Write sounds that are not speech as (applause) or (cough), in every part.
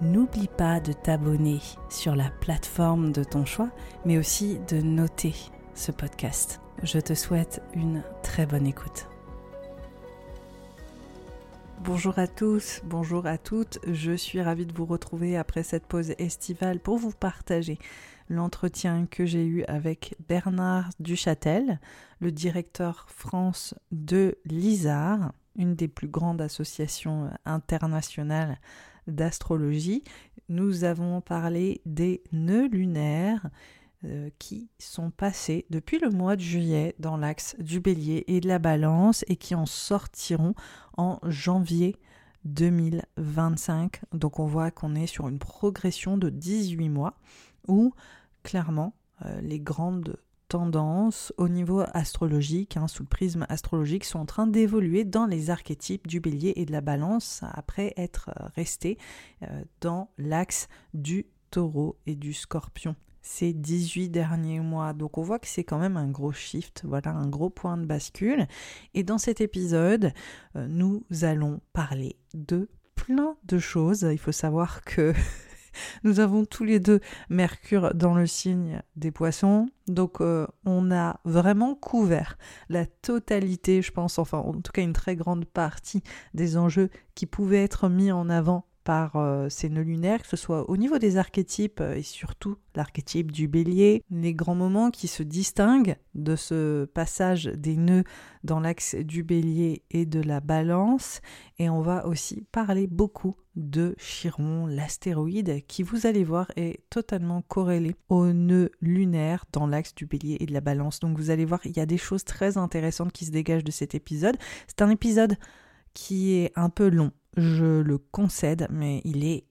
n'oublie pas de t'abonner sur la plateforme de ton choix, mais aussi de noter ce podcast. Je te souhaite une très bonne écoute. Bonjour à tous, bonjour à toutes, je suis ravie de vous retrouver après cette pause estivale pour vous partager l'entretien que j'ai eu avec Bernard Duchâtel, le directeur France de l'ISAR, une des plus grandes associations internationales d'astrologie, nous avons parlé des nœuds lunaires euh, qui sont passés depuis le mois de juillet dans l'axe du bélier et de la balance et qui en sortiront en janvier 2025. Donc on voit qu'on est sur une progression de 18 mois où clairement euh, les grandes tendances au niveau astrologique, hein, sous le prisme astrologique, sont en train d'évoluer dans les archétypes du bélier et de la balance après être euh, restés euh, dans l'axe du taureau et du scorpion ces 18 derniers mois. Donc on voit que c'est quand même un gros shift, voilà un gros point de bascule. Et dans cet épisode, euh, nous allons parler de plein de choses. Il faut savoir que (laughs) (laughs) Nous avons tous les deux Mercure dans le signe des poissons. Donc euh, on a vraiment couvert la totalité, je pense, enfin en tout cas une très grande partie des enjeux qui pouvaient être mis en avant par euh, ces nœuds lunaires, que ce soit au niveau des archétypes euh, et surtout l'archétype du bélier, les grands moments qui se distinguent de ce passage des nœuds dans l'axe du bélier et de la balance. Et on va aussi parler beaucoup de Chiron, l'astéroïde, qui vous allez voir est totalement corrélé au nœud lunaire dans l'axe du bélier et de la balance. Donc vous allez voir, il y a des choses très intéressantes qui se dégagent de cet épisode. C'est un épisode qui est un peu long je le concède, mais il est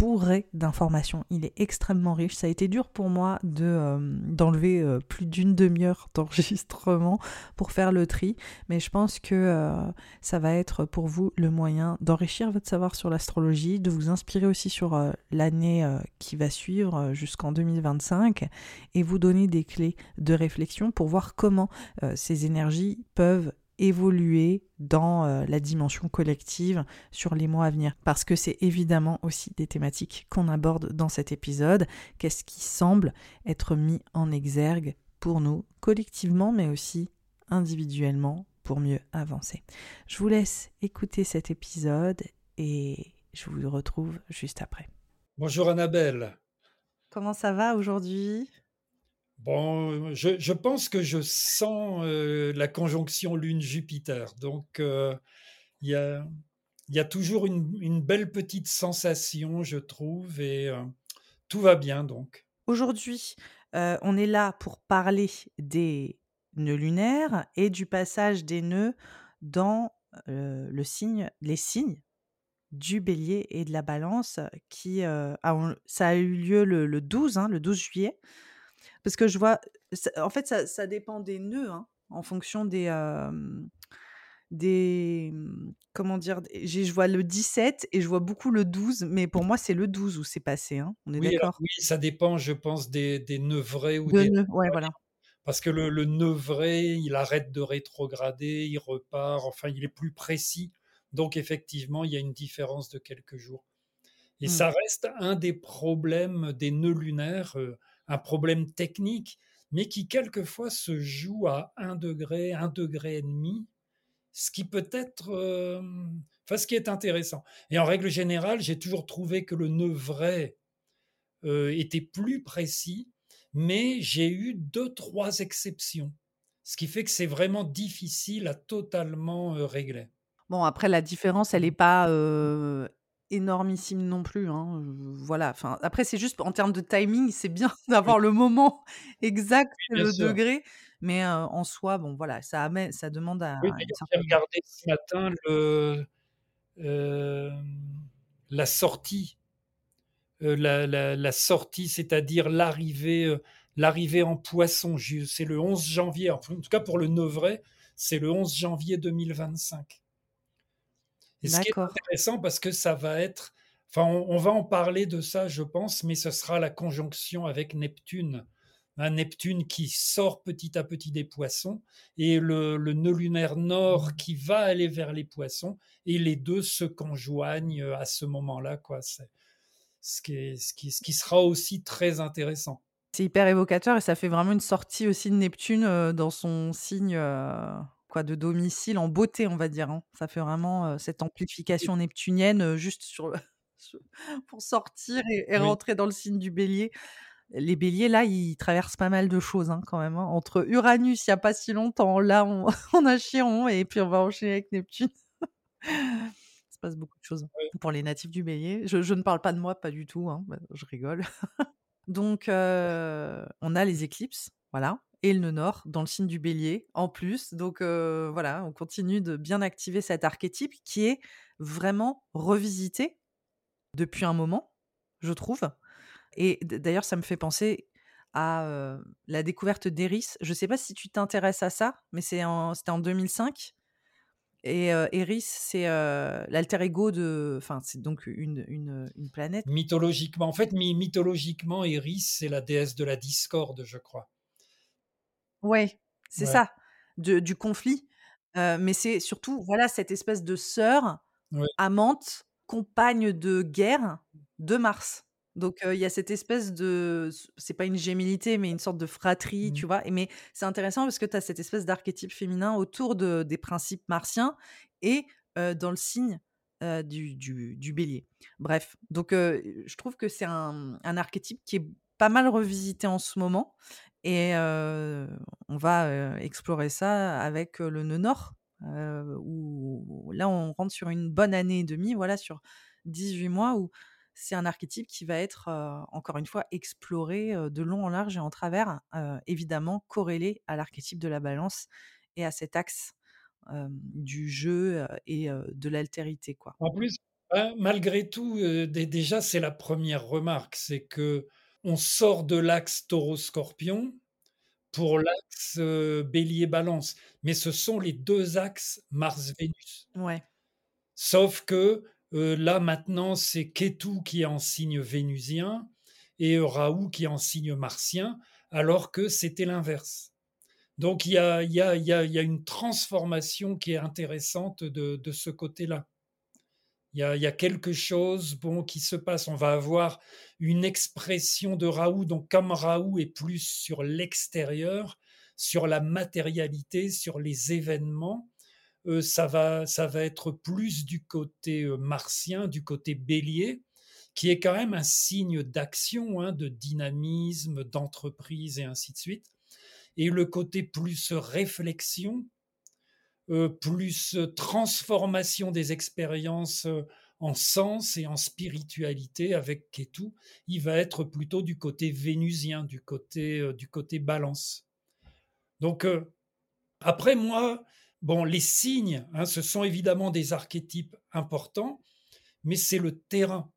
bourré d'informations. Il est extrêmement riche. Ça a été dur pour moi de euh, d'enlever euh, plus d'une demi-heure d'enregistrement pour faire le tri, mais je pense que euh, ça va être pour vous le moyen d'enrichir votre savoir sur l'astrologie, de vous inspirer aussi sur l'année qui va suivre jusqu'en 2025 et vous donner des clés de réflexion pour voir comment ces énergies peuvent évoluer dans euh, la dimension collective sur les mois à venir. Parce que c'est évidemment aussi des thématiques qu'on aborde dans cet épisode. Qu'est-ce qui semble être mis en exergue pour nous collectivement, mais aussi individuellement pour mieux avancer. Je vous laisse écouter cet épisode et je vous retrouve juste après. Bonjour Annabelle. Comment ça va aujourd'hui? Bon, je, pense que je sens euh, la conjonction Lune-Jupiter. Donc, euh, il y, a, toujours une, belle petite sensation, je trouve, et euh, tout va bien donc. Aujourd'hui, on est là pour parler des nœuds lunaires et du passage des nœuds dans le signe, les signes du bélier et de la balance qui ça a eu lieu le, 12, hein, le 12 juillet. Parce que je vois, en fait, ça, dépend des nœuds, hein, en fonction des. des comment dire je vois le 17 et je vois beaucoup le 12 mais pour moi c'est le 12 où c'est passé hein, on est oui, d'accord? oui ça dépend je pense des, des nœuds vrais ou des nœuds ouais voilà parce que le, le nœud vrai il arrête de rétrograder il repart enfin il est plus précis donc effectivement il y a une différence de quelques jours et mmh. ça reste un des problèmes des nœuds lunaires un problème technique, mais qui quelquefois se joue à un degré, un degré et demi, ce qui peut être, euh, enfin, ce qui est intéressant. Et en règle générale, j'ai toujours trouvé que le nœud vrai était plus précis, mais j'ai eu deux, trois exceptions. Ce qui fait que c'est vraiment difficile à totalement régler. Bon, après, la différence, elle n'est pas énormissime non plus. Hein. Voilà. Enfin, après, c'est juste en termes de timing, c'est bien (laughs) d'avoir le moment exact, le degré. Mais en soi, bon, voilà, ça, amène, ça demande à. Oui, j'ai regardé ce matin le, la sortie. La, la, la, sortie, c'est-à-dire l'arrivée l'arrivée en poisson. C'est le 11 janvier, en tout cas pour le Neuvray, c'est le 11 janvier 2025. Et ce qui est intéressant parce que ça va être, enfin, on, va en parler de ça, je pense, mais ce sera la conjonction avec Neptune. Un Neptune qui sort petit à petit des poissons et le, nœud lunaire nord mmh. qui va aller vers les poissons et les deux se conjoignent à ce moment-là, quoi. C'est ce qui, ce, qui, ce qui sera aussi très intéressant. C'est hyper évocateur et ça fait vraiment une sortie aussi de Neptune euh, dans son signe euh, quoi, de domicile en beauté, on va dire. Hein. Ça fait vraiment euh, cette amplification neptunienne juste (laughs) sur, pour sortir et, rentrer dans le signe du bélier. Les béliers, là, ils traversent pas mal de choses hein, quand même. Hein. Entre Uranus, il n'y a pas si longtemps, là, (laughs) on, a Chiron et puis on va enchaîner avec Neptune. Il se passe beaucoup de choses pour les natifs du bélier. Je, je, ne parle pas de moi, pas du tout. Bah, je rigole. (laughs) Donc, on a les éclipses, voilà, et le nord dans le signe du bélier en plus. Donc, voilà, on continue de bien activer cet archétype qui est vraiment revisité depuis un moment, je trouve. Et d'ailleurs, ça me fait penser à la découverte d'Eris. Je ne sais pas si tu t'intéresses à ça, mais c'était en, en 2005. Et Eris, c'est l'alter ego de. Enfin, c'est donc une, une, une, planète. Mythologiquement, en fait, mythologiquement, Eris, c'est la déesse de la discorde, je crois. Ouais, c'est ça, de, du conflit. mais c'est surtout, voilà, cette espèce de sœur amante, compagne de guerre de Mars. Donc il y a cette espèce de c'est pas une gémilité mais une sorte de fratrie, mmh. tu vois? Et mais c'est intéressant parce que tu as cette espèce d'archétype féminin autour de des principes martiens et dans le signe, du du Bélier. Bref, donc je trouve que c'est un un archétype qui est pas mal revisité en ce moment et on va, explorer ça avec, le nœud nord, où là on rentre sur une bonne année et demie, voilà, sur 18 mois où c'est un archétype qui va être, encore une fois, exploré de long en large et en travers, évidemment corrélé à l'archétype de la balance et à cet axe du jeu et de l'altérité. En plus, hein, malgré tout, déjà, c'est la première remarque, c'est que on sort de l'axe taureau-scorpion pour l'axe bélier-balance, mais ce sont les deux axes Mars-Vénus. Ouais. Sauf que là, maintenant, c'est Ketu qui est en signe vénusien et Raoult qui est en signe martien, alors que c'était l'inverse. Donc, il y a, y, a, y a, une transformation qui est intéressante de, de ce côté-là. Il y, a, quelque chose bon qui se passe. On va avoir une expression de Raoult. Donc, comme Raoult est plus sur l'extérieur, sur la matérialité, sur les événements, ça, va, ça va être plus du côté martien, du côté bélier, qui est quand même un signe d'action, hein, de dynamisme, d'entreprise et ainsi de suite. Et le côté plus réflexion, plus transformation des expériences en sens et en spiritualité avec Ketu, il va être plutôt du côté vénusien, du côté, du côté balance. Donc, après moi, Bon, les signes, hein, ce sont évidemment des archétypes importants, mais c'est le terrain.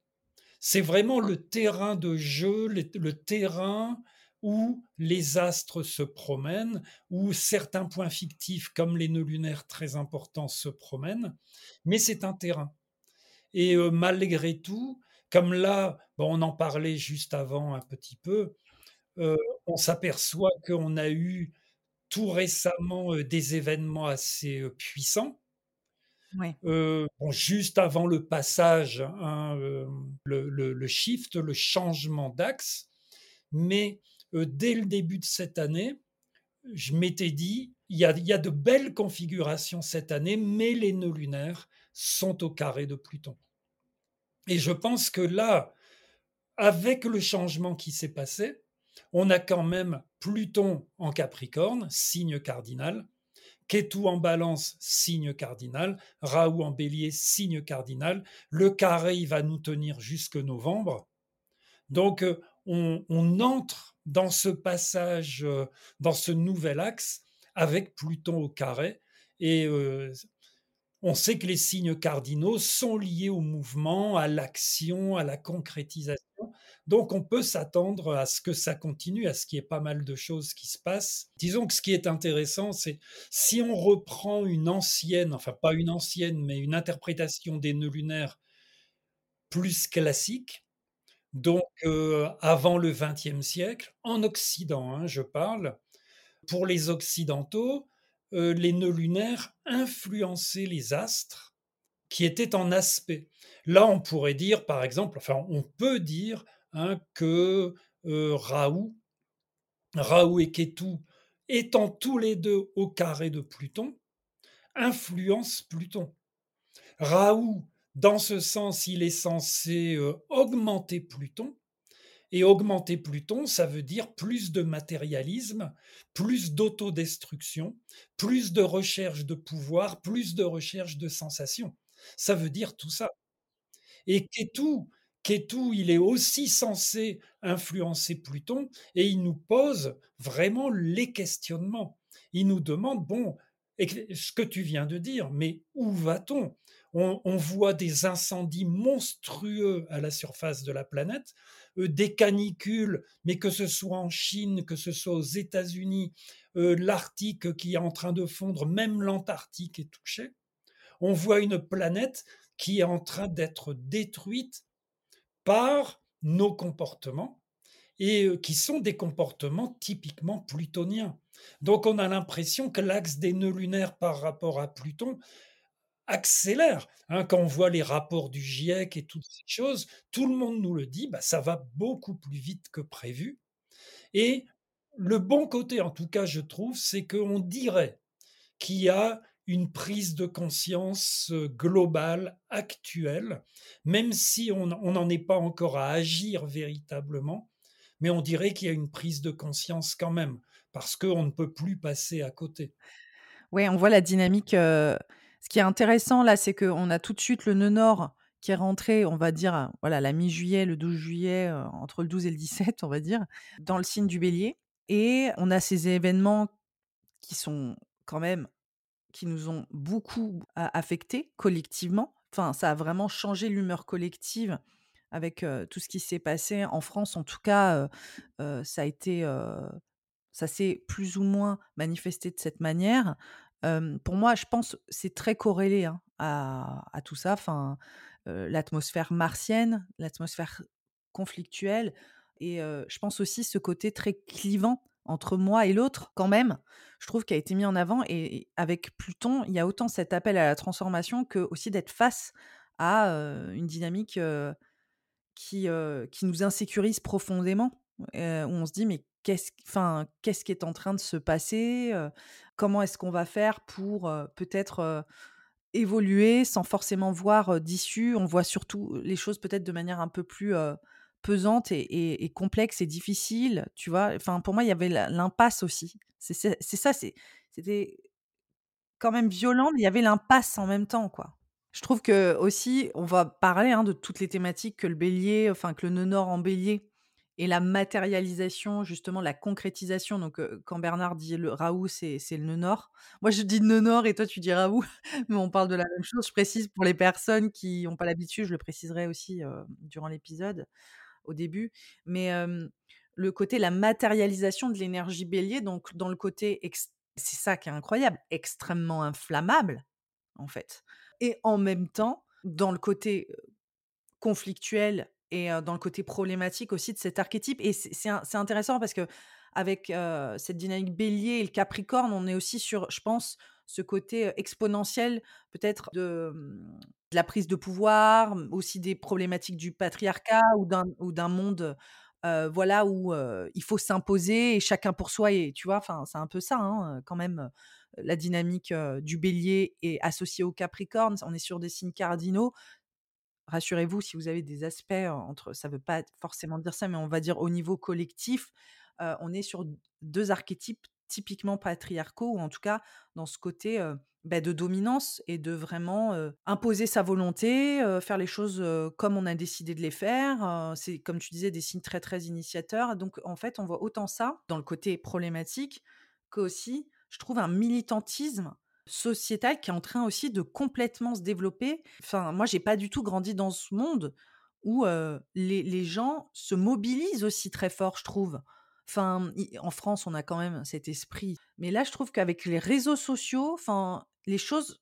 C'est vraiment le terrain de jeu, le, terrain où les astres se promènent, où certains points fictifs comme les nœuds lunaires très importants se promènent, mais c'est un terrain. Et euh, malgré tout, comme là, on en parlait juste avant un petit peu, euh, on s'aperçoit qu'on a eu tout récemment des événements assez puissants. juste avant le passage, hein, le, shift, le changement d'axe. Mais dès le début de cette année, je m'étais dit, il y, a, il y a de belles configurations cette année, mais les nœuds lunaires sont au carré de Pluton. Et je pense que là, avec le changement qui s'est passé, on a quand même Pluton en Capricorne, signe cardinal, Ketu en balance, signe cardinal, Raoult en bélier, signe cardinal. Le carré, il va nous tenir jusque novembre. Donc, euh, on, entre dans ce passage, euh, dans ce nouvel axe avec Pluton au carré. Et euh, on sait que les signes cardinaux sont liés au mouvement, à l'action, à la concrétisation. Donc on peut s'attendre à ce que ça continue, à ce qu'il y ait pas mal de choses qui se passent. Disons que ce qui est intéressant, c'est si on reprend une ancienne, enfin pas une ancienne, mais une interprétation des nœuds lunaires plus classique, donc euh, avant le XXe siècle, en Occident, hein, je parle, pour les Occidentaux, euh, les nœuds lunaires influençaient les astres qui étaient en aspect. Là, on pourrait dire, par exemple, enfin, on peut dire hein, que euh, Raoult, et Ketu, étant tous les deux au carré de Pluton, influencent Pluton. Raoult, dans ce sens, il est censé euh, augmenter Pluton, et augmenter Pluton, ça veut dire plus de matérialisme, plus d'autodestruction, plus de recherche de pouvoir, plus de recherche de sensations. Ça veut dire tout ça. Et Ketu, Ketu, il est aussi censé influencer Pluton et il nous pose vraiment les questionnements. Il nous demande, bon, ce que tu viens de dire, mais où va-t-on? On, voit des incendies monstrueux à la surface de la planète, euh, des canicules, mais que ce soit en Chine, que ce soit aux États-Unis, euh, l'Arctique qui est en train de fondre, même l'Antarctique est touchée. On voit une planète qui est en train d'être détruite par nos comportements et euh, qui sont des comportements typiquement plutoniens. Donc on a l'impression que l'axe des nœuds lunaires par rapport à Pluton accélère. Hein, quand on voit les rapports du GIEC et toutes ces choses, tout le monde nous le dit, bah, ça va beaucoup plus vite que prévu. Et le bon côté, en tout cas, je trouve, c'est qu'on dirait qu'il y a une prise de conscience euh, globale, actuelle, même si on n'en est pas encore à agir véritablement, mais on dirait qu'il y a une prise de conscience quand même, parce qu'on ne peut plus passer à côté. Oui, on voit la dynamique. Euh, ce qui est intéressant là, c'est qu'on a tout de suite le nœud nord qui est rentré, on va dire, voilà, la mi-juillet, le 12 juillet, euh, entre le 12 et le 17, on va dire, dans le signe du bélier. Et on a ces événements qui sont quand même, qui nous ont beaucoup affectés collectivement. Enfin, ça a vraiment changé l'humeur collective avec euh, tout ce qui s'est passé en France. En tout cas, euh, ça a été, ça s'est plus ou moins manifesté de cette manière pour moi, je pense c'est très corrélé hein, à, tout ça. Enfin, l'atmosphère martienne, l'atmosphère conflictuelle, et je pense aussi ce côté très clivant entre moi et l'autre, quand même. Je trouve qu'il a été mis en avant. Et, avec Pluton, il y a autant cet appel à la transformation que aussi d'être face à une dynamique qui, qui nous insécurise profondément. où on se dit mais qu'est-ce, enfin, qu'est-ce qui est en train de se passer Comment est-ce qu'on va faire pour peut-être évoluer sans forcément voir d'issue On voit surtout les choses peut-être de manière un peu plus pesante et, complexe et difficile, tu vois? Enfin, pour moi, il y avait l'impasse aussi. C'est, ça, c'était quand même violent, mais il y avait l'impasse en même temps, quoi. Je trouve que aussi, on va parler hein, de toutes les thématiques que le bélier, enfin que le nœud nord en bélier et la matérialisation, justement, la concrétisation. Donc, quand Bernard dit le Raoult, c'est, le nœud nord. Moi, je dis nœud nord et toi, tu dis Raoult, (laughs) mais on parle de la même chose. Je précise pour les personnes qui n'ont pas l'habitude, je le préciserai aussi durant l'épisode, au début. Mais le côté, la matérialisation de l'énergie bélier, donc dans le côté, c'est ça qui est incroyable, extrêmement inflammable, en fait. Et en même temps, dans le côté conflictuel et dans le côté problématique aussi de cet archétype. Et c'est intéressant parce que avec cette dynamique bélier et le capricorne, on est aussi sur, je pense, ce côté exponentiel peut-être de, mmh, de, la prise de pouvoir, aussi des problématiques du patriarcat ou d'un monde voilà où il faut s'imposer et chacun pour soi et tu vois c'est un peu ça hein, quand même la dynamique du bélier est associée au capricorne on est sur des signes cardinaux rassurez-vous, si vous avez des aspects entre ça veut pas forcément dire ça, mais on va dire au niveau collectif, on est sur 2 archétypes typiquement patriarcaux ou en tout cas dans ce côté, bah, de dominance et de vraiment, imposer sa volonté, faire les choses, comme on a décidé de les faire, c'est comme tu disais des signes très, très initiateurs. Donc en fait, on voit autant ça dans le côté problématique qu'aussi, je trouve un militantisme sociétal qui est en train aussi de complètement se développer. Enfin, moi, j'ai pas du tout grandi dans ce monde où, les les gens se mobilisent aussi très fort, je trouve. Enfin, en France, on a quand même cet esprit. Mais là, je trouve qu'avec les réseaux sociaux, enfin, les choses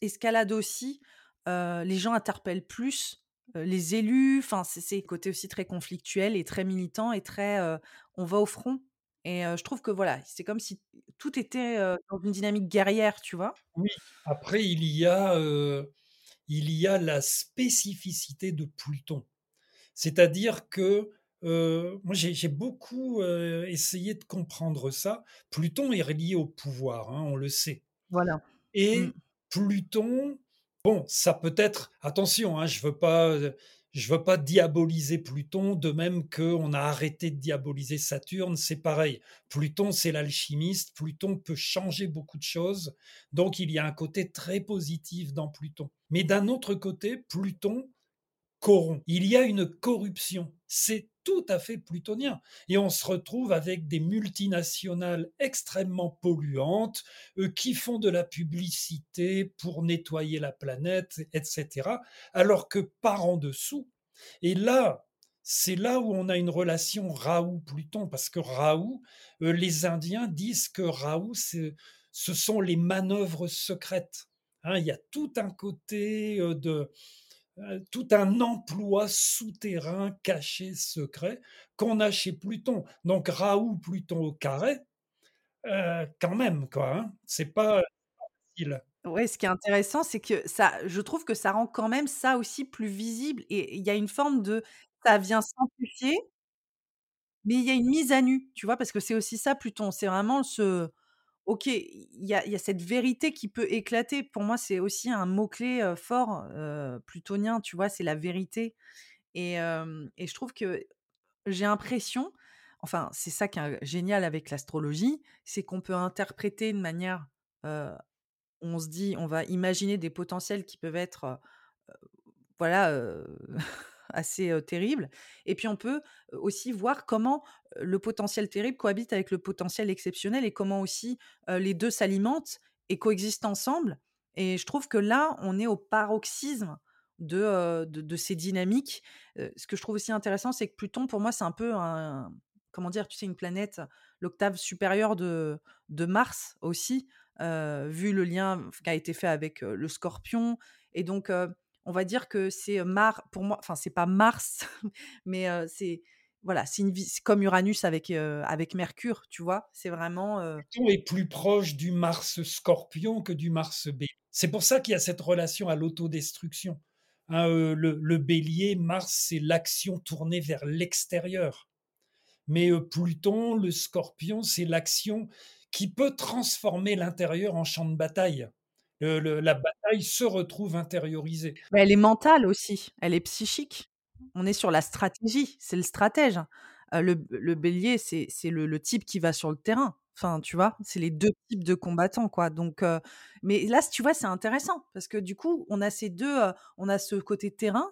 escaladent aussi. Les gens interpellent plus, les élus. Enfin, c'est côté aussi très conflictuel et très militant et très, on va au front et je trouve que voilà, c'est comme si tout était, heu, dans une dynamique guerrière, tu vois? Oui, après il y a, il y a la spécificité de Pluton. C'est-à-dire que, moi j'ai beaucoup, essayé de comprendre ça. Pluton est relié au pouvoir, hein, on le sait Voilà. Mmh. et Pluton, bon, ça peut être attention, hein, je veux pas, je veux pas diaboliser Pluton, de même qu'on a arrêté de diaboliser Saturne, c'est pareil. Pluton, c'est l'alchimiste, Pluton peut changer beaucoup de choses, donc il y a un côté très positif dans Pluton. Mais d'un autre côté, Pluton corrompt. Il y a une corruption. C'est tout à fait plutonien. Et on se retrouve avec des multinationales extrêmement polluantes euh, qui font de la publicité pour nettoyer la planète, etc. Alors que par en dessous, et là, c'est là où on a une relation Raoult-Pluton, parce que Raoult, euh, les Indiens disent que Raoult, ce sont les manœuvres secrètes. Hein, il y a tout un côté euh, de, tout un emploi souterrain, caché, secret, qu'on a chez Pluton. Donc Raoult, Pluton au carré, euh, quand même, quoi. Hein. C'est pas facile. Ouais, ce qui est intéressant, c'est que ça je trouve que ça rend quand même ça aussi plus visible et il y a une forme de ça vient s'amplifier mais il y a une mise à nu, tu vois? Parce que c'est aussi ça Pluton, c'est vraiment ce OK, il y a cette vérité qui peut éclater. Pour moi, c'est aussi un mot-clé, fort, plutonien, tu vois? C'est la vérité et je trouve que j'ai l'impression enfin, c'est ça qui est génial avec l'astrologie, c'est qu'on peut interpréter de manière, on se dit on va imaginer des potentiels qui peuvent être, voilà, (laughs) assez, heu, terribles et puis on peut, aussi voir comment, le potentiel terrible cohabite avec le potentiel exceptionnel et comment aussi, les 2 s'alimentent et coexistent ensemble et je trouve que là, on est au paroxysme de, de ces dynamiques. Ce que je trouve aussi intéressant, c'est que Pluton, pour moi, c'est un peu comment dire? Tu sais, une planète, l'octave supérieure de de Mars aussi, vu le lien qui a été fait avec, le Scorpion et donc on va dire que c'est Mar pour moi enfin c'est pas Mars, (laughs) mais c'est voilà, c'est comme Uranus avec, Mercure, tu vois? C'est vraiment, Pluton est plus proche du Mars Scorpion que du Mars Bélier. C'est pour ça qu'il y a cette relation à l'autodestruction. Hein, le le Bélier, Mars, c'est l'action tournée vers l'extérieur. Mais Pluton, le Scorpion, c'est l'action qui peut transformer l'intérieur en champ de bataille. La bataille se retrouve intériorisée. Mais elle est mentale aussi, elle est psychique. On est sur la stratégie, c'est le stratège. Heu, le bélier, c'est le type qui va sur le terrain. Enfin, tu vois? C'est les 2 types de combattants, quoi, donc heu, mais là, tu vois, c'est intéressant parce que du coup, on a ces 2, heu, on a ce côté terrain,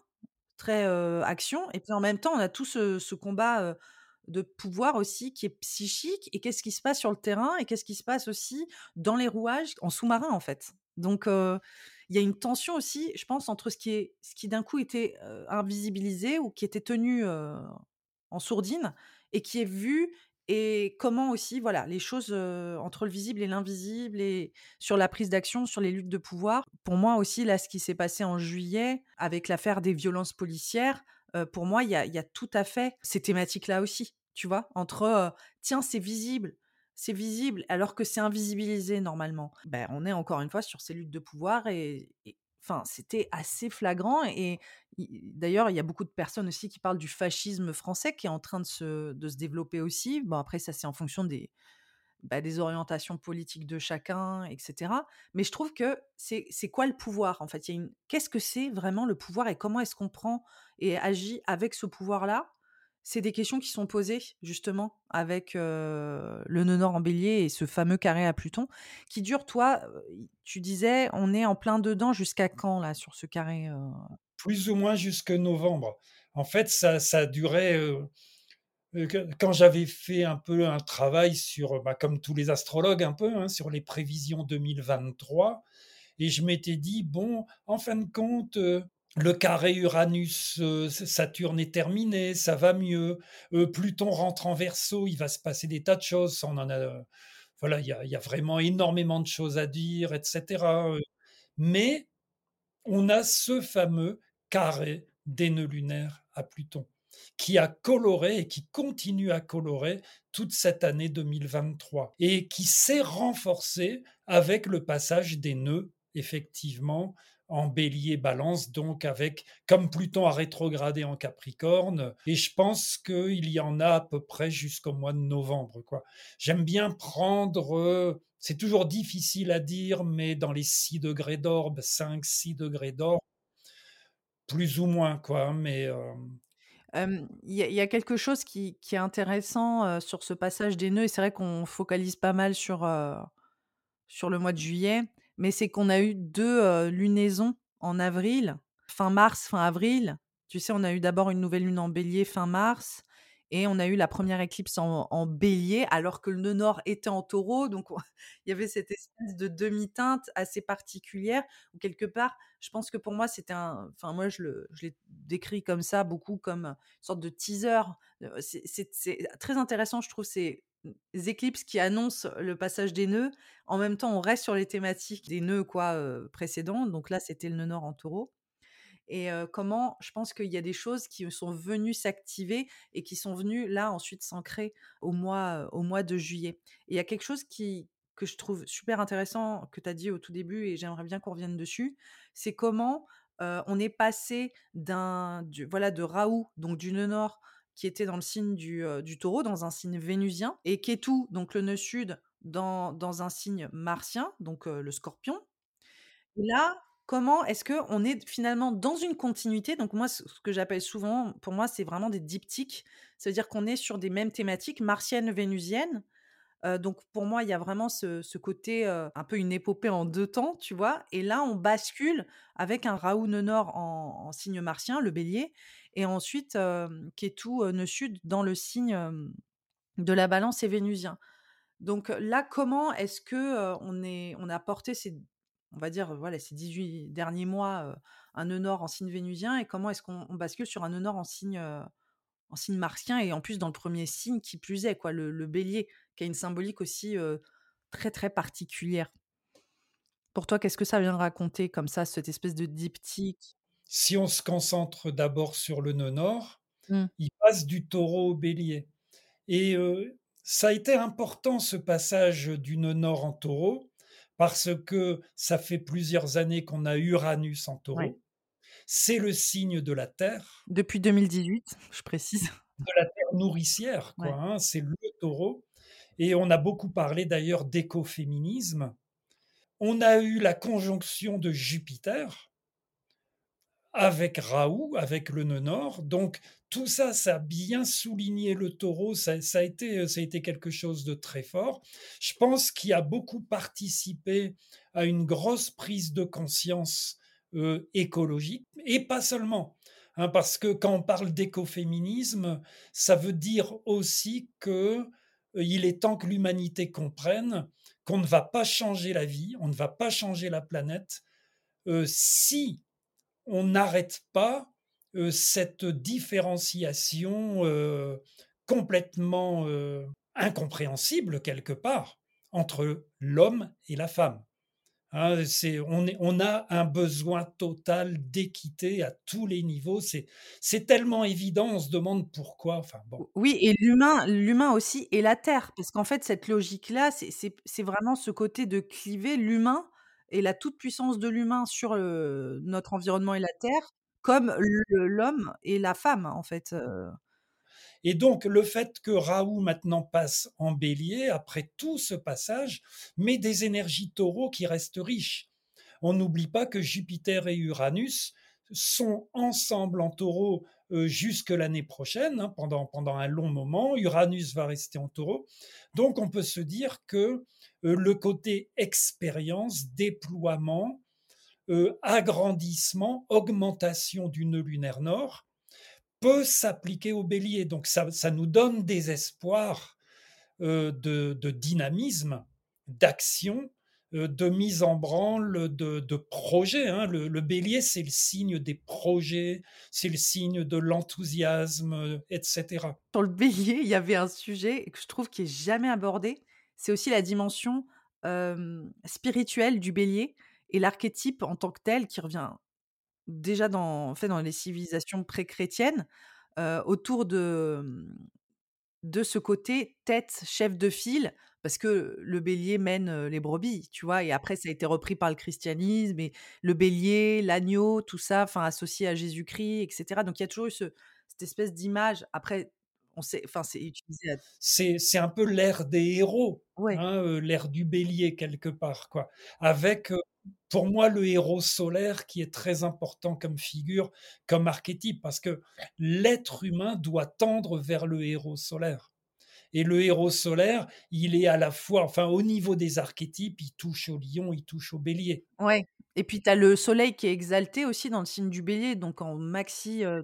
très, action et puis en même temps, on a tout ce combat, de pouvoir aussi qui est psychique et qu'est-ce qui se passe sur le terrain et qu'est-ce qui se passe aussi dans les rouages, en sous-marin, en fait. Donc il y a une tension aussi, je pense, entre ce qui est ce qui d'un coup était, invisibilisé ou qui était tenu, en sourdine et qui est vu et comment aussi, voilà, les choses, entre le visible et l'invisible et sur la prise d'action, sur les luttes de pouvoir. Pour moi aussi, là, ce qui s'est passé en juillet avec l'affaire des violences policières, pour moi, il y y a tout à fait ces thématiques-là aussi, tu vois? Entre, tiens, c'est visible, c'est visible alors que c'est invisibilisé normalement. Ben, on est encore une fois sur ces luttes de pouvoir et enfin, c'était assez flagrant et d'ailleurs, il y a beaucoup de personnes aussi qui parlent du fascisme français qui est en train de se de se développer aussi. Bon après ça, c'est en fonction des bah, des orientations politiques de chacun et cetera. Mais je trouve que c'est quoi le pouvoir, en fait? Qu'est-ce que c'est vraiment le pouvoir et comment est-ce qu'on prend et agit avec ce pouvoir-là? C'est des questions qui sont posées justement avec, le nœud nord en bélier et ce fameux carré à Pluton qui dure toi, tu disais, on est en plein dedans jusqu'à quand là sur ce carré? Plus ou moins jusque novembre. En fait, ça ça durait, quand j'avais fait un peu un travail sur, bah, comme tous les astrologues un peu, hein, sur les prévisions 2023 et je m'étais dit: «Bon, en fin de compte, le carré Uranus, heu, Saturne est terminé, ça va mieux. Heu, Pluton rentre en Verseau, il va se passer des tas de choses». On en a voilà, il y y a vraiment énormément de choses à dire et cetera, heu, mais on a ce fameux carré des nœuds lunaires à Pluton, qui a coloré et qui continue à colorer toute cette année 2023 et qui s'est renforcé avec le passage des nœuds, effectivement, en bélier balance, donc avec, comme Pluton a rétrogradé en Capricorne, et je pense qu'il y en a à peu près jusqu'au mois de novembre, quoi. J'aime bien prendre, c'est toujours difficile à dire, mais dans les 6 degrés d'orbe, 5-6 degrés d'orbe. Plus ou moins, quoi, hein, mais Hem, il y y a quelque chose qui qui est intéressant, heu, sur ce passage des nœuds et c'est vrai qu'on focalise pas mal sur, sur le mois de juillet, mais c'est qu'on a eu 2, heu, lunaisons en avril, fin mars, fin avril. Tu sais, on a eu d'abord une nouvelle lune en bélier fin mars et on a eu la première éclipse en bélier alors que le nœud nord était en taureau donc on (laughs) il y avait cette espèce de demi-teinte assez particulière où quelque part, je pense que pour moi c'était un enfin moi je l'ai décrit comme ça beaucoup comme, une sorte de teaser, heu, c'est très intéressant je trouve ces, éclipses qui annoncent le passage des nœuds. En même temps, on reste sur les thématiques des nœuds quoi, précédents, donc là, c'était le nœud nord en taureau et comment je pense qu'il y a des choses qui sont venues s'activer et qui sont venues là ensuite s'ancrer au mois, au mois de juillet. Et il y a quelque chose qui que je trouve super intéressant que tu as dit au tout début et j'aimerais bien qu'on revienne dessus, c'est comment, on est passé d'un du voilà de Raoult, donc du nœud nord qui était dans le signe du, heu, du taureau, dans un signe vénusien et Kétou, donc le nœud sud dans dans un signe martien, donc heu, le scorpion. Là, comment est-ce qu'on est finalement dans une continuité? Donc moi, ce que j'appelle souvent, pour moi, c'est vraiment des diptyques. Ça veut dire qu'on est sur des mêmes thématiques martiennes, vénusiennes. Donc pour moi, il y a vraiment ce côté, un peu une épopée en 2 temps, tu vois? Et là, on bascule avec un Raoult nœud nord en en signe martien, le Bélier et ensuite, hem, Kétou, heu, nœud sud dans le signe, de la Balance et vénusien. Donc là, comment est-ce que, on est on a porté ces on va dire, voilà, ces 18 derniers mois, un nœud nord en signe vénusien et comment est-ce qu'on on bascule sur un nœud nord en signe, en signe martien et en plus dans le premier signe qui plus est quoi, le le Bélier, qui a une symbolique aussi, très, très particulière? Pour toi, qu'est-ce que ça vient raconter comme ça, cette espèce de diptyque? Si on se concentre d'abord sur le nœud nord, Mmh. il passe du taureau au bélier et ça a été important ce passage du nœud nord en taureau parce que ça fait plusieurs années qu'on a Uranus en taureau. C'est le signe de la terre Depuis 2018, je précise. de la terre nourricière Ouais. quoi, hein, c'est le taureau et on a beaucoup parlé d'ailleurs d'écoféminisme. On a eu la conjonction de Jupiter avec Raoult, avec le nœud nord, donc tout ça, ça a bien souligné le taureau, ça ça a été, heu, ça a été quelque chose de très fort. Je pense qu'il a beaucoup participé à une grosse prise de conscience, heu, écologique et pas seulement, hein, parce que quand on parle d'écoféminisme, ça veut dire aussi que, heu, il est temps que l'humanité comprenne qu'on ne va pas changer la vie, on ne va pas changer la planète, heu, si on n'arrête pas, cette différenciation, complètement, incompréhensible quelque part, entre l'homme et la femme. C'est on a un besoin total d'équité à tous les niveaux. C'est tellement évident, on se demande pourquoi, enfin bon. Oui et l'humain aussi et la terre, parce qu'en fait, cette logique-là, c'est vraiment ce côté de cliver l'humain et la toute-puissance de l'humain sur, notre environnement et la terre, comme l'homme et la femme, en fait, heu. Et donc, le fait que Raoult maintenant passe en bélier, après tout ce passage, met des énergies taureaux qui restent riches. On n'oublie pas que Jupiter et Uranus sont ensemble en taureau euh, jusque l'année prochaine, hein, pendant, pendant un long moment. Uranus va rester en taureau. Donc, on peut se dire que euh, le côté expérience, déploiement, euh, agrandissement, augmentation du nœud lunaire nord peut s'appliquer au bélier. Donc ça, nous donne des espoirs euh, de, dynamisme, d'action, euh, de mise en branle, de, de projet. Hein. Le, bélier, c'est le signe des projets, c'est le signe de l'enthousiasme, etc. Sur le bélier, il y avait un sujet que je trouve qui est jamais abordé. C'est aussi la dimension euh, spirituelle du bélier et l'archétype en tant que tel qui revient déjà dans, en fait, dans les civilisations pré-chrétiennes, euh, autour de, mmh, de ce côté tête, chef de file, parce que le bélier mène les brebis, tu vois, et après ça a été repris par le christianisme, et le bélier, l'agneau, tout ça, enfin associé à Jésus-Christ, etc. Donc il y a toujours eu ce, cette espèce d'image. Après, on sait, enfin c'est utilisé. À... C'est un peu l'ère des héros, ouais. hein, l'ère du bélier quelque part, quoi, avec pour moi, le héros solaire qui est très important comme figure, comme archétype, parce que l'être humain doit tendre vers le héros solaire. Et le héros solaire, il est à la fois, enfin, au niveau des archétypes, il touche au lion, il touche au bélier. Ouais. Et puis, tu as le soleil qui est exalté aussi dans le signe du bélier, donc en maxi euh,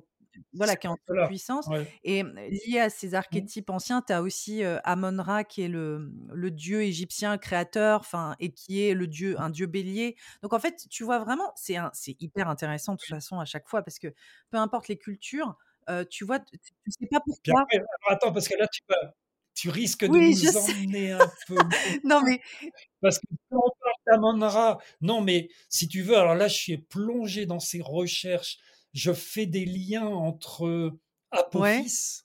voilà, qui est en toute puissance. Ouais. Et lié à ces Mmh. archétypes anciens, tu as aussi euh, Amon-Ra, qui est le, le dieu égyptien créateur, enfin, et qui est le dieu, un dieu bélier. Donc en fait, tu vois vraiment, c'est hyper intéressant de toute façon à chaque fois, parce que peu importe les cultures, euh, tu vois, tu ne sais pas pourquoi. après, attends, parce que là, tu, vas- tu risques de Oui, nous sais. emmener un peu. (laughs) Non, mais Parce que quand on parle d'Amon-Ra, non, mais si tu veux, alors là, je suis plongé dans ces recherches. Je fais des liens entre ouais, Apophis,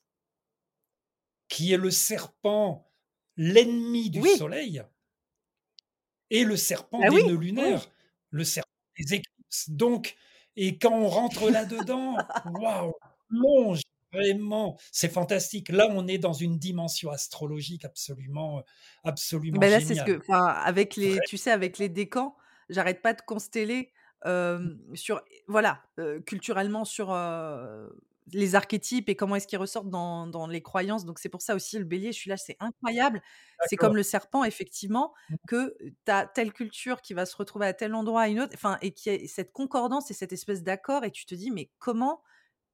qui est le serpent, l'ennemi du oui, soleil, et le serpent bah des oui, nœuds oui. lunaires, le serpent des éclipses. Donc, et quand on rentre là-dedans, waouh, plonge vraiment, c'est fantastique. Là, on est dans une dimension astrologique absolument, absolument Ben là, c'est ce que, avec les, tu sais, avec les décans, j'arrête pas de consteller euh, sur, voilà, euh, culturellement sur euh, les archétypes et comment est-ce qu'ils ressortent dans, dans les croyances. Donc c'est pour ça aussi le bélier, je suis là, c'est incroyable. C'est comme le serpent, effectivement, que tu as telle culture qui va se retrouver à tel endroit, à une autre, enfin, et qui a cette concordance et cette espèce d'accord, et tu te dis, mais comment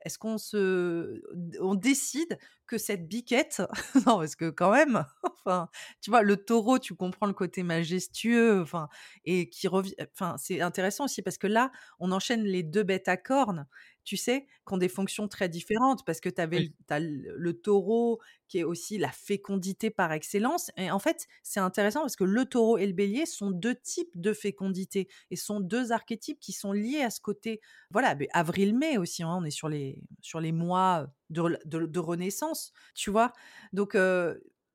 est-ce qu'on se on décide que cette biquette (laughs) non, parce que quand même, (laughs) enfin, tu vois, le taureau, tu comprends le côté majestueux, enfin, et qui revient enfin, c'est intéressant aussi parce que là, on enchaîne les 2 bêtes à cornes, tu sais, qui ont des fonctions très différentes parce que tu avais Oui. le as le taureau qui est aussi la fécondité par excellence et en fait, c'est intéressant parce que le taureau et le bélier sont 2 types de fécondité et sont 2 archétypes qui sont liés à ce côté voilà, beh, avril-mai aussi, hein, on est sur les sur les mois de de de renaissance, tu vois? Donc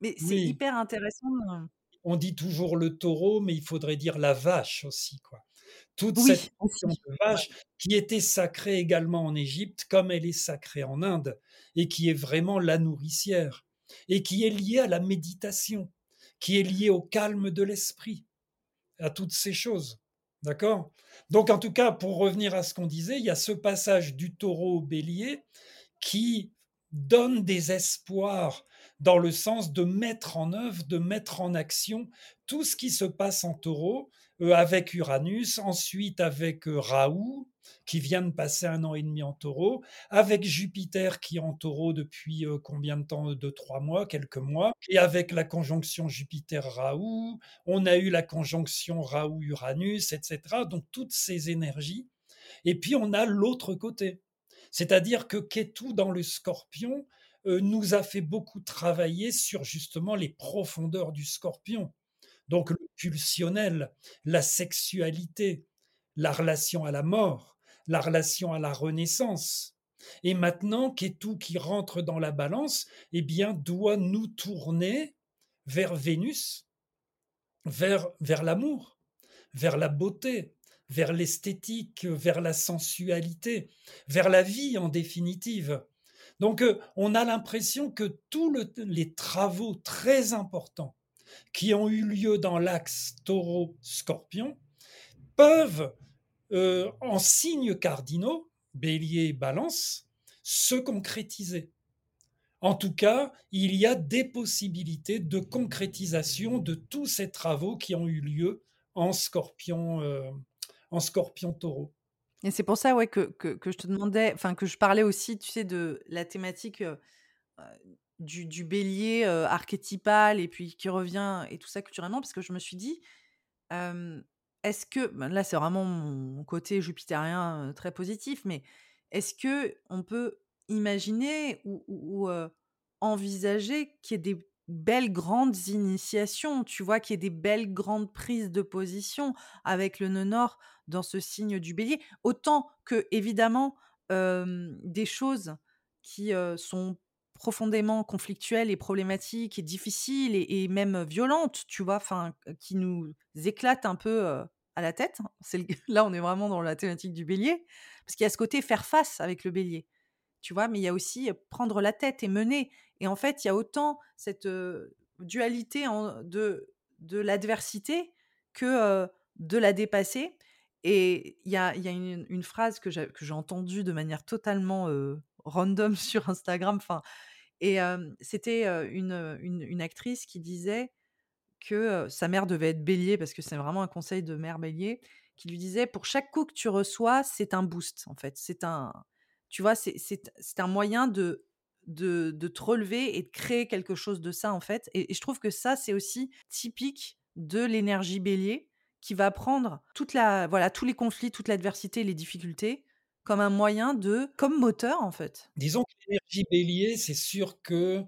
mais c'est Oui, hyper intéressant, heu on dit toujours le taureau, mais il faudrait dire la vache aussi, quoi. Toute cette oui, de vache qui était sacrée également en Égypte, comme elle est sacrée en Inde, et qui est vraiment la nourricière, et qui est liée à la méditation, qui est liée au calme de l'esprit, à toutes ces choses. D'accord? Donc, en tout cas, pour revenir à ce qu'on disait, il y a ce passage du taureau au bélier qui donne des espoirs dans le sens de mettre en œuvre, de mettre en action tout ce qui se passe en taureau avec Uranus, ensuite avec euh, Raoult, qui vient de passer un an et demi en taureau, avec Jupiter qui est en taureau depuis euh, combien de temps Deux, trois mois, quelques mois, et avec la conjonction Jupiter-Raoult, on a eu la conjonction Raoult-Uranus, etc. Donc toutes ces énergies. Et puis on a l'autre côté. C'est-à-dire que Ketu dans le scorpion euh, nous a fait beaucoup travailler sur justement les profondeurs du scorpion. Donc le pulsionnel, la sexualité, la relation à la mort, la relation à la renaissance. Et maintenant, Ketu qui rentre dans la balance, eh bien, doit nous tourner vers Vénus, vers, vers l'amour, vers la beauté, vers l'esthétique, vers la sensualité, vers la vie en définitive. Donc, euh, on a l'impression que tous les travaux très importants qui ont eu lieu dans l'axe taureau-scorpion peuvent, euh, en signes cardinaux, bélier balance, se concrétiser. En tout cas, il y a des possibilités de concrétisation de tous ces travaux qui ont eu lieu en scorpion, euh, en scorpion taureau. Et c'est pour ça ouais, que, que, je te demandais, enfin que je parlais aussi, tu sais, de la thématique euh, du, du, bélier archétypal et puis qui revient et tout ça culturellement, parce que je me suis dit, est-ce que, ben là c'est vraiment mon côté jupitérien très positif, mais est-ce que on peut imaginer ou, envisager qu'il y ait des belles grandes initiations, tu vois, qu'il y ait des belles grandes prises de position avec le nœud nord dans ce signe du bélier, autant que évidemment des choses qui sont profondément conflictuelles et problématiques et difficiles et, même violentes, tu vois, enfin, qui nous éclatent un peu à la tête. (laughs) (laughs) Là, on est vraiment dans la thématique du bélier, parce qu'il y a ce côté faire face avec le bélier tu vois, mais il y a aussi prendre la tête et mener. Et en fait, il y a autant cette dualité de, de l'adversité que de la dépasser. Et il y a, y a une, phrase que j'ai entendue de manière totalement random (laughs) sur Instagram. Enfin, et c'était une, une, actrice qui disait que sa mère devait être bélier, parce que c'est vraiment un conseil de mère bélier, qui lui disait, pour chaque coup que tu reçois, c'est un boost, en fait. C'est un, tu vois, c'est un moyen de, de, de, te relever et de créer quelque chose de ça, en fait. Et, je trouve que ça, c'est aussi typique de l'énergie bélier qui va prendre toute la, voilà, tous les conflits, toute l'adversité, les difficultés comme un moyen de, comme moteur, en fait. Disons que l'énergie bélier, c'est sûr que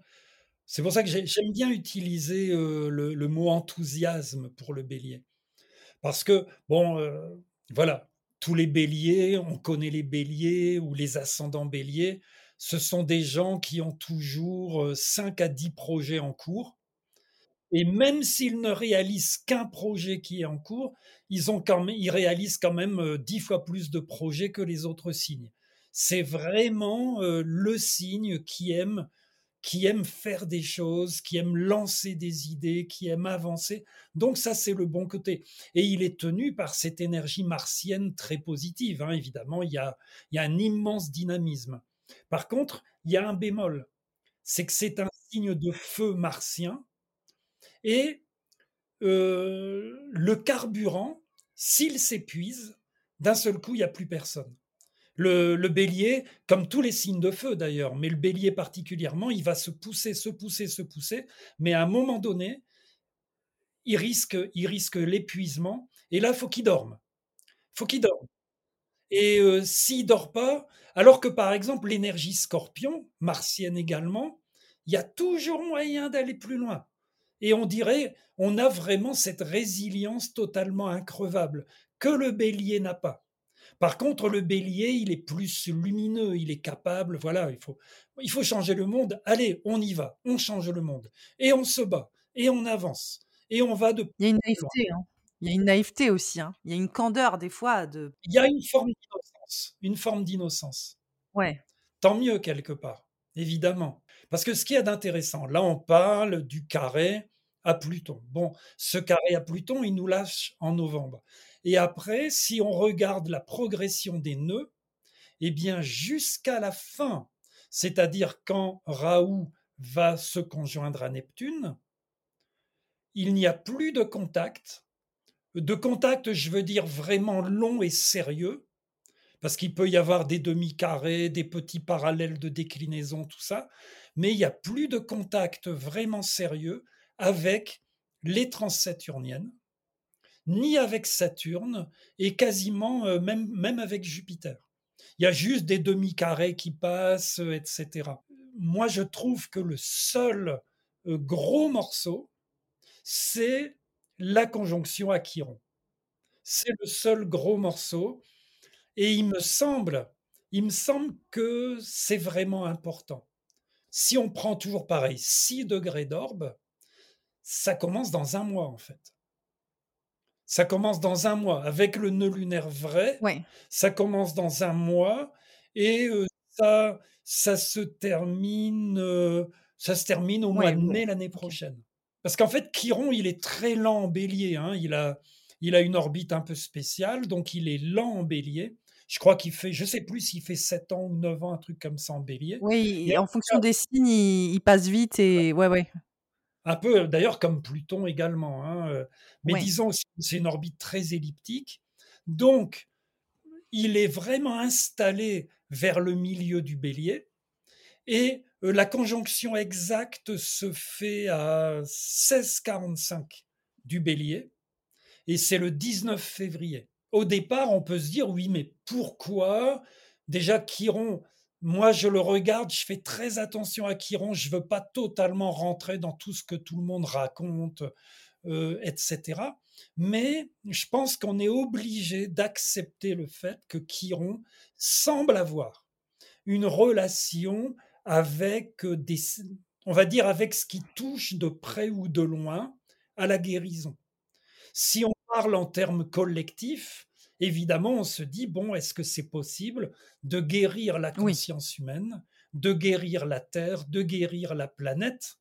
c'est pour ça que j'aime bien utiliser le, le, mot enthousiasme pour le bélier. Parce que, bon, voilà, tous les béliers, on connaît les béliers ou les ascendants béliers, ce sont des gens qui ont toujours 5 à 10 projets en cours. Et même s'ils ne réalisent qu'un projet qui est en cours, ils, ont quand même, ils réalisent quand même 10 fois plus de projets que les autres signes. C'est vraiment le signe qui aime qui aime faire des choses, qui aime lancer des idées, qui aime avancer. Donc ça, c'est le bon côté. Et il est tenu par cette énergie martienne très positive. Hein. Évidemment, il y a un immense dynamisme. Par contre, il y a un bémol. C'est que c'est un signe de feu martien. Et euh, le carburant, s'il s'épuise, d'un seul coup, il n'y a plus personne. Le, bélier, comme tous les signes de feu d'ailleurs, mais le bélier particulièrement, il va se pousser, se pousser, se pousser, mais à un moment donné, il risque, il risque l'épuisement, et là, faut qu'il dorme. faut qu'il dorme. Et euh, s'il dort pas, alors que par exemple l'énergie scorpion, martienne également, il y a toujours moyen d'aller plus loin. Et on dirait, on a vraiment cette résilience totalement increvable que le bélier n'a pas. Par contre, le bélier, il est plus lumineux, il est capable, voilà, il faut, il faut changer le monde. Allez, on y va, on change le monde. Et on se bat, et on avance, et on va de... Il y a une naïveté, hein. Il y a une naïveté aussi, hein. il y a une candeur des fois. De... Il y a une forme d'innocence, une forme d'innocence. Ouais. Tant mieux quelque part, évidemment. Parce que ce qui est d'intéressant, là on parle du carré à Pluton. Bon, ce carré à Pluton, il nous lâche en novembre. Et après, si on regarde la progression des nœuds, eh bien, jusqu'à la fin, c'est-à-dire quand Raoult va se conjoindre à Neptune, il n'y a plus de contact. De contact, je veux dire vraiment long et sérieux, parce qu'il peut y avoir des demi-carrés, des petits parallèles de déclinaison, tout ça, mais il n'y a plus de contact vraiment sérieux avec les transsaturniennes ni avec Saturne et quasiment euh, même, avec Jupiter. Il y a juste des demi-carrés qui passent, euh, etc. Moi, je trouve que le seul euh, gros morceau, c'est la conjonction à Chiron. C'est le seul gros morceau. Et il me semble que c'est vraiment important. Si on prend toujours pareil, 6 degrés d'orbe, ça commence dans un mois en fait. Ça commence dans un mois. Avec le nœud lunaire vrai, ça commence dans un mois. Et euh, ça ça se termine, heu, ça se termine au mois Ouais, de ouais, mai l'année prochaine. Parce qu'en fait, Chiron, il est très lent en Bélier, hein. Il a il a une orbite un peu spéciale, donc il est lent en Bélier. Je crois qu'il fait je sais plus s'il fait 7 ans ou 9 ans, un truc comme ça en Bélier Oui, et en fonction des signes, il il passe vite et ouais, ouais. un peu d'ailleurs comme Pluton également, hein, heu, mais Ouais. disons, c'est c'est une orbite très elliptique, donc il est vraiment installé vers le milieu du Bélier et heu, la conjonction exacte se fait à 16:45 du Bélier et c'est le 19 février. Au départ, on peut se dire: «Oui, mais pourquoi?» déjà Chiron, moi je le regarde, je fais très attention à Chiron, je veux pas totalement rentrer dans tout ce que tout le monde raconte, heu, et cetera. Mais je pense qu'on est obligé d'accepter le fait que Chiron semble avoir une relation avec, heu, des on va dire avec ce qui touche de près ou de loin à la guérison. Si on parle en termes collectifs, évidemment, on se dit: «Bon, est-ce que c'est possible de guérir la Oui. conscience humaine, de guérir la Terre, de guérir la planète,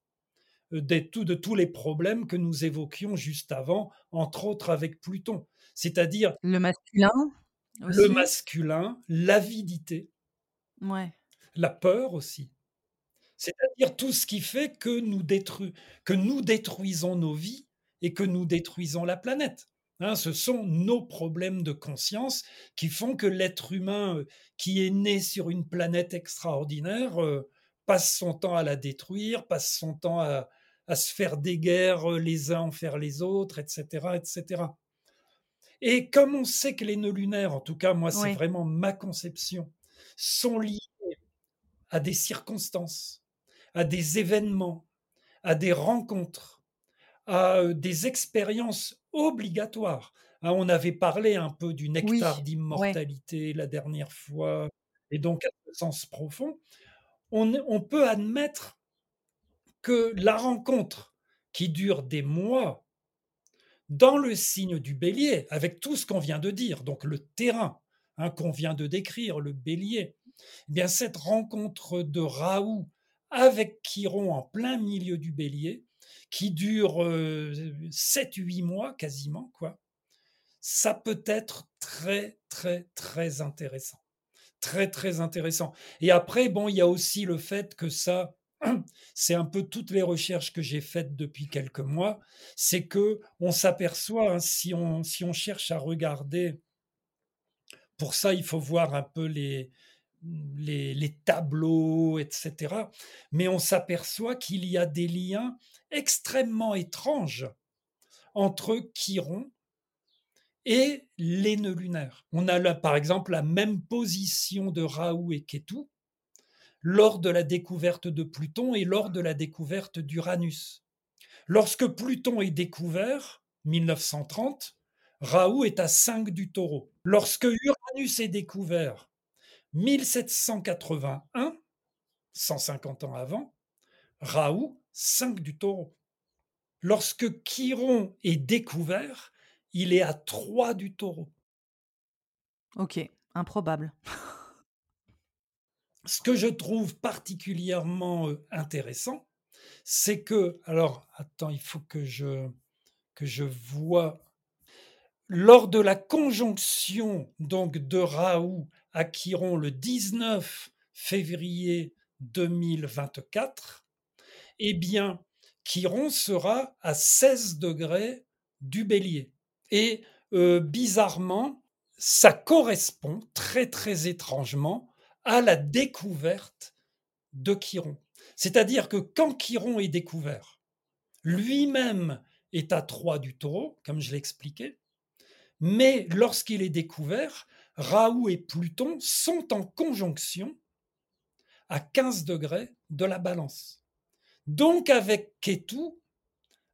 heu, des tous de tous les problèmes que nous évoquions juste avant, entre autres avec Pluton?» c'est-à-dire Le masculin le aussi? masculin, l'avidité, Ouais. la peur aussi. C'est-à-dire tout ce qui fait que nous détru que nous détruisons nos vies et que nous détruisons la planète. Hein, ce sont nos problèmes de conscience qui font que l'être humain, heu, qui est né sur une planète extraordinaire, heu, passe son temps à la détruire, passe son temps à à se faire des guerres, heu, les uns envers les autres et cetera et comme on sait que les nœuds lunaires, en tout cas moi c'est vraiment ma conception, sont liés à des circonstances, à des événements, à des rencontres, à, heu, des expériences obligatoires. Hein, on avait parlé un peu du nectar Oui, ouais. d'immortalité la dernière fois et donc à ce sens profond. On peut admettre que la rencontre qui dure des mois dans le signe du Bélier, avec tout ce qu'on vient de dire, donc le terrain, hein, qu'on vient de décrire, le Bélier, eh bien cette rencontre de Raoult avec Chiron en plein milieu du Bélier, qui dure, heu, 7-8 mois quasiment quoi, ça peut être très, très, très intéressant. Très, très intéressant et après bon, il y a aussi le fait que ça, (clears throat) c'est un peu toutes les recherches que j'ai faites depuis quelques mois, c'est qu'on s'aperçoit, hein, si on si on cherche à regarder pour ça, il faut voir un peu les les tableaux et cetera, mais on s'aperçoit qu'il y a des liens extrêmement étranges entre Chiron et les nœuds lunaires. On a par exemple, la même position de Raoult et Kétou lors de la découverte de Pluton et lors de la découverte d'Uranus. Lorsque Pluton est découvert, 1930, Raoult est à 5 du Taureau. Lorsque Uranus est découvert, 1781, 150 ans avant, Raoult, 5 du Taureau. Lorsque Chiron est découvert, il est à 3 du Taureau. OK, improbable. (laughs) Ce que je trouve particulièrement, heu, intéressant, c'est que alors attends, il faut que je que je vois. Lors de la conjonction donc de Raoult à le 19 février 2024, eh bien, Chiron sera à 16° du Bélier et heu, bizarrement, ça correspond très, très étrangement à la découverte de Chiron. C'est-à-dire que quand Chiron est découvert, lui-même est à 3 du Taureau, comme je l'ai expliqué, mais lorsqu'il est découvert, Raoult et Pluton sont en conjonction à 15 degrés de la Balance. Donc avec Kétou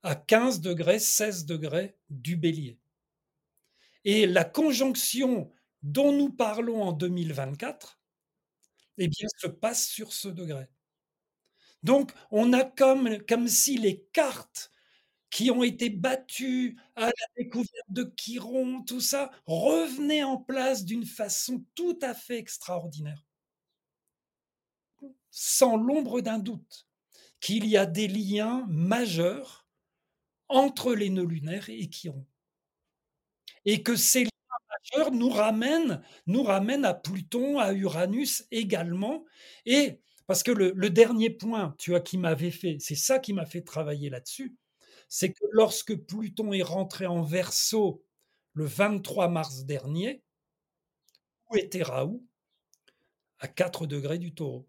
à 15 degrés, 16 degrés du Bélier. Et la conjonction dont nous parlons en 2024, eh bien, se passe sur ce degré. Donc, on a comme, comme si les cartes qui ont été battues à la découverte de Chiron, tout ça, revenaient en place d'une façon tout à fait extraordinaire. sans l'ombre d'un doute, qu'il y a des liens majeurs entre les nœuds lunaires et Chiron. Et que ces liens majeurs nous ramènent, nous ramènent à Pluton, à Uranus également. Et parce que le, le dernier point, tu vois, qui m'avait fait, c'est ça qui m'a fait travailler là-dessus, c'est que lorsque Pluton est rentré en Verseau le 23 mars dernier, où était Raoult? À 4 degrés du taureau.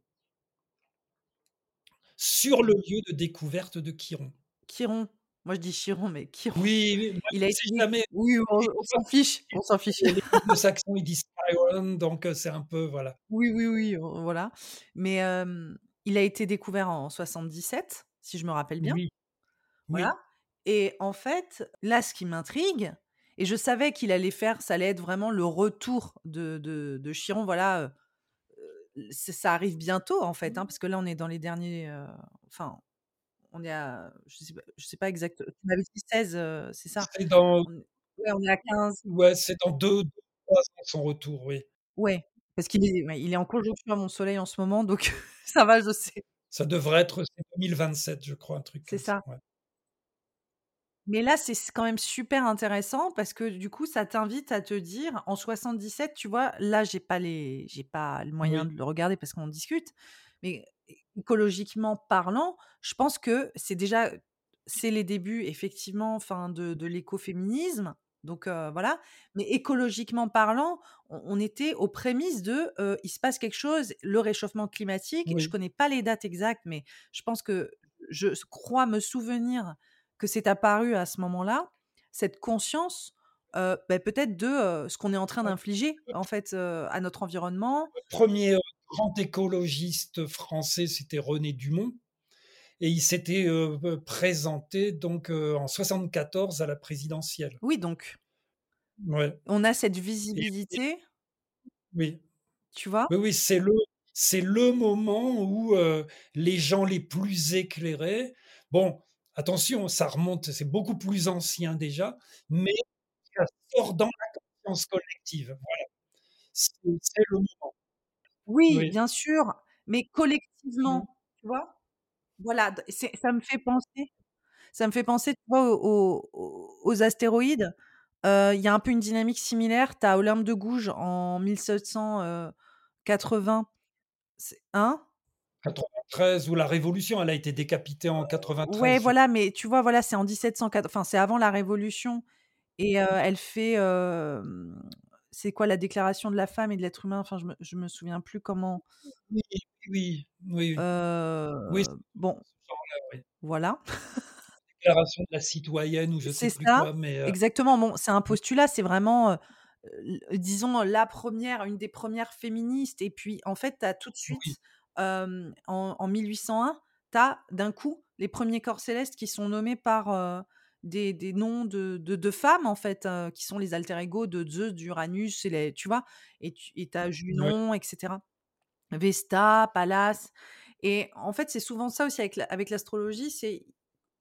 Sur le lieu de découverte de Chiron. Chiron. Moi, je dis Chiron, mais Chiron. Oui, moi, il a été. jamais. Oui, on, on s'en fiche. (laughs) On s'en fiche. Les anglo-saxons, ils disent Chiron, donc euh, c'est un peu, voilà. Oui, oui, oui, voilà. Mais euh, il a été découvert en 77, si je me rappelle bien. Oui, oui, Voilà. Et en fait, là, ce qui m'intrigue, et je savais qu'il allait faire, ça allait être vraiment le retour de, de, de Chiron. Voilà, euh, ça arrive bientôt, en fait, hein, parce que là, on est dans les derniers. euh, enfin, on est à. Je sais pas, je sais pas exactement. Tu m'avais dit 16, euh, c'est ça? C'est dans, on, est- ouais, on est à 15. ouais, c'est dans deux, deux, trois ans son retour, oui. Ouais, parce qu'il est, il est en conjonction à mon soleil en ce moment, donc (laughs) ça va, je sais. Ça devrait être c'est 2027, je crois, un truc C'est ça. ça. ouais. Mais là, c'est quand même super intéressant parce que du coup, ça t'invite à te dire, en 77, tu vois, là, j'ai pas les, j'ai pas le moyen Oui, de le regarder parce qu'on discute, mais écologiquement parlant, je pense que c'est déjà, c'est les débuts effectivement, enfin, de, de l'écoféminisme. Donc euh, voilà, mais écologiquement parlant, on, on était aux prémices de, euh, il se passe quelque chose, le réchauffement climatique. Je oui, connais pas les dates exactes, mais je pense que je crois me souvenir que c'est apparu à ce moment-là, cette conscience, bah, peut-être de, ce qu'on est en train d'infliger, en fait, à notre environnement. Le premier grand écologiste français, c'était René Dumont. Et il s'était présenté donc en 74 à la présidentielle. Oui, donc Ouais. on a cette Et- et- visibilité, oui, tu vois? oui, oui, c'est le, c'est le moment où les gens les plus éclairés. Bon, attention, ça remonte, c'est beaucoup plus ancien déjà, mais ça sort dans la conscience collective. Voilà. C'est le moment. Oui, Oui. bien sûr, mais collectivement, tu vois? Voilà, ça me fait penser ça me fait penser, tu vois, aux aux aux astéroïdes. Heu, il y a un peu une dynamique similaire. Tu as Olympe de Gouges en 1780, c'est hein? 93 ou la Révolution, elle a été décapitée en Ouais, 93. je- voilà, mais tu vois, voilà, c'est en 1704 enfin, c'est avant la Révolution et heu, elle fait, c'est quoi la déclaration de la femme et de l'être humain? Enfin, je me je me souviens plus comment, Oui, oui, oui, oui, heu, bon, oui. voilà. Déclaration de la citoyenne ou je sais plus ça, quoi, mais euh, exactement. Bon, c'est un postulat, c'est vraiment, disons, la première, une des premières féministes et puis, en fait, tu as tout de oui, en en 1801, tu as d'un coup les premiers corps célestes qui sont nommés par, des des noms de de de femmes, en fait, qui sont les alter ego de Zeus, d'Uranus et les tu vois? Et tu as Junon et cetera. Vesta, Pallas et en fait, c'est souvent ça aussi avec la avec l'astrologie, c'est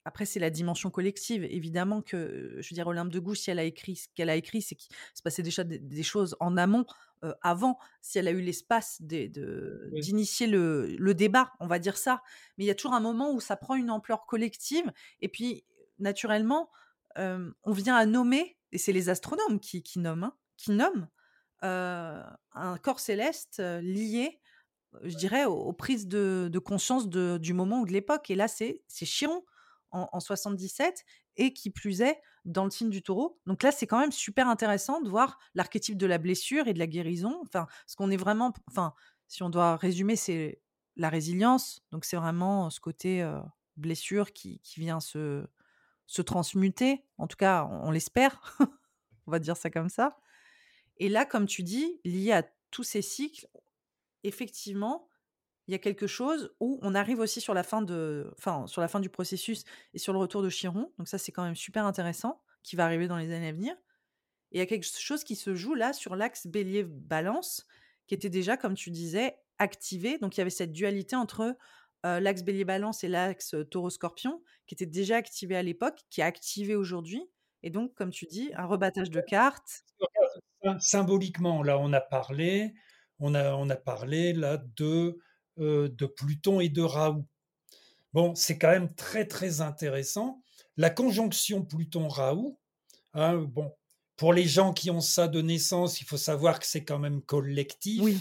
après c'est la dimension collective. Évidemment que, je veux dire Olympe de Gouges, si elle a écrit ce qu'elle a écrit, c'est qu'il se passait déjà des des choses en amont, avant, si elle a eu l'espace des de oui, d'initier le le débat, on va dire ça. Mais il y a toujours un moment où ça prend une ampleur collective et puis, naturellement, on vient à nommer et c'est les astronomes qui qui nomment, hein, qui nomment, heu, un corps céleste, lié je dirais, aux aux prises de de conscience du moment ou de l'époque et là, c'est c'est Chiron en en 77 et qui plus est, dans le signe du Taureau. Donc là, c'est quand même super intéressant de voir l'archétype de la blessure et de la guérison. Enfin, parce qu'on est vraiment enfin, si on doit résumer, c'est la résilience. Donc c'est vraiment ce côté, heu, blessure qui qui vient se se transmuter. En tout cas, on on l'espère, (laughs) on va dire ça comme ça et là, comme tu dis, lié à tous ces cycles, effectivement, il y a quelque chose où on arrive aussi sur la fin de enfin, sur la fin du processus et sur le retour de Chiron, donc ça, c'est quand même super intéressant, qui va arriver dans les années à venir et il y a quelque chose qui se joue là sur l'axe Bélier-Balance, qui était déjà, comme tu disais, activé. Donc il y avait cette dualité entre, heu, l'axe Bélier-Balance et l'axe, Taureau-Scorpion, qui était déjà activé à l'époque, qui est activé aujourd'hui et donc comme tu dis, un rebattage de cartes. Sym- Symboliquement, là, on a parlé, on a, on a parlé là de de Pluton et de Raoult. Bon, c'est quand même très très intéressant. La conjonction Pluton-Raoult, hein, bon, pour les gens qui ont ça de naissance, il faut savoir que c'est quand même collectif. Oui.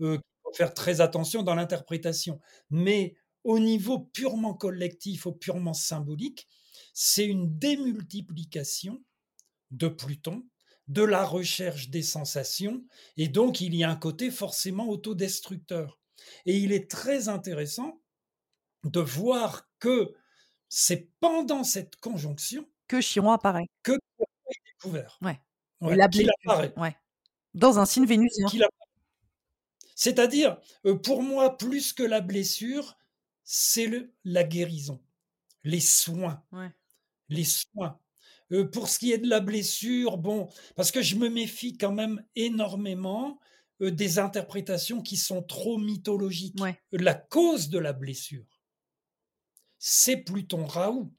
Euh, il faut faire très attention dans l'interprétation. Mais au niveau purement collectif, ou purement symbolique, c'est une démultiplication de Pluton, de la recherche des sensations, et donc il y a un côté forcément autodestructeur. Et il est très intéressant de voir que c'est pendant cette conjonction que Chiron apparaît. Que est découvert. Ouais. qu'il apparaît. Ouais. Dans un signe vénusien. C'est-à-dire, euh, pour moi, plus que la blessure, c'est la guérison, les soins. Les soins. Euh, pour ce qui est de la blessure, bon, parce que je me méfie quand même énormément des interprétations qui sont trop mythologiques. La cause de la blessure, c'est Pluton Raoult.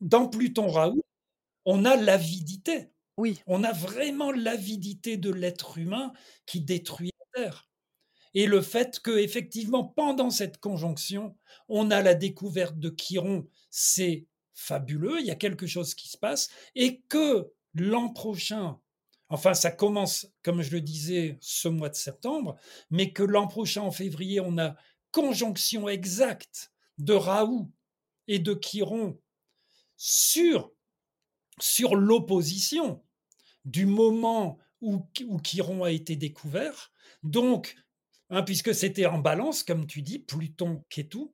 Dans Pluton Raoult, on a l'avidité. Oui. On a vraiment l'avidité de l'être humain qui détruit la Terre. Et le fait que, effectivement, pendant cette conjonction, on a la découverte de Chiron, c'est fabuleux, il y a quelque chose qui se passe, et que l'an prochain, enfin ça commence, comme je le disais, ce mois de septembre, mais que l'an prochain, en février, on a conjonction exacte de Raoult et de Chiron sur, sur l'opposition du moment où, où Chiron a été découvert. Donc, hein, puisque c'était en balance, comme tu dis, Pluton Ketu,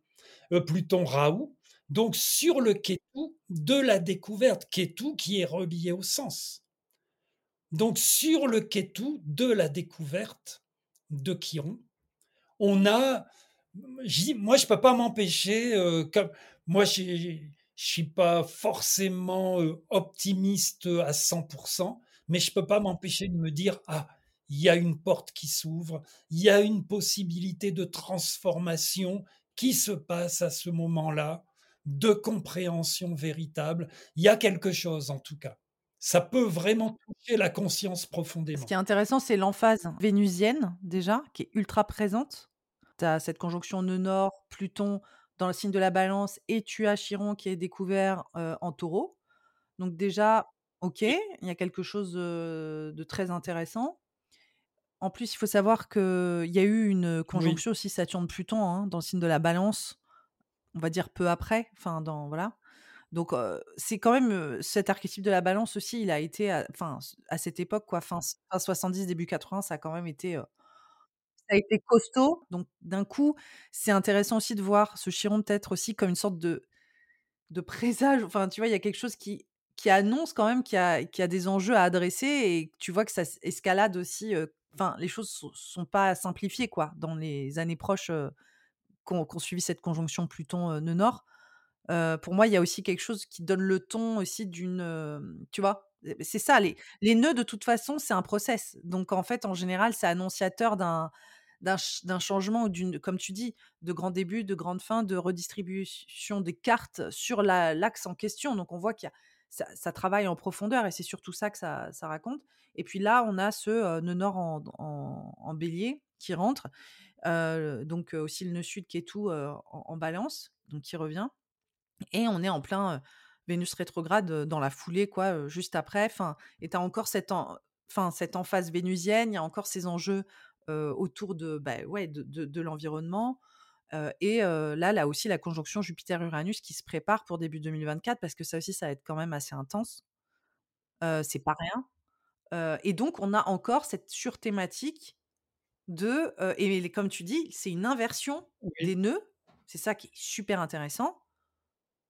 euh, Pluton Raoult, donc sur le Ketu de la découverte, Ketu qui est relié au sens. Donc sur le Ketu de la découverte de Chiron, on a moi, je peux pas m'empêcher, euh, moi, je suis pas forcément euh, optimiste à 100%, mais je peux pas m'empêcher de me dire, ah, il y a une porte qui s'ouvre, il y a une possibilité de transformation qui se passe à ce moment-là, de compréhension véritable. Il y a quelque chose, en tout cas. Ça peut vraiment toucher la conscience profondément. Ce qui est intéressant, c'est l'emphase vénusienne, déjà, qui est ultra présente tu as cette conjonction nœud nord, Pluton dans le signe de la balance et tu as Chiron qui est découvert en taureau. Donc déjà, ok, il y a quelque chose de très intéressant. En plus, il faut savoir qu'il y a eu une conjonction aussi Saturne-Pluton hein, dans le signe de la balance, on va dire peu après, enfin dans voilà. Donc c'est quand même cet archétype de la balance aussi, il a été, enfin à, cette époque quoi, fin, fin 70 début 80, ça a quand même été a été costaud. Donc, d'un coup, c'est intéressant aussi de voir ce Chiron peut-être aussi comme une sorte de, de présage. Enfin, tu vois, il y a quelque chose qui, qui annonce quand même qu'il y, a, qu'il y a des enjeux à adresser et tu vois que ça escalade aussi. Enfin, les choses ne sont, pas simplifiées, quoi, dans les années proches qu'on qu suivi cette conjonction Pluton-Nœud-Nord. Pour moi, il y a aussi quelque chose qui donne le ton aussi d'une. tu vois? C'est ça, les, nœuds, de toute façon, c'est un process. Donc, en fait, en général, c'est annonciateur d'un, changement ou d'une, comme tu dis, de grand début, de grande fin, de redistribution des cartes sur l'axe en question. Donc on voit qu'il y a ça, travaille en profondeur et c'est surtout ça que ça, raconte. Et puis là, on a ce nœud nord en, en, bélier qui rentre, donc aussi le nœud sud qui est tout en, balance, donc qui revient. Et on est en plein Vénus rétrograde dans la foulée, quoi, juste après. Enfin, et tu as encore cette, en, cette emphase vénusienne, il y a encore ces enjeux autour de, bah, ouais, de, l'environnement. et là, là aussi, la conjonction Jupiter-Uranus qui se prépare pour début 2024, parce que ça aussi, ça va être quand même assez intense. c'est pas rien. et donc, on a encore cette surthématique de. et comme tu dis, c'est une inversion des nœuds. C'est ça qui est super intéressant.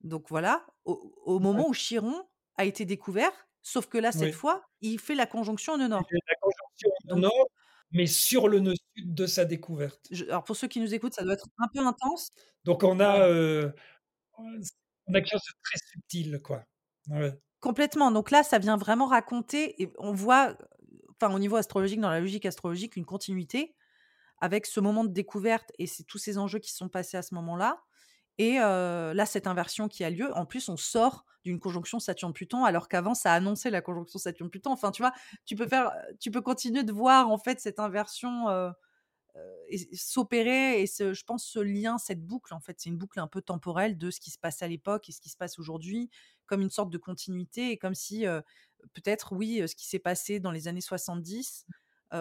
Donc voilà, au, moment où Chiron a été découvert, sauf que là, cette fois, il fait la conjonction nœud nord. La conjonction nœud nord, mais sur le nœud sud de sa découverte. alors pour ceux qui nous écoutent, ça doit être un peu intense. Donc on a, euh, on a quelque chose de très subtil, quoi. Complètement. Donc là, ça vient vraiment raconter, et on voit, enfin au niveau astrologique, dans la logique astrologique, une continuité avec ce moment de découverte et c'est tous ces enjeux qui sont passés à ce moment-là. Et là, cette inversion qui a lieu, en plus, on sort d'une conjonction Saturne-Pluton, alors qu'avant, ça annonçait la conjonction Saturne-Pluton. Enfin, tu vois, tu peux faire, tu peux continuer de voir en fait cette inversion s'opérer et je pense ce lien, cette boucle en fait, c'est une boucle un peu temporelle de ce qui se passe à l'époque et ce qui se passe aujourd'hui, comme une sorte de continuité et comme si peut-être oui, ce qui s'est passé dans les années 70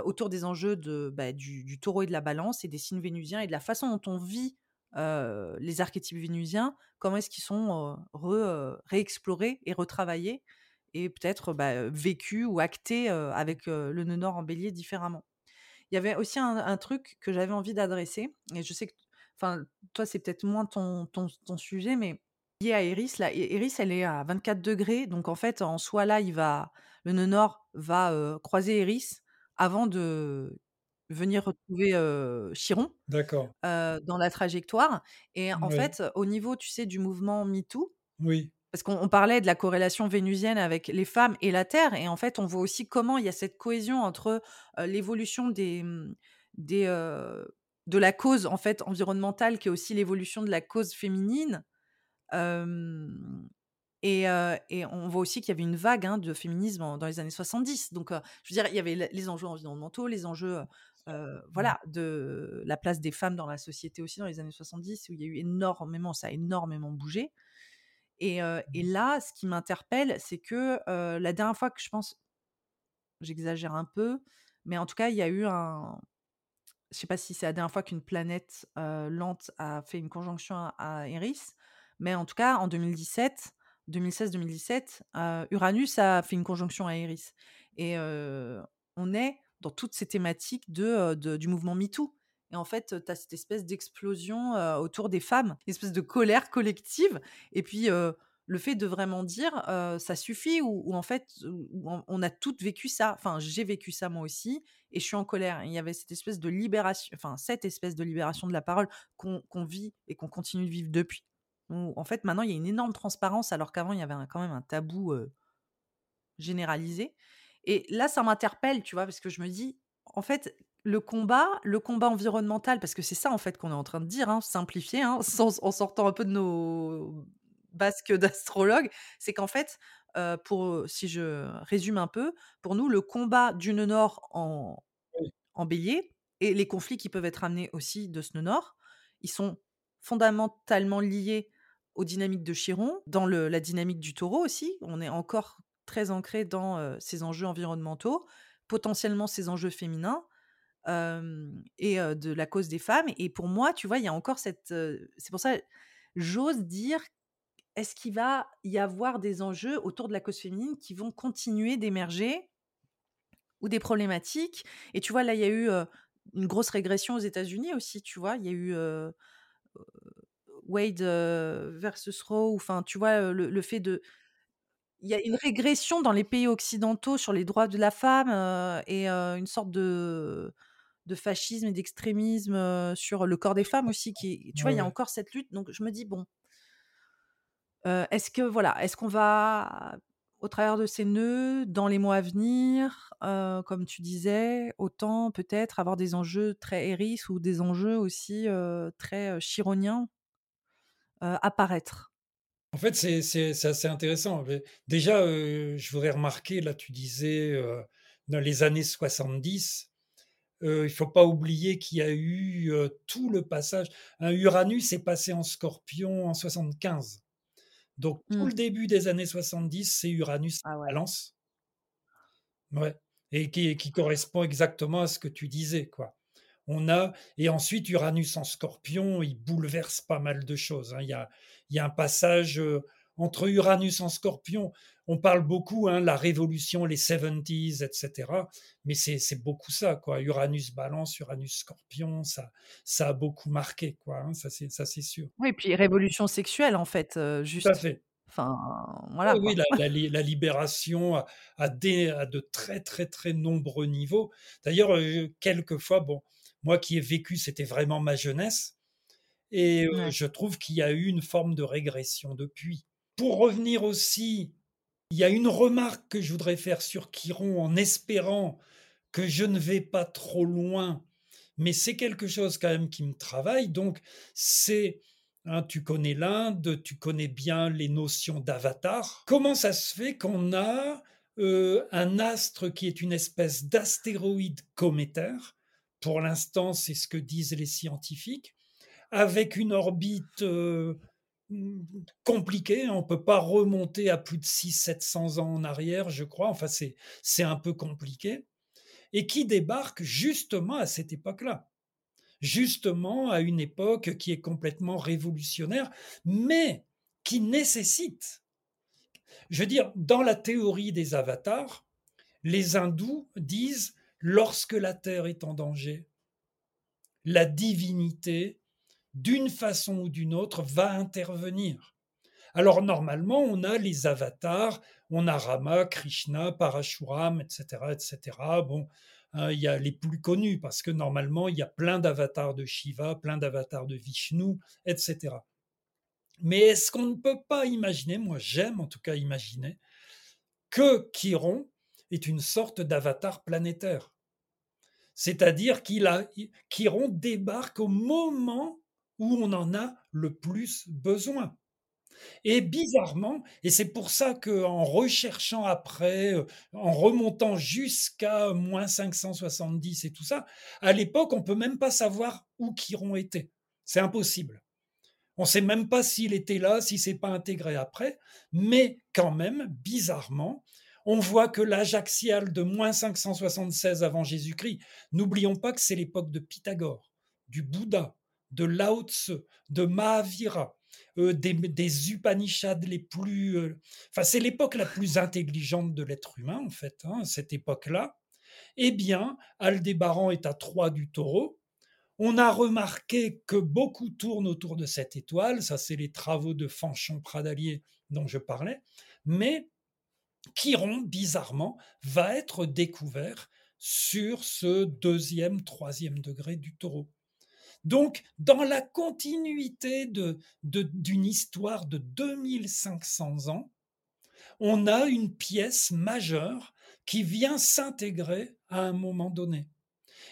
autour des enjeux bah, du, taureau et de la balance et des signes vénusiens et de la façon dont on vit les archétypes vénusiens, comment est-ce qu'ils sont réexplorés et retravaillés et peut-être bah, vécus ou actés avec le nœud nord en bélier différemment. Il y avait aussi un, truc que j'avais envie d'adresser, et je sais que enfin, toi, c'est peut-être moins ton, sujet, mais lié à Eris, là, Eris, elle est à 24 degrés, donc en fait, en soi, là, il va, le nœud nord va croiser Eris avant de venir retrouver Chiron D'accord. dans la trajectoire. Et en fait, au niveau, tu sais, du mouvement MeToo, oui. parce qu'on parlait de la corrélation vénusienne avec les femmes et la Terre, et en fait, on voit aussi comment il y a cette cohésion entre l'évolution des, mmh, des de la cause en fait environnementale, qui est aussi l'évolution de la cause féminine. Et, et, on voit aussi qu'il y avait une vague hein, de féminisme dans les années 70. Donc, je veux dire, il y avait les enjeux environnementaux, les enjeux voilà, de la place des femmes dans la société aussi dans les années 70, où il y a eu énormément, ça a énormément bougé. Et, et là, ce qui m'interpelle, c'est que la dernière fois que je pense, j'exagère un peu, mais en tout cas, il y a eu un. Je sais pas si c'est la dernière fois qu'une planète lente a fait une conjonction à, à Eris, mais en tout cas, en 2017, 2016-2017, Uranus a fait une conjonction à Eris. Et on est dans toutes ces thématiques de, du mouvement MeToo. Et en fait, tu as cette espèce d'explosion autour des femmes, une espèce de colère collective. Et puis, le fait de vraiment dire ça suffit, ou, en fait, on, a toutes vécu ça. Enfin, j'ai vécu ça moi aussi, et je suis en colère. il y avait cette espèce de libération, enfin, cette espèce de libération de la parole qu'on vit et qu'on continue de vivre depuis. en fait, maintenant, il y a une énorme transparence, alors qu'avant, il y avait quand même un tabou généralisé. Et là, ça m'interpelle, tu vois, parce que je me dis, en fait, le combat, le combat environnemental, parce que c'est ça en fait qu'on est en train de dire, hein, simplifié, hein, (laughs) en sortant un peu de nos basques d'astrologue, c'est qu'en fait, pour si je résume un peu, pour nous, le combat du nœud nord en, en bélier et les conflits qui peuvent être amenés aussi de ce nœud nord, ils sont fondamentalement liés aux dynamiques de Chiron, dans le, la dynamique du taureau aussi. On est encore très ancré dans ces enjeux environnementaux, potentiellement ces enjeux féminins et de la cause des femmes. Et pour moi, tu vois, il y a encore cette. c'est pour ça, j'ose dire, est-ce qu'il va y avoir des enjeux autour de la cause féminine qui vont continuer d'émerger ou des problématiques? Et tu vois, là, il y a eu une grosse régression aux États-Unis aussi, tu vois. Il y a eu. Wade versus Roe, enfin, tu vois, le fait de, il y a une régression dans les pays occidentaux sur les droits de la femme et une sorte de, de fascisme et d'extrémisme sur le corps des femmes aussi. Qui, tu vois, il y a encore cette lutte. Donc je me dis, bon, est-ce que, voilà, est-ce qu'on va, au travers de ces nœuds, dans les mois à venir, comme tu disais, autant peut-être avoir des enjeux très Eris ou des enjeux aussi très chironiens apparaître? En fait, c'est assez intéressant. Déjà, je voudrais remarquer, là, tu disais, dans les années 70, il ne faut pas oublier qu'il y a eu tout le passage. Un Uranus est passé en scorpion en 75. Donc, tout le mmh. début des années 70, c'est Uranus ah balance. Ouais. Et qui, qui, correspond exactement à ce que tu disais, quoi on a et ensuite Uranus en Scorpion, il bouleverse pas mal de choses. Hein. Il, y a, il y a un passage euh, entre Uranus en Scorpion. On parle beaucoup, hein, la révolution, les 70s, etc. Mais c'est beaucoup ça, quoi. Uranus Balance, Uranus Scorpion, ça, ça a beaucoup marqué, quoi. Hein. Ça c'est ça c'est sûr. Oui, puis révolution sexuelle en fait, juste. Tout à fait. Enfin, voilà. Oui, la, libération à, à, de très très très nombreux niveaux. D'ailleurs, euh, quelquefois, bon, moi qui ai vécu, c'était vraiment ma jeunesse. Et je trouve qu'il y a eu une forme de régression depuis. Pour revenir aussi, il y a une remarque que je voudrais faire sur Chiron en espérant que je ne vais pas trop loin, mais c'est quelque chose quand même qui me travaille. Donc, c'est, hein, tu connais l'Inde, tu connais bien les notions d'avatar. Comment ça se fait qu'on a un astre qui est une espèce d'astéroïde cométaire pour l'instant c'est ce que disent les scientifiques, avec une orbite euh, compliquée, on ne peut pas remonter à plus de 600-700 ans en arrière, je crois, enfin c'est un peu compliqué, et qui débarque justement à cette époque-là. Justement à une époque qui est complètement révolutionnaire, mais qui nécessite je veux dire, dans la théorie des avatars, les hindous disent lorsque la Terre est en danger, la divinité, d'une façon ou d'une autre, va intervenir. Alors normalement, on a les avatars, on a Rama, Krishna, Parashuram, etc., etc. Bon, hein, il y a les plus connus parce que normalement, il y a plein d'avatars de Shiva, plein d'avatars de Vishnu, etc. Mais est-ce qu'on ne peut pas imaginer, moi j'aime en tout cas imaginer, que Chiron est une sorte d'avatar planétaire C'est-à-dire Chiron débarque au moment où on en a le plus besoin. Et bizarrement, et c'est pour ça qu'en recherchant après, euh, en remontant jusqu'à moins 570 et tout ça, à l'époque, on peut même pas savoir où Chiron était. C'est impossible. On ne sait même pas s'il était là, si c'est pas intégré après, mais quand même, bizarrement, on voit que l'âge axial de moins 576 avant Jésus-Christ, n'oublions pas que c'est l'époque de Pythagore, du Bouddha, de Lao Tse, de Mahavira, euh, des, Upanishads les plus... Euh, enfin, c'est l'époque la plus intelligente de l'être humain, en fait, hein, cette époque-là. Eh bien, Aldébaran est à 3 du taureau, on a remarqué que beaucoup tournent autour de cette étoile, ça c'est les travaux de Fanchon Pradalier dont je parlais, mais Chiron, bizarrement, va être découvert sur ce deuxième, troisième degré du taureau. Donc, dans la continuité d'une de, histoire de 2500 ans, on a une pièce majeure qui vient s'intégrer à un moment donné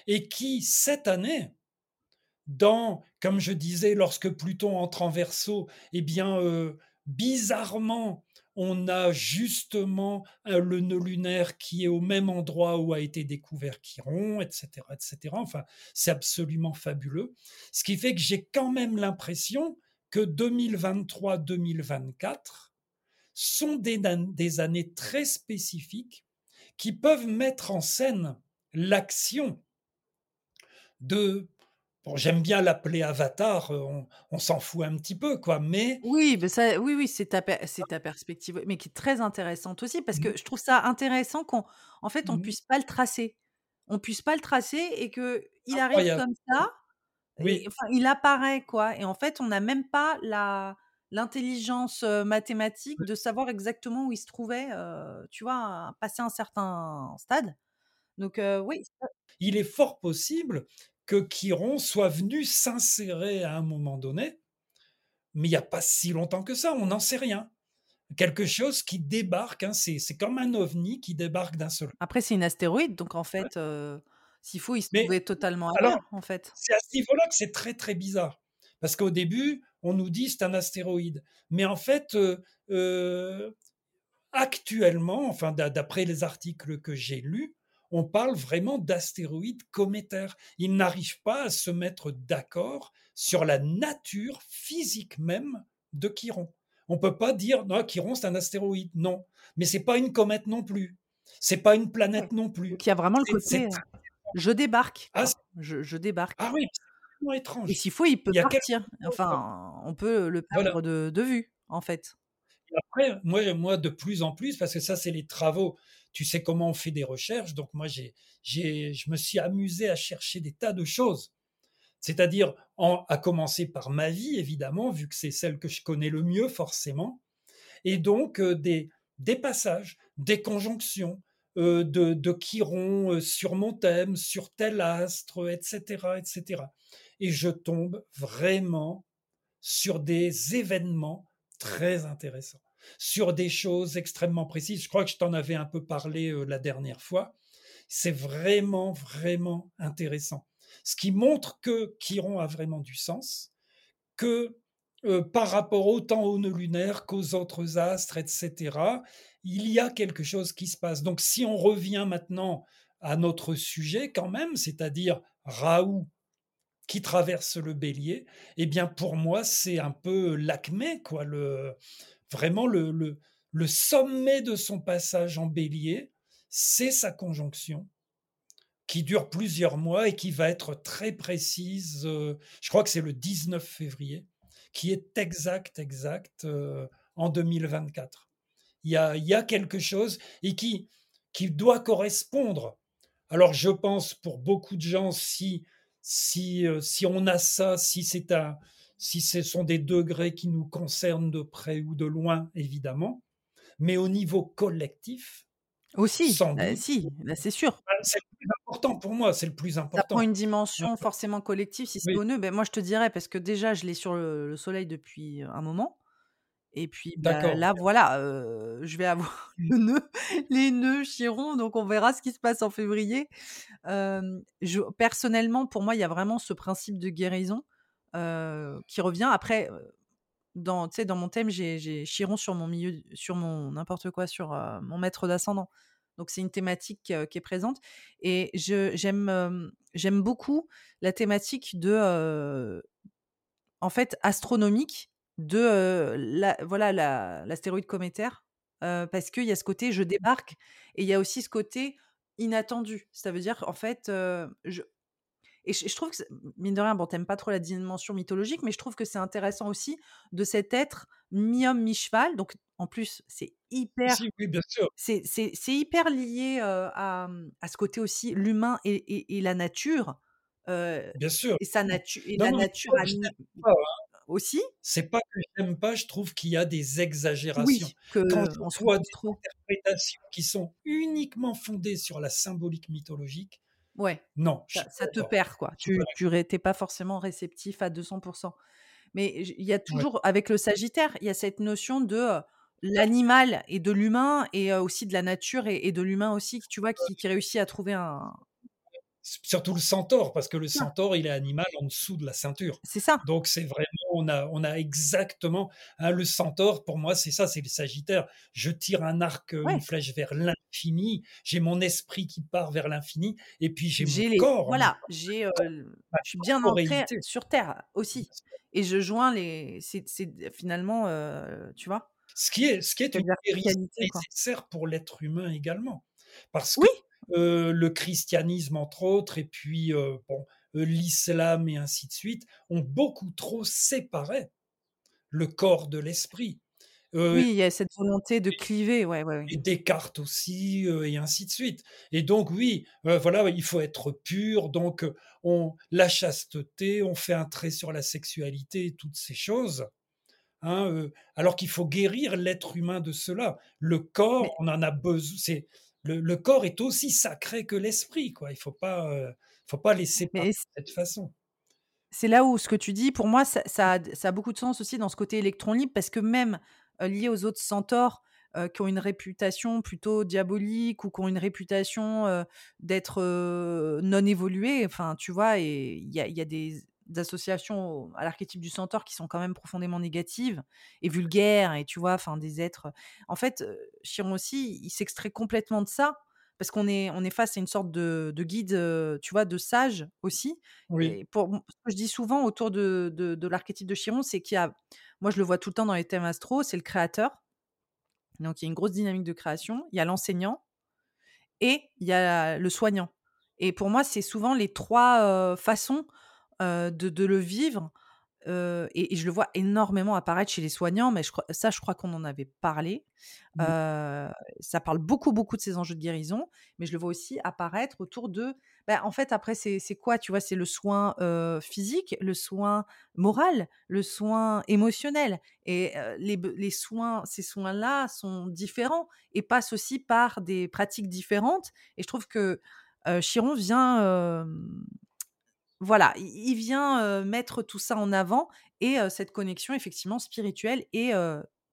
et qui, cette année, dans, comme je disais, lorsque Pluton entre en verso, eh bien, euh, bizarrement, on a justement le nœud lunaire qui est au même endroit où a été découvert Chiron, etc., etc. Enfin, c'est absolument fabuleux. Ce qui fait que j'ai quand même l'impression que 2023-2024 sont des, des années très spécifiques qui peuvent mettre en scène l'action de Bon, j'aime bien l'appeler Avatar, euh, on, s'en fout un petit peu, quoi, mais... Oui, mais ça, oui, oui, c'est ta, c'est ta perspective, mais qui est très intéressante aussi, parce que mmh. je trouve ça intéressant qu'en en fait, on mmh. puisse pas le tracer. On puisse pas le tracer et que il arrive comme ça, oui. enfin, il apparaît, quoi, et en fait, on n'a même pas la l'intelligence mathématique de savoir exactement où il se trouvait, tu vois, passer un certain stade. Donc, oui. Il est fort possible que Chiron soit venu s'insérer à un moment donné, mais il n'y a pas si longtemps que ça, on n'en sait rien. Quelque chose qui débarque, hein, c'est, comme un ovni qui débarque d'un seul. Après, c'est une astéroïde, donc en fait, euh, s'il faut, il se trouvait totalement ailleurs, en fait. C'est à ce niveau-là que c'est très très bizarre. Parce qu'au début, on nous dit c'est un astéroïde. Mais en fait, euh, euh, actuellement, enfin d'après les articles que j'ai lus, on parle vraiment d'astéroïdes cométaires. Ils n'arrivent pas à se mettre d'accord sur la nature physique même de Chiron. On peut pas dire non, Chiron c'est un astéroïde, non. Mais c'est pas une comète non plus. C'est pas une planète non plus. Qui a vraiment le côté. Euh, je débarque. Ah, je, débarque. Ah oui, c'est étrange. Et s'il faut, il peut partir. Enfin, on peut le perdre de, vue, en fait. après, moi, moi, de plus en plus, parce que ça, c'est les travaux tu sais comment on fait des recherches. Donc moi, j'ai, je me suis amusé à chercher des tas de choses. C'est-à-dire, à commencer par ma vie, évidemment, vu que c'est celle que je connais le mieux, forcément. Et donc, euh, des, des passages, des conjonctions, euh, de, de Chiron euh, sur mon thème, sur tel astre, etc., etc. Et je tombe vraiment sur des événements très intéressants sur des choses extrêmement précises. Je crois que je t'en avais un peu parlé euh, la dernière fois. C'est vraiment, vraiment intéressant. Ce qui montre que Chiron a vraiment du sens, que par rapport autant aux nœuds lunaires qu'aux autres astres, etc. Il y a quelque chose qui se passe. Donc si on revient maintenant à notre sujet quand même, c'est-à-dire Raoult qui traverse le bélier, eh bien pour moi c'est un peu l'acmé, quoi, le, vraiment le, le, sommet de son passage en bélier, c'est sa conjonction qui dure plusieurs mois et qui va être très précise. Euh, je crois que c'est le 19 février, qui est exact, exact euh, en 2024. Il y, a, il y a quelque chose et qui, qui doit correspondre. Alors je pense pour beaucoup de gens, si si, euh, si on a ça, si c'est un, si ce sont des degrés qui nous concernent de près ou de loin, évidemment, mais au niveau collectif. Aussi, bah, si, là c'est sûr. Bah, c'est le plus important pour moi, c'est le plus important. Ça prend une dimension forcément collective si c'est au nœud. Ben, moi je te dirais, parce que déjà je l'ai sur le, soleil depuis un moment. Et puis bah, là, voilà, je vais avoir (laughs) le nœud, les nœuds Chiron, donc on verra ce qui se passe en février. je, personnellement, pour moi, il y a vraiment ce principe de guérison qui revient. Après, dans, dans mon thème, j'ai Chiron sur mon milieu, sur mon n'importe quoi, sur mon maître d'ascendant. Donc c'est une thématique qui est présente. Et j'aime j'aime beaucoup la thématique de, en fait, astronomique de la, voilà l'astéroïde cométaire parce qu'il y a ce côté je débarque et il y a aussi ce côté inattendu. Ça veut dire en fait je et je, trouve que mine de rien bon t'aimes pas trop la dimension mythologique mais je trouve que c'est intéressant aussi de cet être mi-homme mi-cheval donc en plus c'est hyper oui, bien sûr. c'est hyper lié à, à, ce côté aussi l'humain et, et, la nature bien sûr et sa nature et la nature aussi? C'est pas que j'aime pas, je trouve qu'il y a des exagérations. que Quand on voit des interprétations qui sont uniquement fondées sur la symbolique mythologique, ouais, non. Ça, te perd, quoi. Tu n'étais pas forcément réceptif à 200%. Mais il y a toujours, avec le Sagittaire, il y a cette notion de l'animal et de l'humain et aussi de la nature et, de l'humain aussi, tu vois, qui, qui réussit à trouver un, surtout le centaure, parce que le centaure, il est animal en dessous de la ceinture. C'est ça. Donc c'est vraiment, on a, on a exactement hein, le centaure. Pour moi, c'est ça, c'est le Sagittaire. Je tire un arc, euh, une flèche vers l'infini. J'ai mon esprit qui part vers l'infini, et puis j'ai mon corps. Voilà, j'ai, euh, je suis bien ancré sur Terre aussi, et je joins les. C'est finalement, euh, tu vois? Ce qui est, ce qui est une vérité nécessaire pour l'être humain également, parce que le christianisme entre autres, et puis bon, l'islam et ainsi de suite, ont beaucoup trop séparé le corps de l'esprit. oui, il y a cette volonté de cliver, ouais, ouais, Et Descartes aussi, et ainsi de suite. Et donc oui, voilà, il faut être pur. Donc on la chasteté, on fait un trait sur la sexualité, toutes ces choses. Hein, alors qu'il faut guérir l'être humain de cela. Le corps, on en a besoin. C'est le, corps est aussi sacré que l'esprit, quoi. Il faut pas, euh, faut pas laisser de cette façon. C'est là où ce que tu dis, pour moi, ça, a, beaucoup de sens aussi dans ce côté électron libre, parce que même euh, lié aux autres centaures euh, qui ont une réputation plutôt diabolique ou qui ont une réputation d'être non évolués, enfin, tu vois, et il y a, des d'associations à l'archétype du centaure qui sont quand même profondément négatives et vulgaires et tu vois enfin des êtres en fait Chiron aussi il s'extrait complètement de ça parce qu'on est on est face à une sorte de, guide tu vois de sage aussi oui. pour ce que je dis souvent autour de, de, l'archétype de Chiron c'est qu'il y a moi je le vois tout le temps dans les thèmes astro c'est le créateur donc il y a une grosse dynamique de création il y a l'enseignant et il y a le soignant et pour moi c'est souvent les trois façons de, le vivre. Et, je le vois énormément apparaître chez les soignants, mais je ça, je crois qu'on en avait parlé. Mmh. ça parle beaucoup, beaucoup de ces enjeux de guérison, mais je le vois aussi apparaître autour de. Bah, en fait, après, c'est quoi Tu vois, c'est le soin physique, le soin moral, le soin émotionnel. Et les, les, soins, ces soins-là sont différents et passent aussi par des pratiques différentes. Et je trouve que Chiron vient voilà, il vient mettre tout ça en avant et cette connexion effectivement spirituelle est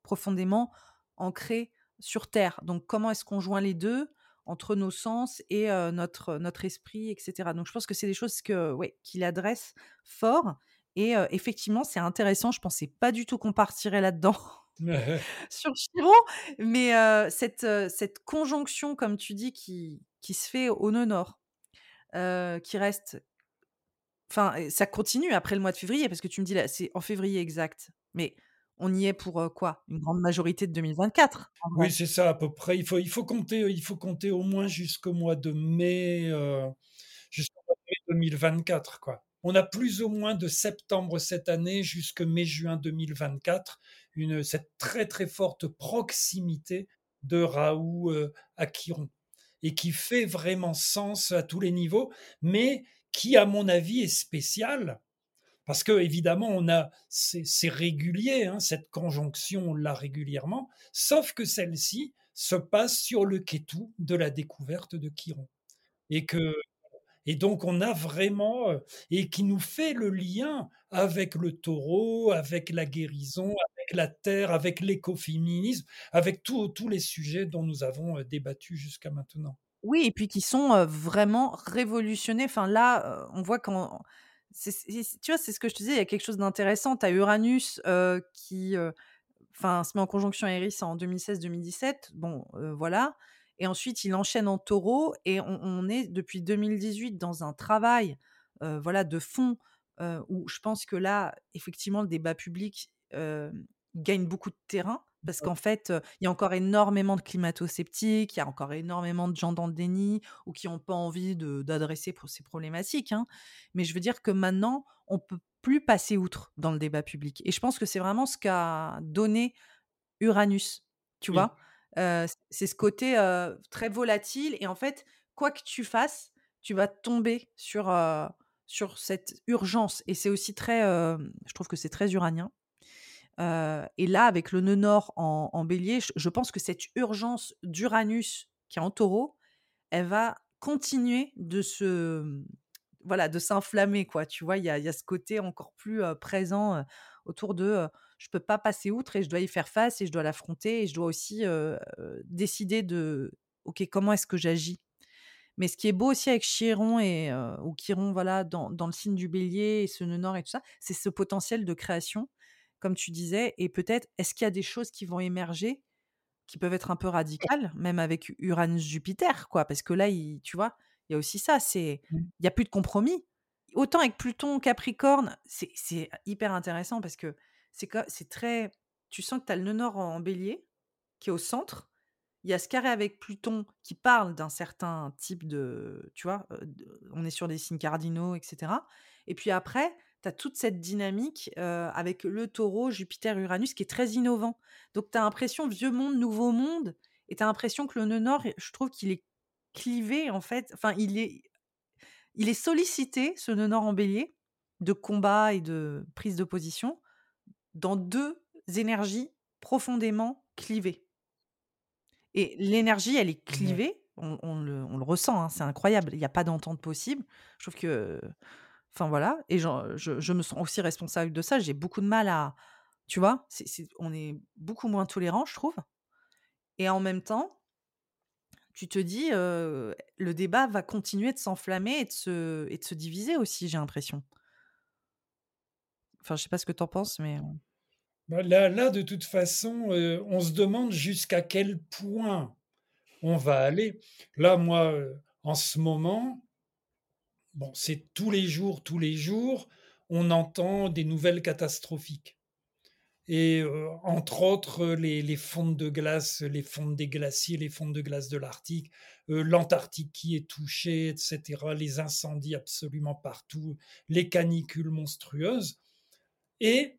profondément ancrée sur Terre. Donc comment est-ce qu'on joint les deux entre nos sens et notre, notre esprit, etc. Donc je pense que c'est des choses que, ouais, qu'il adresse fort Et effectivement, c'est intéressant. Je pensais pas du tout qu'on partirait là-dedans (laughs) (laughs) sur Chiron, mais cette, cette conjonction, comme tu dis, qui qui se fait au nœud nord, qui reste enfin, ça continue après le mois de février parce que tu me dis là, c'est en février exact, mais on y est pour, quoi? Une grande majorité de 2024, en Oui, c'est ça à peu près. Il faut il faut compter, il faut compter au moins jusqu'au mois de mai, heu, jusqu'au mois de mai 2024, quoi. On a plus ou moins de septembre cette année jusque mai-juin 2024, une cette très, très forte proximité de Raoult, à Chiron et qui fait vraiment sens à tous les niveaux, mais qui, à mon avis, est spéciale parce que évidemment, on a c'est régulier, hein, cette conjonction, on l'a régulièrement, sauf que celle-ci se passe sur le Kétou de la découverte de Chiron et que et donc on a vraiment, heu et qui nous fait le lien avec le Taureau, avec la guérison, avec la terre, avec l'écoféminisme, avec tous les sujets dont nous avons, heu, débattu jusqu'à maintenant. Oui et puis qui sont, vraiment révolutionnés. Enfin là, on voit c'est tu vois, c'est ce que je te disais, il y a quelque chose d'intéressant. Tu as Uranus, qui, se met en conjonction à Eris en 2016-2017. Bon, voilà et ensuite il enchaîne en Taureau et on est depuis 2018 dans un travail, voilà de fond, où je pense que là, effectivement, le débat public, gagne beaucoup de terrain parce qu'en fait, il y a encore énormément de climato-sceptiques, il y a encore énormément de gens dans le déni ou qui ont pas envie de d'adresser ces problématiques, hein. Mais je veux dire que maintenant, on peut plus passer outre dans le débat public et je pense que c'est vraiment ce qu'a donné Uranus, tu Oui, vois? C'est ce côté, très volatile et en fait, quoi que tu fasses, tu vas tomber sur, sur cette urgence et c'est aussi très, je trouve que c'est très uranien. Et là, avec le nœud nord en bélier, je pense que cette urgence d'Uranus qui est en taureau, elle va continuer de se, mmh, voilà, de s'inflammer, quoi. Tu vois? Il y a ce côté encore plus, présent, autour de, je peux pas passer outre et je dois y faire face et je dois l'affronter et je dois aussi, décider de: «OK, comment est-ce que j'agis?» mais ce qui est beau aussi avec Chiron et ou Chiron, voilà, dans dans le signe du Bélier et ce nœud nord et tout ça, c'est ce potentiel de création, comme tu disais et peut-être, est-ce qu'il y a des choses qui vont émerger, qui peuvent être un peu radicales, même avec Uranus-Jupiter, quoi? Parce que là, il tu vois, il y a aussi ça, c'est mmh, il y a plus de compromis. Autant avec Pluton, Capricorne, c'est hyper intéressant parce que c'est très tu sens que tu as le nœud nord en Bélier, qui est au centre il y a ce carré avec Pluton qui parle d'un certain type de tu vois? On est sur des signes cardinaux et cetera et puis après, tu as toute cette dynamique, avec le Taureau, Jupiter, Uranus qui est très innovant. Donc tu as l'impression vieux monde, nouveau monde et tu as l'impression que le nœud nord, je trouve qu'il est clivé en fait, enfin il est il est sollicité, ce nœud nord en Bélier, de combat et de prise de position dans 2 énergies profondément clivées. Et l'énergie, elle est clivée, on on le on le ressent, hein, c'est incroyable, il y a pas d'entente possible. Je trouve que enfin voilà et je je me sens aussi responsable de ça. J'ai beaucoup de mal à tu vois? On est beaucoup moins tolérants, je trouve et en même temps, tu te dis, le débat va continuer de s'enflammer et de se et de se diviser aussi, j'ai l'impression. Enfin, je sais pas ce que tu en penses, mais Bah, là là, de toute façon, on se demande jusqu'à quel point on va aller. Là, moi, en ce moment, bon, c'est tous les jours, tous les jours, on entend des nouvelles catastrophiques et heu, entre autres, les les de glace, les fontes des glaciers, les fontes de glace de l'Arctique, heu, l'Antarctique qui est touchée et cetera, les incendies absolument partout, les canicules monstrueuses et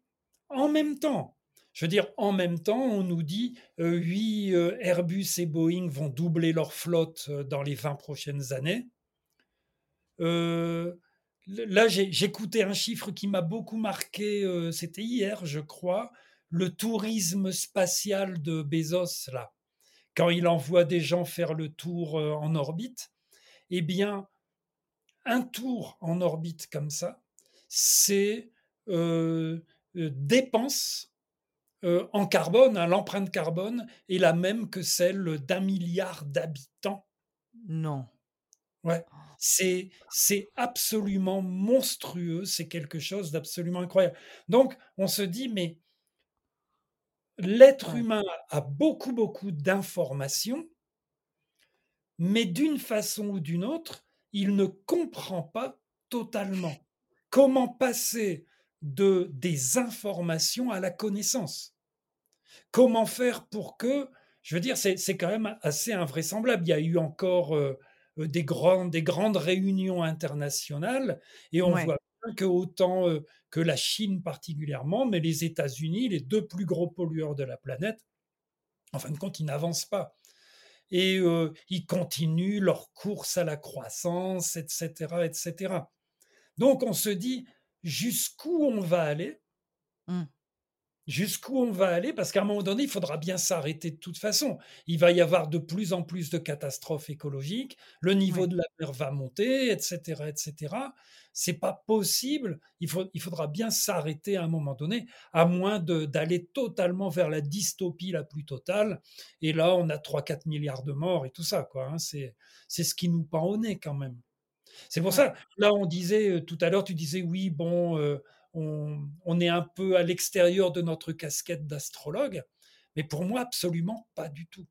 en même temps, je veux dire, en même temps, on nous dit, oui, heu, Airbus et Boeing vont doubler leur flotte, dans les 20 prochaines années. Heu, l là, j'écoutais un chiffre qui m'a beaucoup marqué, heu, c'était hier, je crois, le tourisme spatial de Bezos, là, quand il envoie des gens faire le tour, heu, en orbite. Eh bien, un tour en orbite comme ça, c'est, dépenses Heu, en carbone, hein, l'empreinte carbone est la même que celle d'un milliard d'habitants. non. Ouais, c'est c'est absolument monstrueux, c'est quelque chose d'absolument incroyable. Donc on se dit: «Mais» «l'être humain a beaucoup, beaucoup d'informations» «mais d'une façon ou d'une autre, il ne comprend pas totalement. Comment passer de des informations à la connaissance? Comment faire pour que» je veux dire, c'est c'est quand même assez invraisemblable. Il y a eu encore, heu, des grandes des grandes réunions internationales et on Ouais. voit bien qu'autant, heu, que la Chine particulièrement, mais les États-Unis, les 2 plus gros pollueurs de la planète, en fin de compte, ils n'avancent pas et heu, ils continuent leur course à la croissance et cetera et cetera. Donc on se dit: «Jusqu'où on va aller?» Mmh. Jusqu'où on va aller? Parce qu'à un moment donné, il faudra bien s'arrêter de toute façon. Il va y avoir de plus en plus de catastrophes écologiques, le niveau de la mer va monter et cetera et cetera. C'est pas possible, il faut il faudra bien s'arrêter à un moment donné, à moins de d'aller totalement vers la dystopie la plus totale et là, on a 3-4 000 000 de morts et tout ça, quoi, hein. C'est c'est ce qui nous pend au nez quand même. C'est pour Ouais. ça, là, on disait, heu, tout à l'heure, tu disais: «Oui, bon, heu, on on est un peu à l'extérieur de notre casquette d'astrologue», mais pour moi, absolument pas du tout.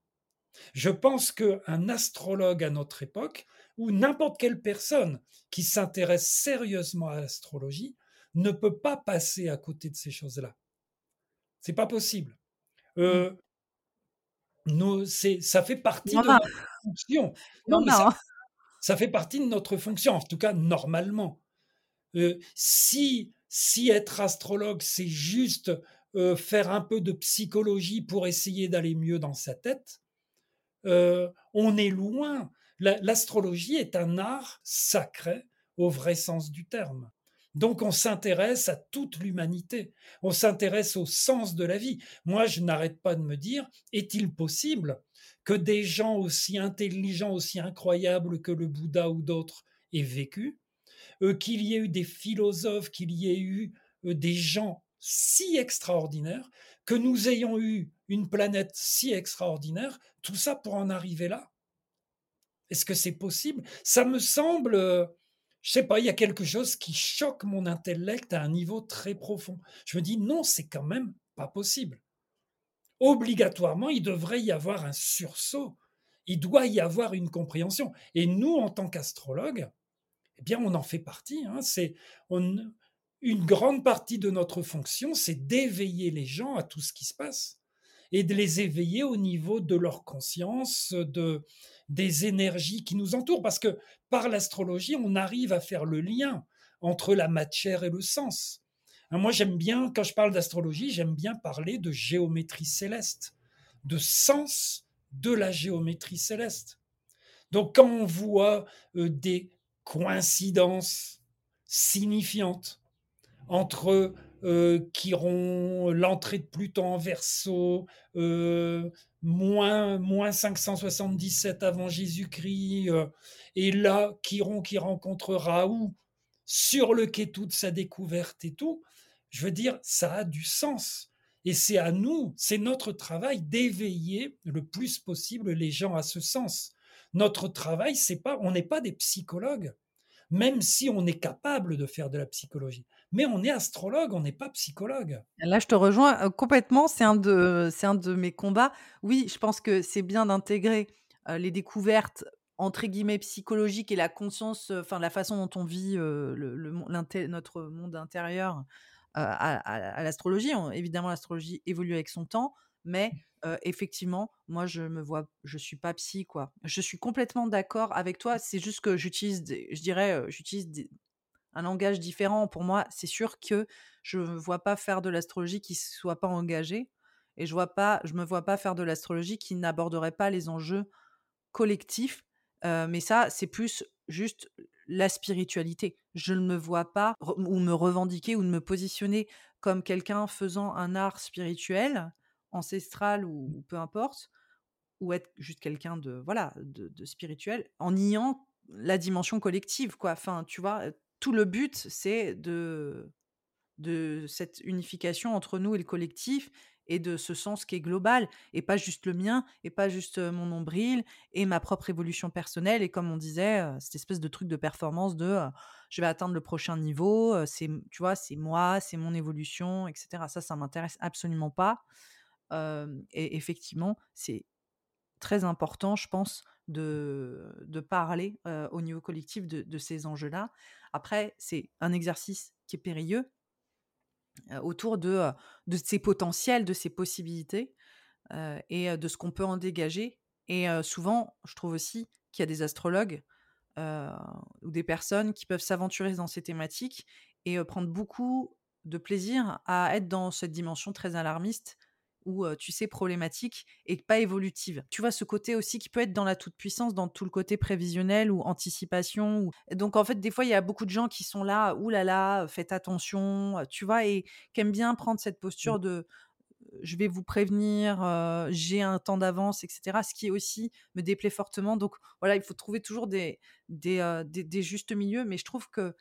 Je pense qu'un astrologue à notre époque ou n'importe quelle personne qui s'intéresse sérieusement à l'astrologie ne peut pas passer à côté de ces choses-là. C'est pas possible. Mmh. Nous c'est ça fait partie de notre fonction. Non, ça hein. ça fait partie de notre fonction, en tout cas normalement. Heu, si si être astrologue, c'est juste, heu, faire un peu de psychologie pour essayer d'aller mieux dans sa tête, heu, on est loin. La l'astrologie est un art sacré au vrai sens du terme. Donc on s'intéresse à toute l'humanité. On s'intéresse au sens de la vie. Moi, je n'arrête pas de me dire: «Est-il possible que des gens aussi intelligents, aussi incroyables que le Bouddha ou d'autres aient vécu? Heu, qu'il y ait eu des philosophes, qu'il y ait eu, heu, des gens si extraordinaires, que nous ayons eu une planète si extraordinaire, tout ça pour en arriver là?» Est-ce que c'est possible? Ça me semble, heu, je sais pas, il y a quelque chose qui choque mon intellect à un niveau très profond. Je me dis: «Non, c'est quand même pas possible». Obligatoirement, il devrait y avoir un sursaut. Il doit y avoir une compréhension et nous, en tant qu'astrologues, eh bien, on en fait partie, hein. C'est une grande partie de notre fonction, c'est d'éveiller les gens à tout ce qui se passe et de les éveiller au niveau de leur conscience, de des énergies qui nous entourent. Parce que par l'astrologie, on arrive à faire le lien entre la matière et le sens. Hein, moi, j'aime bien, quand je parle d'astrologie, j'aime bien parler de géométrie céleste, de sens de la géométrie céleste. Donc quand on voit, heu, des coïncidences signifiantes entre, heu, Chiron, l'entrée de Pluton en Verseau, heu, moins moins 577 avant Jésus-Christ, heu et là, Chiron qui rencontre Raoult sur le Kétou de sa découverte et tout. Je veux dire, ça a du sens et c'est à nous, c'est notre travail d'éveiller le plus possible les gens à ce sens. Notre travail, c'est pas on n'est pas des psychologues, même si on est capable de faire de la psychologie. Mais on est astrologue, on n'est pas psychologue. Là, je te rejoins, heu, complètement, c'est un de c'est un de mes combats. Oui, je pense que c'est bien d'intégrer, heu, les découvertes entre guillemets «psychologiques» et la conscience, heu, enfin la façon dont on vit, notre monde intérieur, à à l'astrologie. Évidemment, l'astrologie évolue avec son temps, mais effectivement, moi, je me vois je suis pas psy, quoi. Je suis complètement d'accord avec toi, c'est juste que j'utilise je dirais, j'utilise un langage différent. Pour moi, c'est sûr que je ne vois pas faire de l'astrologie qui soit pas engagée et je vois pas je me vois pas faire de l'astrologie qui n'aborderait pas les enjeux collectifs, mais ça, c'est plus juste la spiritualité. Je ne me vois pas ou me revendiquer ou me positionner comme quelqu'un faisant un art spirituel, ancestral ou peu importe, ou être juste quelqu'un de voilà, de spirituel en niant la dimension collective, quoi. Enfin, tu vois? Tout le but, c'est de de cette unification entre nous et le collectif et de ce sens qui est global et pas juste le mien et pas juste mon nombril et ma propre évolution personnelle et comme on disait cette espèce de truc de performance de je vais atteindre le prochain niveau c'est tu vois c'est moi c'est mon évolution etc ça ça m'intéresse absolument pas et effectivement c'est très important je pense de, parler au niveau collectif de, de ces enjeux-là. Après, c'est un exercice qui est périlleux autour de, de ses potentiels, de ses possibilités et de ce qu'on peut en dégager. Et souvent, je trouve aussi qu'il y a des astrologues ou des personnes qui peuvent s'aventurer dans ces thématiques et prendre beaucoup de plaisir à être dans cette dimension très alarmiste ou tu sais, problématique et pas évolutive. Tu vois, ce côté aussi qui peut être dans la toute-puissance, dans tout le côté prévisionnel ou anticipation. Ou... Donc, en fait, des fois, il y a beaucoup de gens qui sont là, ouh là là, faites attention, tu vois, et qui aiment bien prendre cette posture mmh. de je vais vous prévenir, j'ai un temps d'avance, etc. Ce qui aussi me déplaît fortement. Donc, voilà, il faut trouver toujours des, des, des, justes milieux, mais je trouve que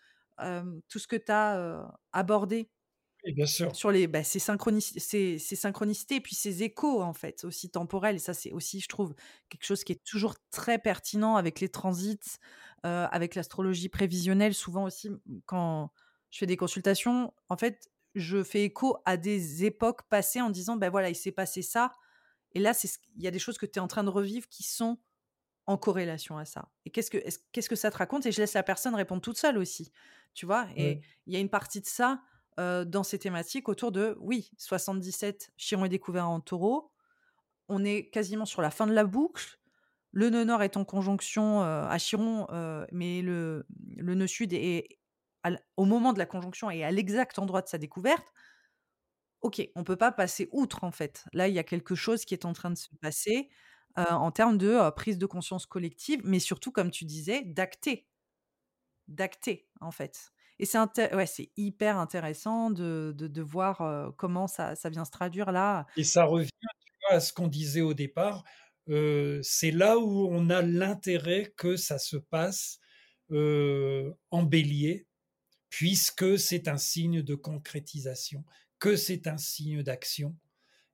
tout ce que tu as abordé bien sûr. Sur les, bah, ces, ces, synchronicités et puis ces échos, en fait, aussi temporels. Et ça, c'est aussi, je trouve, quelque chose qui est toujours très pertinent avec les transits, euh, avec l'astrologie prévisionnelle. Souvent aussi, quand je fais des consultations, en fait, je fais écho à des époques passées en disant, ben voilà, il s'est passé ça. Et là, il y a des choses que tu es en train de revivre qui sont en corrélation à ça. Et qu'est-ce que, qu'est-ce que ça te raconte? Et je laisse la personne répondre toute seule aussi. Tu vois? Et il y a une partie de ça dans ces thématiques autour de, oui, 77, Chiron est découvert en taureau. On est quasiment sur la fin de la boucle. Le nœud nord est en conjonction à Chiron, mais le, le nœud sud est, au moment de la conjonction et à l'exact endroit de sa découverte. Ok, on peut pas passer outre en fait. Là, il y a quelque chose qui est en train de se passer en termes de prise de conscience collective, mais surtout, comme tu disais, d'acter. D'acter, en fait. Et c'est hyper intéressant de, voir comment ça, vient se traduire là. Et ça revient à ce qu'on disait au départ. c'est là où on a l'intérêt que ça se passe en bélier, puisque c'est un signe de concrétisation, que c'est un signe d'action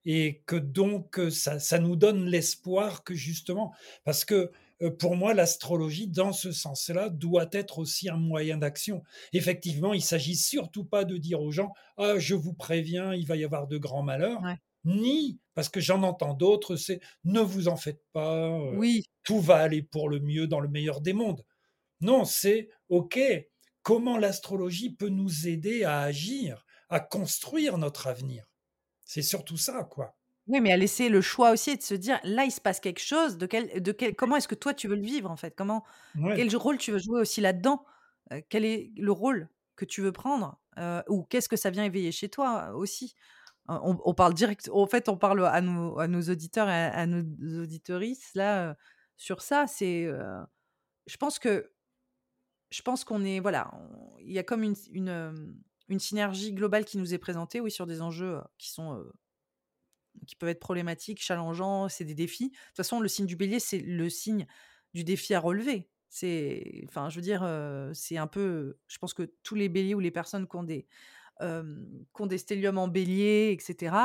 et que donc ça, nous donne l'espoir que justement, parce que pour moi, l'astrologie, dans ce sens-là, doit être aussi un moyen d'action. Effectivement, il s'agit surtout pas de dire aux gens Ah, je vous préviens, il va y avoir de grands malheurs. Ni, parce que j'en entends d'autres, c'est ne vous en faites pas, euh, oui. tout va aller pour le mieux dans le meilleur des mondes. Non, c'est OK, comment l'astrologie peut nous aider à agir, à construire notre avenir? C'est surtout ça, quoi. Oui, mais à laisser le choix aussi et de se dire, là, il se passe quelque chose, de quel, de quel, comment est-ce que toi tu veux le vivre en fait? Comment, quel rôle tu veux jouer aussi là-dedans? Quel est le rôle que tu veux prendre Ou qu'est-ce que ça vient éveiller chez toi aussi? On, parle direct, en fait, on parle à nos, à nos auditeurs et à, nos auditorices là sur ça. C'est, je pense que, je pense qu'on est, voilà, il y a comme une, une, une synergie globale qui nous est présentée, oui, sur des enjeux qui sont qui peuvent être problématiques, challengeants, c'est des défis. De toute façon, le signe du bélier, c'est le signe du défi à relever. C'est, enfin, je veux dire, c'est un peu, je pense que tous les béliers ou les personnes qui ont des, qui ont des stelliums en bélier, etc.,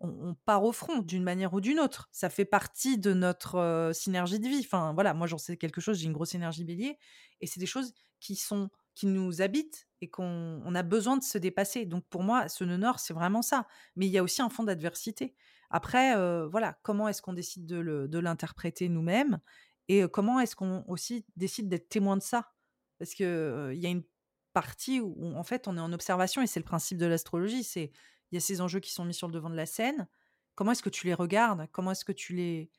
on, part au front d'une manière ou d'une autre. Ça fait partie de notre synergie de vie. Enfin, voilà, moi j'en sais quelque chose, j'ai une grosse énergie bélier, et c'est des choses qui sont qui nous habitent et qu'on a besoin de se dépasser. Donc pour moi, ce nœud nord, c'est vraiment ça. Mais il y a aussi un fond d'adversité. Après, voilà, comment est-ce qu'on décide de l'interpréter nous-mêmes et comment est-ce qu'on aussi décide d'être témoin de ça? Parce qu'il il y a une partie où, en fait, on est en observation et c'est le principe de l'astrologie. C'est il y a ces enjeux qui sont mis sur le devant de la scène. Comment est-ce que tu les regardes? Comment est-ce que tu les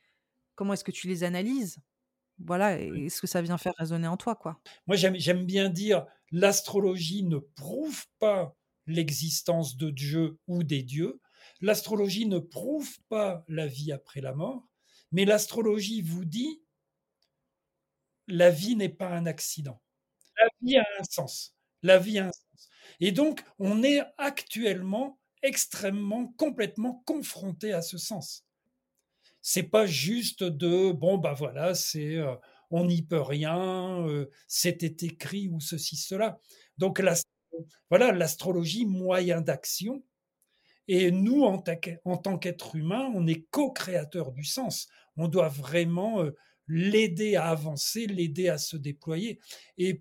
comment est-ce que tu les analyses? Voilà, est-ce que ça vient faire résonner en toi, quoi Moi, j'aime bien dire l'astrologie ne prouve pas l'existence de Dieu ou des dieux, L'astrologie ne prouve pas la vie après la mort, mais l'astrologie vous dit la vie n'est pas un accident. La vie a un sens. La vie a un sens. Et donc, on est actuellement extrêmement, complètement confronté à ce sens. C'est pas juste de bon bah voilà, c'est euh, on n'y peut rien, euh, c'était écrit ou ceci cela. Donc voilà, l'astrologie moyen d'action Et nous, en, tant qu'être humain, on est co-créateur du sens. On doit vraiment euh, l'aider à avancer, l'aider à se déployer. Et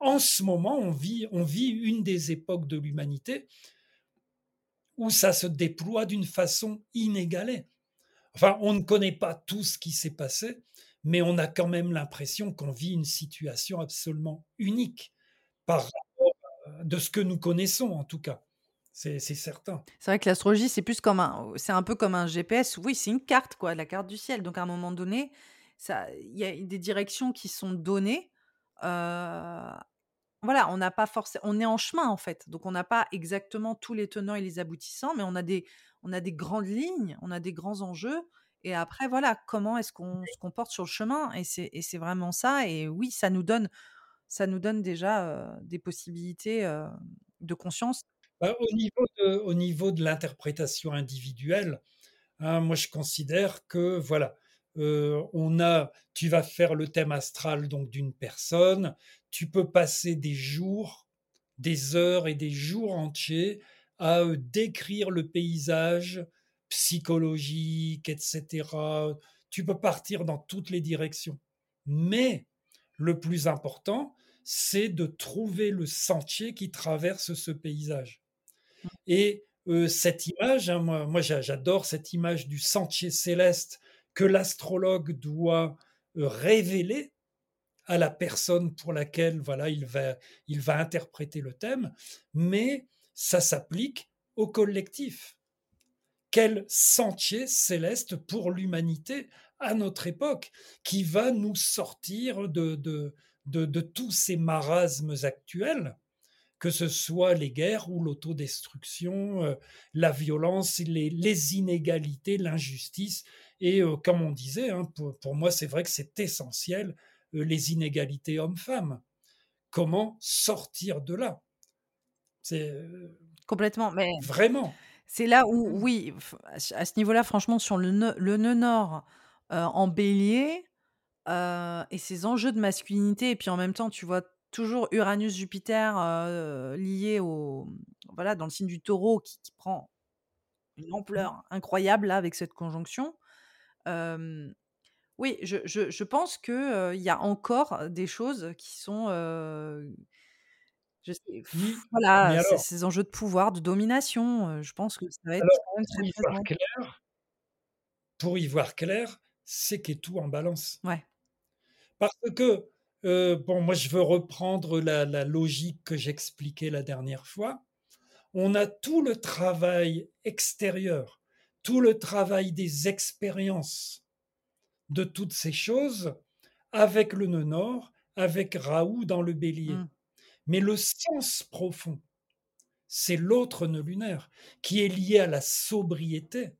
en ce moment, on vit, on vit une des époques de l'humanité où ça se déploie d'une façon inégalée. Enfin, on ne connaît pas tout ce qui s'est passé, mais on a quand même l'impression qu'on vit une situation absolument unique par rapport de ce que nous connaissons en tout cas. C'est certain. C'est vrai que l'astrologie, c'est plus comme un, c'est un peu comme un GPS. Oui, c'est une carte, quoi, la carte du ciel. Donc à un moment donné, il y a des directions qui sont données. Euh, voilà, on n'a pas forcément, on est en chemin en fait. Donc on n'a pas exactement tous les tenants et les aboutissants, mais on a des, on a des grandes lignes, on a des grands enjeux. Et après, voilà, comment est-ce qu'on se comporte sur le chemin? Et c'est vraiment ça. Et oui, ça nous donne, ça nous donne déjà euh, des possibilités euh, de conscience bah, au niveau de, au niveau de l'interprétation individuelle, hein, moi je considère que voilà, euh, on a, tu vas faire le thème astral donc d'une personne, tu peux passer des jours, des heures et des jours entiers à euh, décrire le paysage psychologique, etc. Tu peux partir dans toutes les directions. Mais le plus important, c'est de trouver le sentier qui traverse ce paysage. Et cette image, hein, moi, j'adore cette image du sentier céleste que l'astrologue doit révéler à la personne pour laquelle voilà il va il va interpréter le thème, mais ça s'applique au collectif. Quel sentier céleste pour l'humanité à notre époque qui va nous sortir de, de, de tous ces marasmes actuels que ce soit les guerres ou l'autodestruction, euh, la violence, les, inégalités, l'injustice. Et euh, comme on disait, hein, pour, moi, c'est vrai que c'est essentiel, euh, les inégalités hommes-femmes. Comment sortir de là? C'est complètement, mais vraiment. C'est là où, oui, à ce niveau-là, franchement, sur le, le nœud nord en bélier et ses enjeux de masculinité, et puis en même temps, tu vois toujours Uranus-Jupiter lié au voilà dans le signe du Taureau qui, prend une mmh. ampleur incroyable là avec cette conjonction. oui, je, je, pense que il y a encore des choses qui sont je sais, voilà ces enjeux de pouvoir, de domination. je pense que ça va être très pour, y voir clair, pour y voir clair, c'est qu'est tout en balance. Ouais. Parce que euh, bon, moi, je veux reprendre la, logique que j'expliquais la dernière fois. On a tout le travail extérieur, tout le travail des expériences de toutes ces choses avec le nœud nord, avec Raoult dans le bélier. Mmh. Mais le sens profond, c'est l'autre nœud lunaire qui est lié à la sobriété,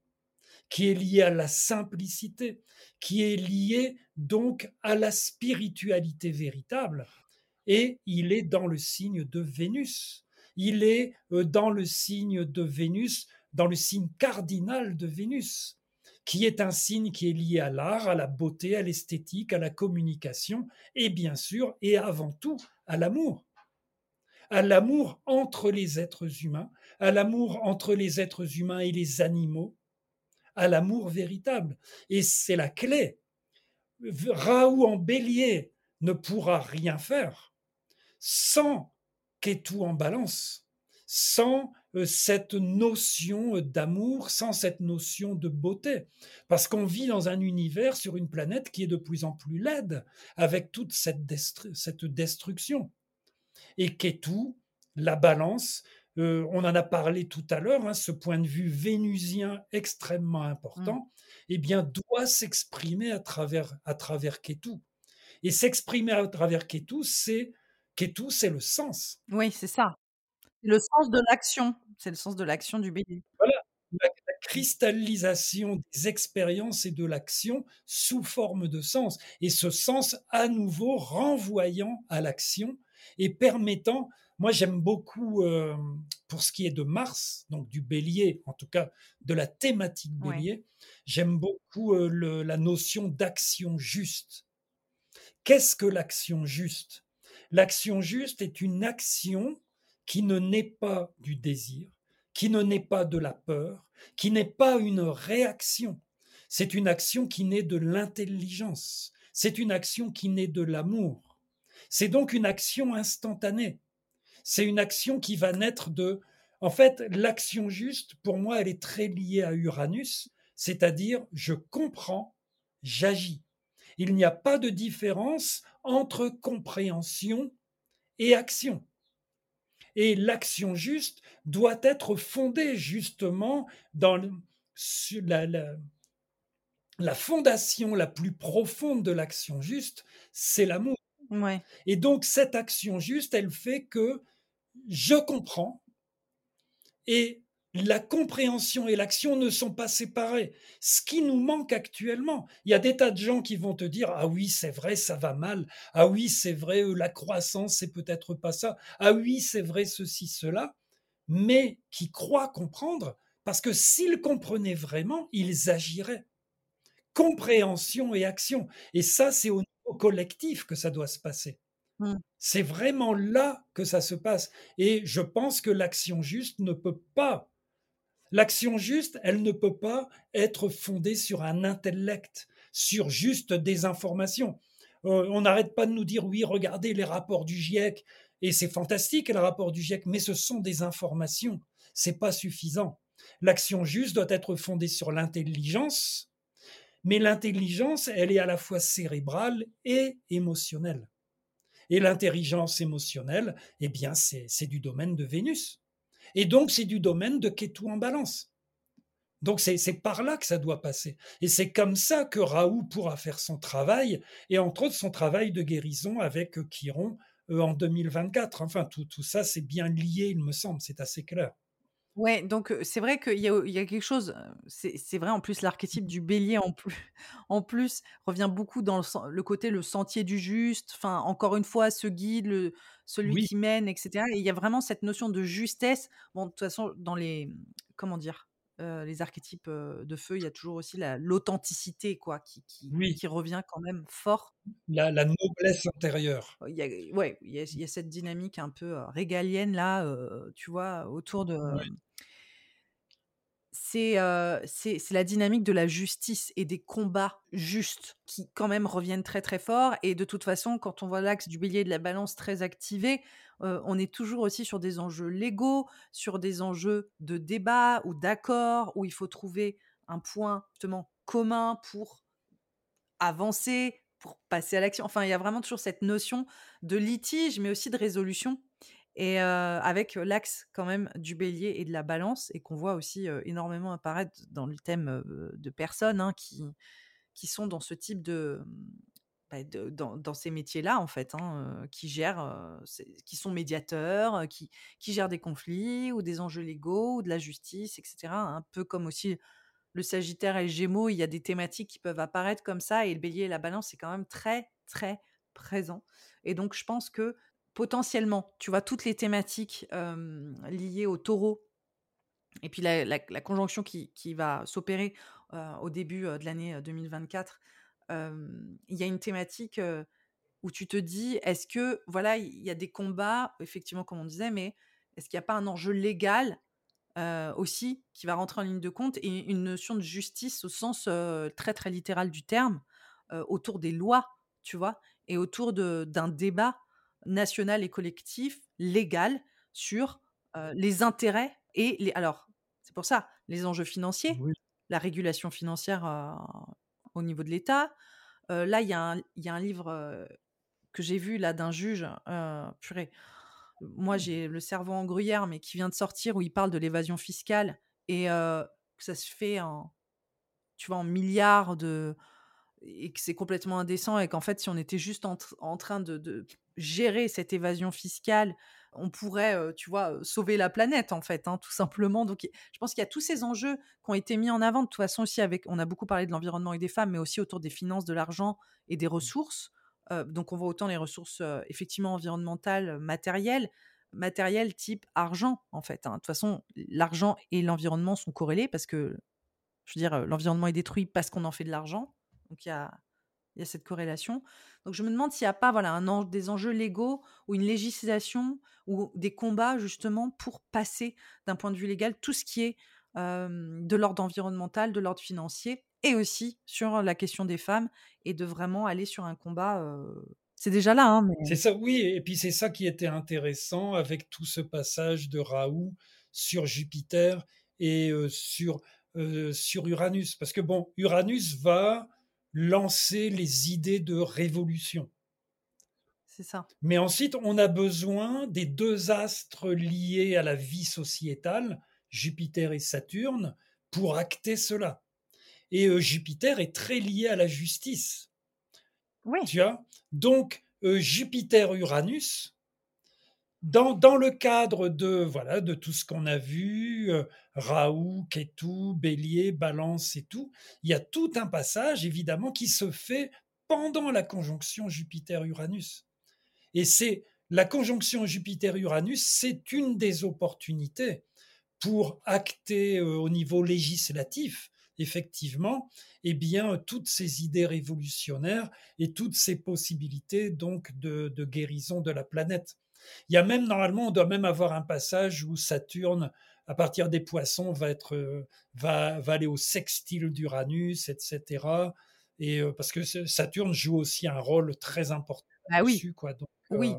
qui est lié à la simplicité, qui est lié donc à la spiritualité véritable. Et il est dans le signe de Vénus. Il est euh, dans le signe de Vénus, dans le signe cardinal de Vénus, qui est un signe qui est lié à l'art, à la beauté, à l'esthétique, à la communication, et bien sûr, et avant tout, à l'amour à l'amour entre les êtres humains, à l'amour entre les êtres humains et les animaux, à l'amour véritable. Et c'est la clé. Raoult en bélier ne pourra rien faire sans tout en balance, sans euh, cette notion d'amour, sans cette notion de beauté. Parce qu'on vit dans un univers, sur une planète qui est de plus en plus laide, avec toute cette, destruction. Et tout la balance, euh, on en a parlé tout à l'heure, hein, ce point de vue vénusien extrêmement important, mmh. eh bien, doit s'exprimer à travers, à travers Ketu. Et s'exprimer à travers Ketu, c'est Ketu, c'est le sens. Oui, c'est ça. Le sens de l'action. C'est le sens de l'action du bélier. Voilà, la, cristallisation des expériences et de l'action sous forme de sens. Et ce sens, à nouveau, renvoyant à l'action et permettant moi, j'aime beaucoup, euh, pour ce qui est de Mars, donc du bélier, en tout cas de la thématique bélier, j'aime beaucoup euh, la notion d'action juste. Qu'est-ce que l'action juste? L'action juste est une action qui ne naît pas du désir, qui ne naît pas de la peur, qui n'est pas une réaction. C'est une action qui naît de l'intelligence. C'est une action qui naît de l'amour. C'est donc une action instantanée. C'est une action qui va naître de... En fait, l'action juste, pour moi, elle est très liée à Uranus, c'est-à-dire je comprends, j'agis. Il n'y a pas de différence entre compréhension et action. Et l'action juste doit être fondée justement dans la, la, fondation la plus profonde de l'action juste, c'est l'amour. Et donc cette action juste, elle fait que je comprends et la compréhension et l'action ne sont pas séparées. Ce qui nous manque actuellement, il y a des tas de gens qui vont te dire ah oui c'est vrai ça va mal, ah oui c'est vrai euh, la croissance c'est peut-être pas ça, ah oui c'est vrai ceci cela, mais qui croient comprendre parce que s'ils comprenaient vraiment ils agiraient. Compréhension et action et ça c'est au niveau collectif que ça doit se passer. Mmh. C'est vraiment là que ça se passe. Et je pense que l'action juste ne peut pas L'action juste, elle ne peut pas être fondée sur un intellect, sur juste des informations. Euh, on n'arrête pas de nous dire oui, regardez les rapports du GIEC, et c'est fantastique le rapport du GIEC, mais ce sont des informations, c'est pas suffisant. L'action juste doit être fondée sur l'intelligence, mais l'intelligence, elle est à la fois cérébrale et émotionnelle. Et l'intelligence émotionnelle, eh bien, c'est du domaine de Vénus. Et donc, c'est du domaine de Ketu en balance. Donc, c'est par là que ça doit passer. Et c'est comme ça que Raoult pourra faire son travail, et entre autres son travail de guérison avec Chiron euh, en 2024. Enfin, tout, tout ça, c'est bien lié, il me semble, c'est assez clair. Ouais, donc c'est vrai qu'il y a, il y a quelque chose, c'est vrai en plus l'archétype du bélier en plus, (laughs) en plus revient beaucoup dans le, côté le sentier du juste, enfin encore une fois ce guide, le, celui qui mène, etc. Et il y a vraiment cette notion de justesse. Bon, de toute façon, dans les, comment dire, les archétypes de feu, il y a toujours aussi l'authenticité, quoi, qui, qui, qui, revient quand même fort. La, la noblesse intérieure. Il y a, ouais, il y, a, cette dynamique un peu régalienne là, tu vois, autour de. C'est la dynamique de la justice et des combats justes qui quand même reviennent très très fort. Et de toute façon, quand on voit l'axe du bélier et de la balance très activé, on est toujours aussi sur des enjeux légaux, sur des enjeux de débat ou d'accord, où il faut trouver un point justement commun pour avancer, pour passer à l'action. Enfin, il y a vraiment toujours cette notion de litige, mais aussi de résolution. Et avec l'axe quand même du bélier et de la balance, et qu'on voit aussi énormément apparaître dans le thème de personnes hein, qui, qui sont dans ce type de, bah, dans, ces métiers-là, en fait, hein, qui gèrent, qui sont médiateurs, qui, qui gèrent des conflits ou des enjeux légaux ou de la justice, etc. Un peu comme aussi le Sagittaire et le Gémeaux, il y a des thématiques qui peuvent apparaître comme ça, et le Bélier et la Balance, c'est quand même très, très présent. Et donc, je pense que potentiellement, tu vois, toutes les thématiques liées au taureau, et puis la, conjonction qui, va s'opérer au début de l'année 2024 il y a une thématique où tu te dis, est-ce que, voilà, il y a des combats, effectivement, comme on disait, mais est-ce qu'il n'y a pas un enjeu légal aussi qui va rentrer en ligne de compte et une notion de justice au sens très, très littéral du terme autour des lois, tu vois, et autour d'un débat national et collectif, légal, sur les intérêts et les. Alors, c'est pour ça, les enjeux financiers, la régulation financière au niveau de l'État. là, il y, a un livre que j'ai vu là d'un juge, purée. Moi, j'ai le cerveau en gruyère, mais qui vient de sortir où il parle de l'évasion fiscale et que ça se fait en, tu vois, en milliards de et que c'est complètement indécent et qu'en fait, si on était juste en, train de, gérer cette évasion fiscale on pourrait, tu vois, sauver la planète en fait, hein, tout simplement. Donc, je pense qu'il y a tous ces enjeux qui ont été mis en avant. De toute façon, aussi avec, on a beaucoup parlé de l'environnement et des femmes, mais aussi autour des finances, de l'argent et des mmh. ressources. donc, on voit autant les ressources effectivement environnementales, matérielles, matérielles type argent en fait. Hein. De toute façon, l'argent et l'environnement sont corrélés parce que, je veux dire, l'environnement est détruit parce qu'on en fait de l'argent. Donc, il y a cette corrélation. Donc je me demande s'il n'y a pas voilà, des enjeux légaux ou une législation ou des combats justement pour passer d'un point de vue légal tout ce qui est de l'ordre environnemental, de l'ordre financier et aussi sur la question des femmes et de vraiment aller sur un combat. c'est déjà là. Hein, c'est ça, oui. Et puis c'est ça qui était intéressant avec tout ce passage de Raoult sur Jupiter et sur, sur Uranus. Parce que bon, Uranus va lancer les idées de révolution. C'est ça. Mais ensuite, on a besoin des deux astres liés à la vie sociétale, Jupiter et Saturne, pour acter cela. Et euh, Jupiter est très lié à la justice. Oui. Tu vois? Donc, euh, Jupiter-Uranus, dans, le cadre de, voilà, de tout ce qu'on a vu, euh, Raoult, Ketou, Bélier, Balance et tout, il y a tout un passage, évidemment, qui se fait pendant la conjonction Jupiter-Uranus. Et c'est la conjonction Jupiter-Uranus, c'est une des opportunités pour acter euh, au niveau législatif, effectivement, eh bien, toutes ces idées révolutionnaires et toutes ces possibilités donc de guérison de la planète. Il y a même, normalement, on doit même avoir un passage où Saturne, à partir des poissons, va, être, euh, va, va aller au sextile d'Uranus, etc. Et euh, parce que Saturne joue aussi un rôle très important ah oui. quoi. Donc, oui.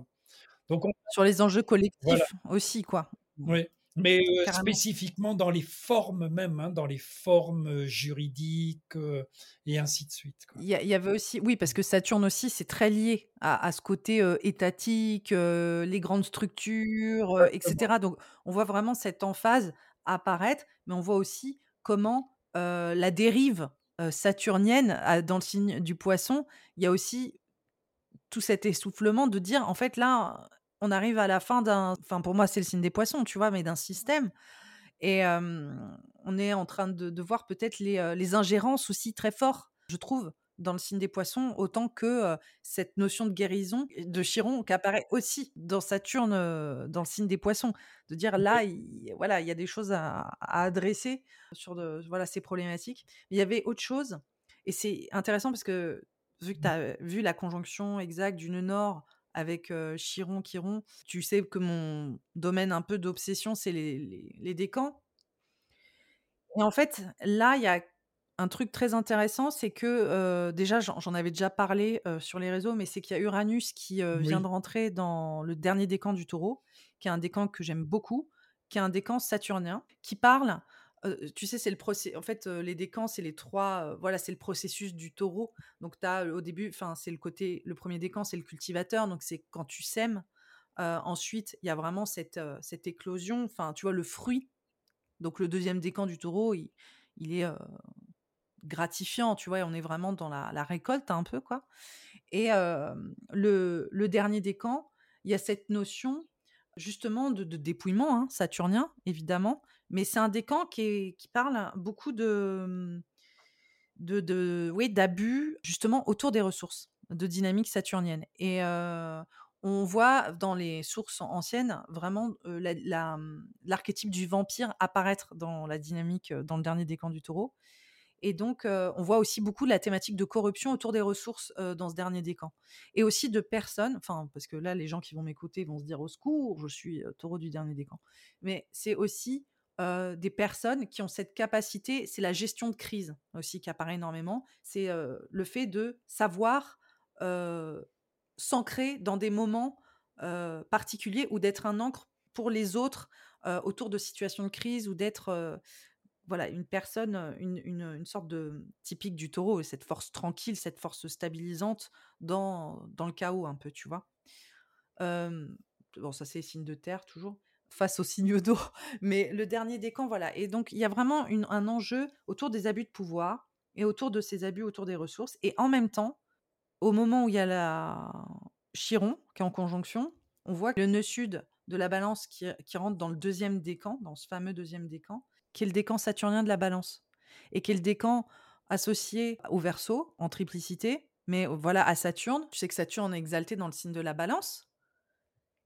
donc Sur les enjeux collectifs aussi, quoi. Oui. Mais spécifiquement dans les formes même, hein, dans les formes juridiques et ainsi de suite. Il y, avait aussi, oui, parce que Saturne aussi, c'est très lié à, ce côté étatique, les grandes structures, etc. Donc, on voit vraiment cette emphase apparaître, mais on voit aussi comment la dérive saturnienne dans le signe du poisson, il y a aussi tout cet essoufflement de dire, en fait, là, on arrive à la fin d'un. Enfin, pour moi, c'est le signe des poissons, tu vois, mais d'un système. Et on est en train de, voir peut-être les, les, ingérences aussi très fortes, je trouve, dans le signe des poissons, autant que cette notion de guérison de Chiron qui apparaît aussi dans Saturne, dans le signe des poissons. De dire là, il, voilà, il y a des choses à, adresser sur de, voilà, ces problématiques. il y avait autre chose, et c'est intéressant parce que vu que tu as vu la conjonction exacte du nœud nord avec Chiron, Chiron. Tu sais que mon domaine un peu d'obsession, c'est les, les, décans. Et en fait, là, il y a un truc très intéressant, c'est que déjà, j'en avais déjà parlé sur les réseaux, mais c'est qu'il y a Uranus qui vient de rentrer dans le dernier décan du taureau, qui est un décan que j'aime beaucoup, qui est un décan saturnien, qui parle tu sais, c'est le procès. En fait, les décans, c'est les trois. voilà, c'est le processus du taureau. Donc, tu as au début, enfin, c'est le côté. Le premier décan, c'est le cultivateur. Donc, c'est quand tu sèmes. ensuite, il y a vraiment cette, cette éclosion. Enfin, tu vois, le fruit. Donc, le deuxième décan du taureau, il, est gratifiant. Tu vois, on est vraiment dans la, récolte un peu, quoi. Et le, dernier décan, il y a cette notion justement de, dépouillement hein, saturnien, évidemment, mais c'est un décan qui, qui parle beaucoup de, de, de d'abus justement autour des ressources, de dynamique saturnienne. Et on voit dans les sources anciennes vraiment l'archétype du vampire apparaître dans la dynamique, dans le dernier décan du taureau. Et donc, on voit aussi beaucoup la thématique de corruption autour des ressources dans ce dernier décan. Et aussi de personnes, enfin, parce que là, les gens qui vont m'écouter vont se dire au secours, je suis taureau du dernier décan. Mais c'est aussi des personnes qui ont cette capacité, c'est la gestion de crise aussi qui apparaît énormément. C'est le fait de savoir s'ancrer dans des moments particuliers ou d'être un encre pour les autres autour de situations de crise ou d'être voilà, une personne, une, sorte de typique du taureau, cette force tranquille, cette force stabilisante dans, dans le chaos un peu, tu vois? bon, ça c'est signe de terre toujours, face au signe d'eau, (laughs) mais le dernier décan, voilà. Et donc il y a vraiment un enjeu autour des abus de pouvoir et autour de ces abus autour des ressources. Et en même temps, au moment où il y a la Chiron qui est en conjonction, on voit le nœud sud de la balance qui, qui rentre dans le deuxième décan, dans ce fameux deuxième décan, qui est le décan saturnien de la balance, et qui est le décan associé au verso, en triplicité, mais voilà, à Saturne. Tu sais que Saturne est exalté dans le signe de la balance.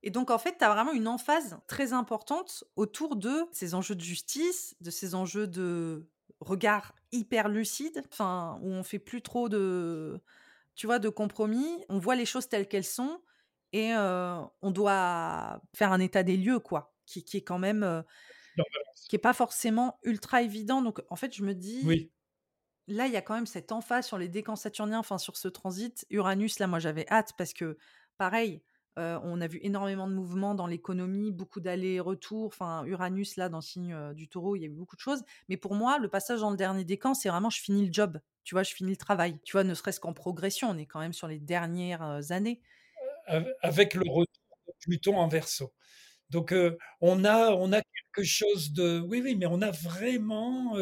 Et donc, en fait, tu as vraiment une emphase très importante autour de ces enjeux de justice, de ces enjeux de regard hyper lucide, enfin, où on fait plus trop de, tu vois, de compromis. On voit les choses telles qu'elles sont et on doit faire un état des lieux, quoi, qui, qui est quand même, qui est pas forcément ultra évident. Donc, en fait, je me dis, Oui. là, il y a quand même cette emphase sur les décans saturniens, enfin sur ce transit. Uranus, là, moi, j'avais hâte parce que, pareil, on a vu énormément de mouvements dans l'économie, beaucoup d'allers-retours. Enfin, Uranus, là, dans le signe du taureau, il y a eu beaucoup de choses. Mais pour moi, le passage dans le dernier décan, c'est vraiment je finis le job. Tu vois, je finis le travail. Tu vois, ne serait-ce qu'en progression, on est quand même sur les dernières années. Avec le retour de Pluton en verso. Donc, on, a, on a quelque chose de. Oui, oui, mais on a vraiment.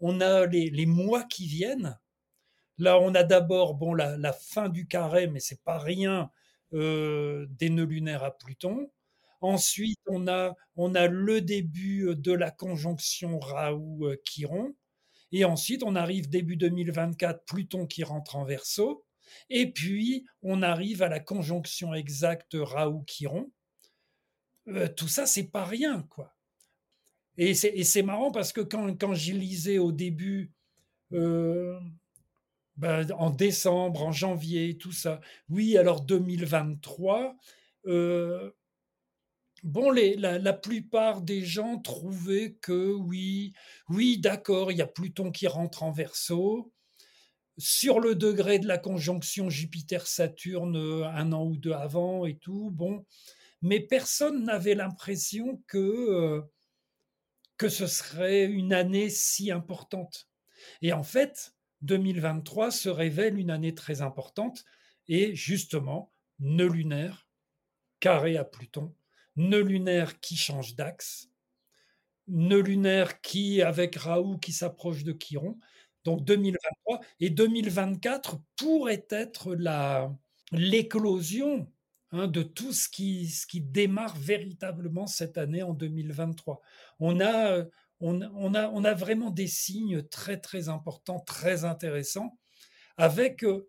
on a les, les, mois qui viennent. Là, on a d'abord bon, la, la, fin du carré, mais c'est pas rien euh, des nœuds lunaires à Pluton. Ensuite, on a, on a le début de la conjonction Raoult-Chiron. Et ensuite, on arrive début 2024, Pluton qui rentre en verso. Et puis, on arrive à la conjonction exacte Raoult-Chiron. Euh, tout ça, c'est pas rien, quoi. Et c'est marrant parce que quand, quand j'y lisais au début, euh, ben, en décembre, en janvier, tout ça. Oui, alors 2023, euh, bon, les, la, plupart des gens trouvaient que oui, oui, d'accord, il y a Pluton qui rentre en verso. Sur le degré de la conjonction Jupiter-Saturne, un an ou deux avant et tout, bon. Mais personne n'avait l'impression que, euh, que ce serait une année si importante. Et en fait, 2023 se révèle une année très importante et justement, nœud lunaire, carré à Pluton, nœud lunaire qui change d'axe, nœud lunaire qui, avec Raoult, qui s'approche de Chiron. Donc 2023 et 2024 pourrait être l'éclosion hein, de tout ce qui, ce qui démarre véritablement cette année en 2023. On a, on, a, vraiment des signes très très importants, très intéressants, avec, euh,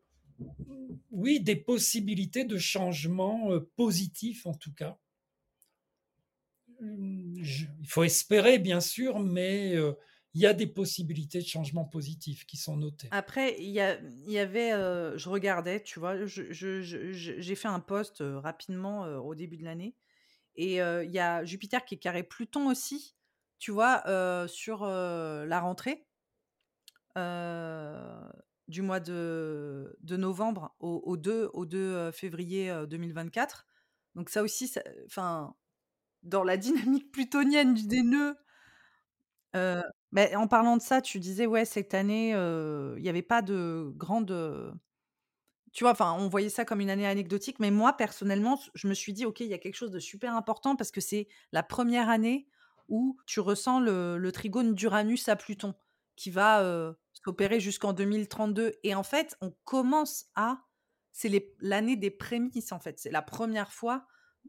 oui, des possibilités de changement euh, positif en tout cas. il faut espérer, bien sûr, mais euh, il y a des possibilités de changement positif qui sont notées. Après, il y, avait, je regardais, tu vois, j'ai fait un post rapidement au début de l'année, et il y a Jupiter qui est carré Pluton aussi, tu vois, sur la rentrée du mois de, novembre au, 2, au 2 février 2024. Donc ça aussi, dans la (laughs) dynamique plutonienne du des nœuds, en parlant de ça, tu disais, ouais, cette année, il n'y avait pas de grande... Tu vois, enfin, on voyait ça comme une année anecdotique, mais moi, personnellement, je me suis dit, OK, il y a quelque chose de super important parce que c'est la première année où tu ressens le, trigone d'Uranus à Pluton qui va euh, s'opérer jusqu'en 2032. Et en fait, on commence à. C'est l'année des prémices, en fait. C'est la première fois,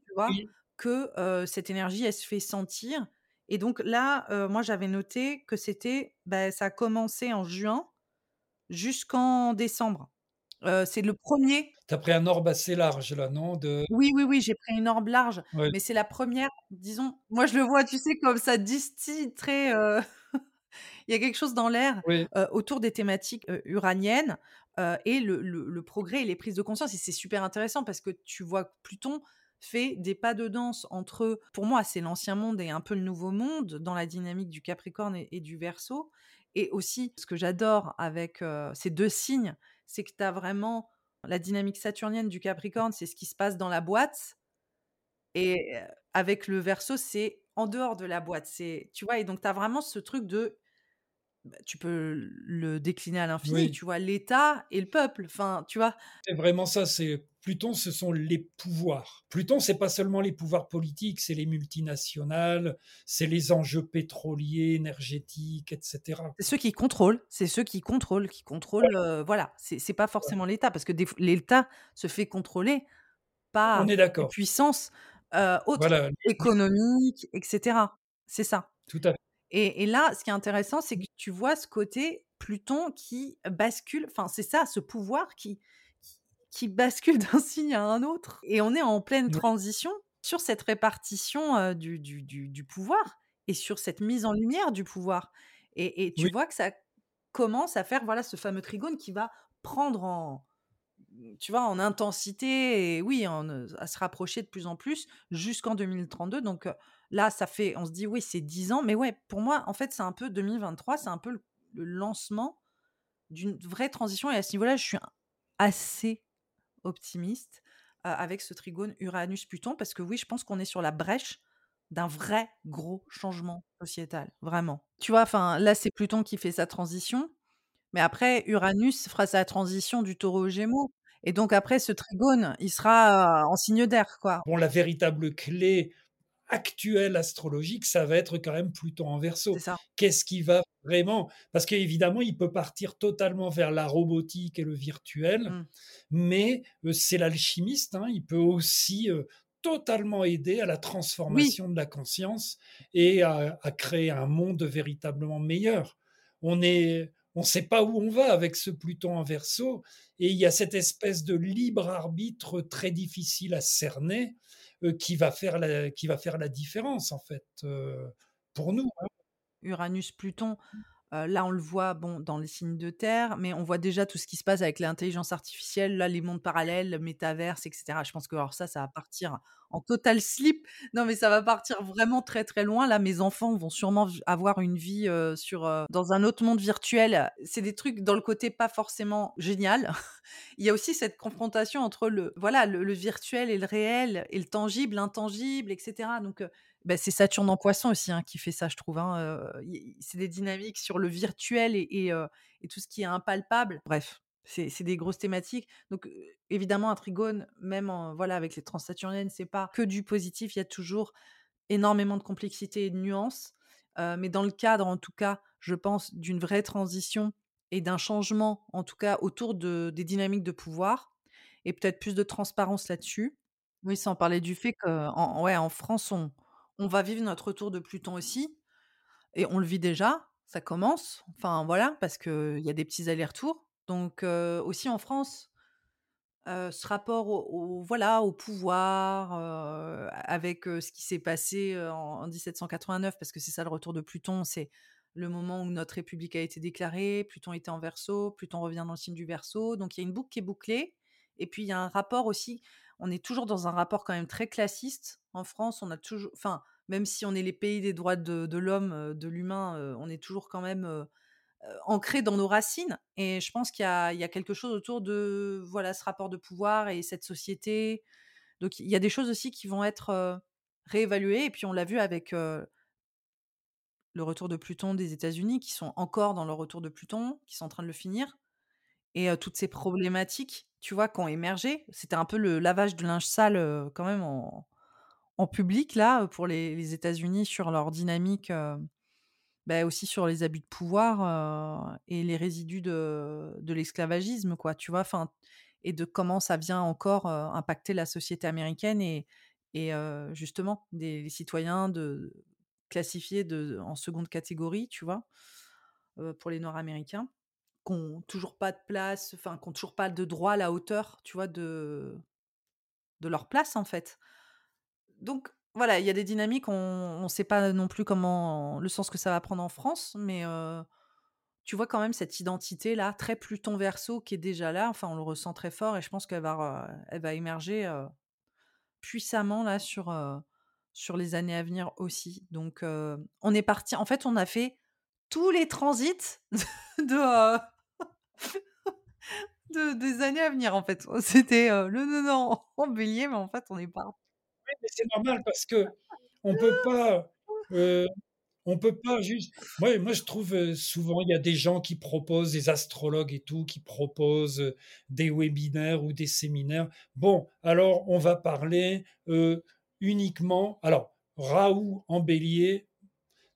tu vois, que euh, cette énergie, elle se fait sentir. Et donc là, euh, moi, j'avais noté que c'était. Bah, ça a commencé en juin jusqu'en décembre. C'est le premier. Tu as pris un orbe assez large là, non de... Oui, oui, oui, j'ai pris une orbe large, mais c'est la première, disons, moi je le vois, tu sais, comme ça distille très... (laughs) Il y a quelque chose dans l'air autour des thématiques uraniennes et le, progrès et les prises de conscience. Et c'est super intéressant parce que tu vois Pluton fait des pas de danse entre, pour moi, c'est l'ancien monde et un peu le nouveau monde dans la dynamique du Capricorne et, et du Verseau. Et aussi, ce que j'adore avec ces deux signes, c'est que tu as vraiment la dynamique saturnienne du Capricorne, c'est ce qui se passe dans la boîte. Et avec le verso, c'est en dehors de la boîte. C'est, tu vois, et donc tu as vraiment ce truc de. Bah, tu peux le décliner à l'infini, tu vois, l'État et le peuple. Enfin, tu vois? C'est vraiment ça. C'est Pluton, ce sont les pouvoirs. Pluton, c'est pas seulement les pouvoirs politiques, c'est les multinationales, c'est les enjeux pétroliers, énergétiques, etc. C'est ceux qui contrôlent, c'est ceux qui contrôlent, qui contrôlent. Euh, voilà, c'est pas forcément l'État, parce que l'État se fait contrôler par des puissances euh, autres, économiques, etc. C'est ça. Tout à fait. Et, et là, ce qui est intéressant, c'est que tu vois ce côté Pluton qui bascule. Enfin, c'est ça, ce pouvoir qui qui bascule (laughs) d'un signe à un autre. Et on est en pleine transition sur cette répartition du, du, pouvoir et sur cette mise en lumière du pouvoir. Et, tu vois que ça commence à faire voilà ce fameux trigone qui va prendre en, tu vois, en intensité et oui, en, à se rapprocher de plus en plus jusqu'en 2032 donc là, ça fait on se dit: «Oui, c'est 10 ans» mais ouais, pour moi, en fait, c'est un peu 2023, c'est un peu le lancement d'une vraie transition et à ce niveau-là, je suis assez optimiste, heu, avec ce trigone Uranus-Pluton parce que oui, je pense qu'on est sur la brèche d'un vrai gros changement sociétal, vraiment. Tu vois? Enfin, là, c'est Pluton qui fait sa transition, mais après Uranus fera sa transition du Taureau au Gémeaux et donc après ce trigone, il sera en signe d'air, quoi. Bon, la véritable clé actuelle astrologique, ça va être quand même Pluton en ça. Qu'est-ce qui va vraiment? Parce qu'évidemment, il peut partir totalement vers la robotique et le virtuel, Mmh. mais c'est l'alchimiste, hein, il peut aussi, heu, totalement aider à la Oui. transformation de la conscience et à à créer un monde véritablement meilleur. On est on sait pas où on va avec ce Pluton en Verseau et il y a cette espèce de libre arbitre très difficile à cerner, qui va faire la qui va faire la différence, en fait, heu, pour nous, hein. Uranus-Pluton, là, on le voit, bon, dans les signes de terre, mais on voit déjà tout ce qui se passe avec l'intelligence artificielle, là, les mondes parallèles, le métaverse et cetera. Je pense que alors ça, ça va partir en total slip. Non, mais ça va partir vraiment très, très loin. Là, mes enfants vont sûrement avoir une vie, sur, dans un autre monde virtuel. C'est des trucs dans le côté pas forcément génial. (laughs) Il y a aussi cette confrontation entre le voilà, le le virtuel et le réel et le tangible, l'intangible et cetera. Donc, bah, c'est Saturne en Poisson aussi, hein, qui fait ça, je trouve, hein, c'est des dynamiques sur le virtuel et tout ce qui est impalpable. Bref, c'est des grosses thématiques. Donc, évidemment, un trigone, même en voilà, avec les transsaturniennes, c'est pas que du positif. Il y a toujours énormément de complexité et de nuances, mais dans le cadre, en tout cas, je pense, d'une vraie transition et d'un changement, en tout cas, autour de des dynamiques de pouvoir et peut-être plus de transparence là-dessus. Oui, sans parler du fait qu'en France, on on va vivre notre retour de Pluton aussi et on le vit déjà, ça commence, enfin, voilà, parce qu'il y a des petits allers-retours. Donc, aussi en France, ce rapport au voilà, au pouvoir, avec, ce qui s'est passé, en en 1789 parce que c'est ça le retour de Pluton, c'est le moment où notre république a été déclarée, Pluton était en Verseau, Pluton revient dans le signe du Verseau, donc il y a une boucle qui est bouclée et puis il y a un rapport aussi on est toujours dans un rapport quand même très classiste. En France, on a toujours enfin, même si on est les pays des droits de l'homme, heu, de l'humain, heu, on est toujours quand même, heu, ancrés dans nos racines et je pense qu'il y a quelque chose autour de, voilà, ce rapport de pouvoir et cette société. Donc il y a des choses aussi qui vont être, réévaluées et puis on l'a vu avec, le retour de Pluton des États-Unis, qui sont encore dans leur retour de Pluton, qui sont en train de le finir et toutes ces problématiques, tu vois, qui ont émergé. C'était un peu le lavage de linge sale, quand même en public là, pour les États-Unis sur leur dynamique, bah, aussi sur les abus de pouvoir, et les résidus de l'esclavagisme, quoi, tu vois? Enfin et de comment ça vient encore, impacter la société américaine et justement des les citoyens classifiés en 2de catégorie, tu vois? Pour les noirs américains, qui ont toujours pas de place, enfin, qui ont toujours pas de droit à la hauteur, tu vois, de de leur place, en fait. Donc voilà, il y a des dynamiques, on on sait pas non plus comment le sens que ça va prendre en France, mais tu vois quand même cette identité-là, très Pluton Verseau qui est déjà là, enfin, on le ressent très fort et je pense qu'elle va elle va émerger, puissamment là sur, sur les années à venir aussi. Donc on est parti en fait, on a fait tous les transits de, heu, (laughs) de des années à venir, en fait. (laughs) C'était, heu, le nord en Bélier, mais en fait, on est par Oui, mais c'est normal parce qu'on peut (laughs) pas, heu, on peut pas juste moi moi je trouve, souvent il y a des gens qui proposent des astrologues et tout, qui proposent, des webinaires ou des séminaires. Bon, alors on va parler, uniquement alors Raoult en Bélier,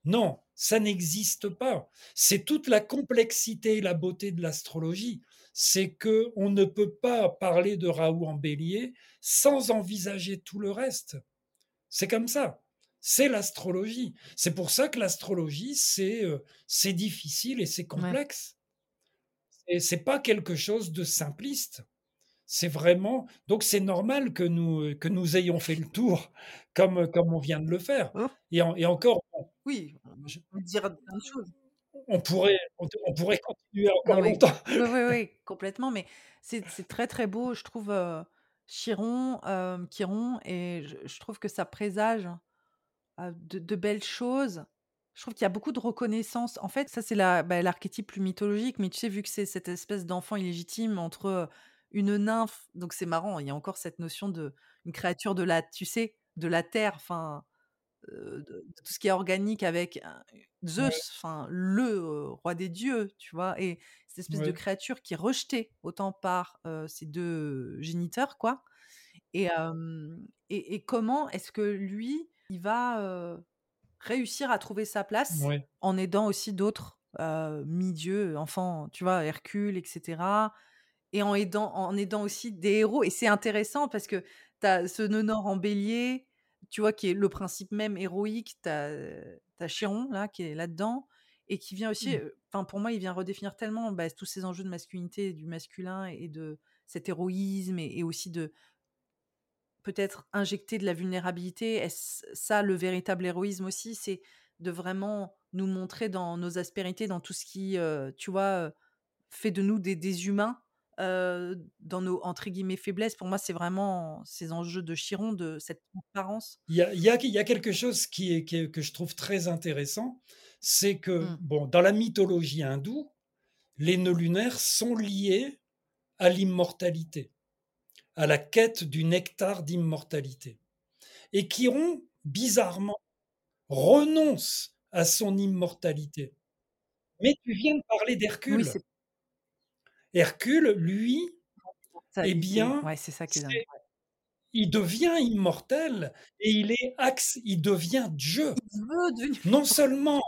non, ça n'existe pas. C'est toute la complexité et la beauté de l'astrologie. C'est qu'on ne peut pas parler de Raoult en Bélier sans envisager tout le reste. C'est comme ça. C'est l'astrologie. C'est pour ça que l'astrologie, c'est, c'est difficile et c'est Ouais. complexe. Et c'est pas quelque chose de simpliste. C'est vraiment donc c'est normal que nous, heu, que nous ayons fait le tour comme, heu, comme on vient de le faire Oh! et en et encore Oui, on je on dira plein de choses. on pourrait on on pourrait continuer Non encore mais longtemps. oui, oui, oui, complètement, mais c'est très, très beau, je trouve, heu, Chiron, hem, Chiron et je je trouve que ça présage, de de belles choses. Je trouve qu'il y a beaucoup de reconnaissance. En fait, ça, c'est la bah, l'archétype plus mythologique, mais tu sais, vu que c'est cette espèce d'enfant illégitime entre, une nymphe donc c'est marrant, il y a encore cette notion de une créature de la tu sais, de la terre, enfin de de tout ce qui est organique avec Zeus, enfin le, roi des dieux, tu vois? Et cette espèce de créature qui est rejetée autant par, ses 2 géniteurs, quoi et et et comment est-ce que lui, il va, réussir à trouver sa place en aidant aussi d'autres, mi-dieux, enfants, tu vois? Hercule et cetera et en aidant en aidant aussi des héros et c'est intéressant parce que tu as ce nœud nord en bélier, tu vois? Qui est le principe même héroïque. Tu as, Chiron là, qui est là-dedans et qui vient aussi, Mmh. enfin pour moi, il vient redéfinir tellement, bah, tous ces enjeux de masculinité, du masculin et de cet héroïsme et et aussi de peut-être injecter de la vulnérabilité. Est-ce ça le véritable héroïsme aussi? C'est de vraiment nous montrer dans nos aspérités, dans tout ce qui, tu vois, fait de nous des des humains, dans nos entre guillemets «faiblesses». Pour moi, c'est vraiment ces enjeux de Chiron, de cette transparence. Il y a il y a il y a quelque chose qui est qui est que je trouve très intéressant, c'est que, Mmh. bon, dans la mythologie hindoue, les nœuds lunaires sont liés à l'immortalité, à la quête du nectar d'immortalité et Chiron, bizarrement, renonce à son immortalité. Mais tu viens de parler Oui, d'Hercule. c'est Hercule, lui, eh mortalité. bien, Ouais, c'est ça qui est dingue. c'est il devient immortel et il est acc il devient Dieu. Il veut devenir Non seulement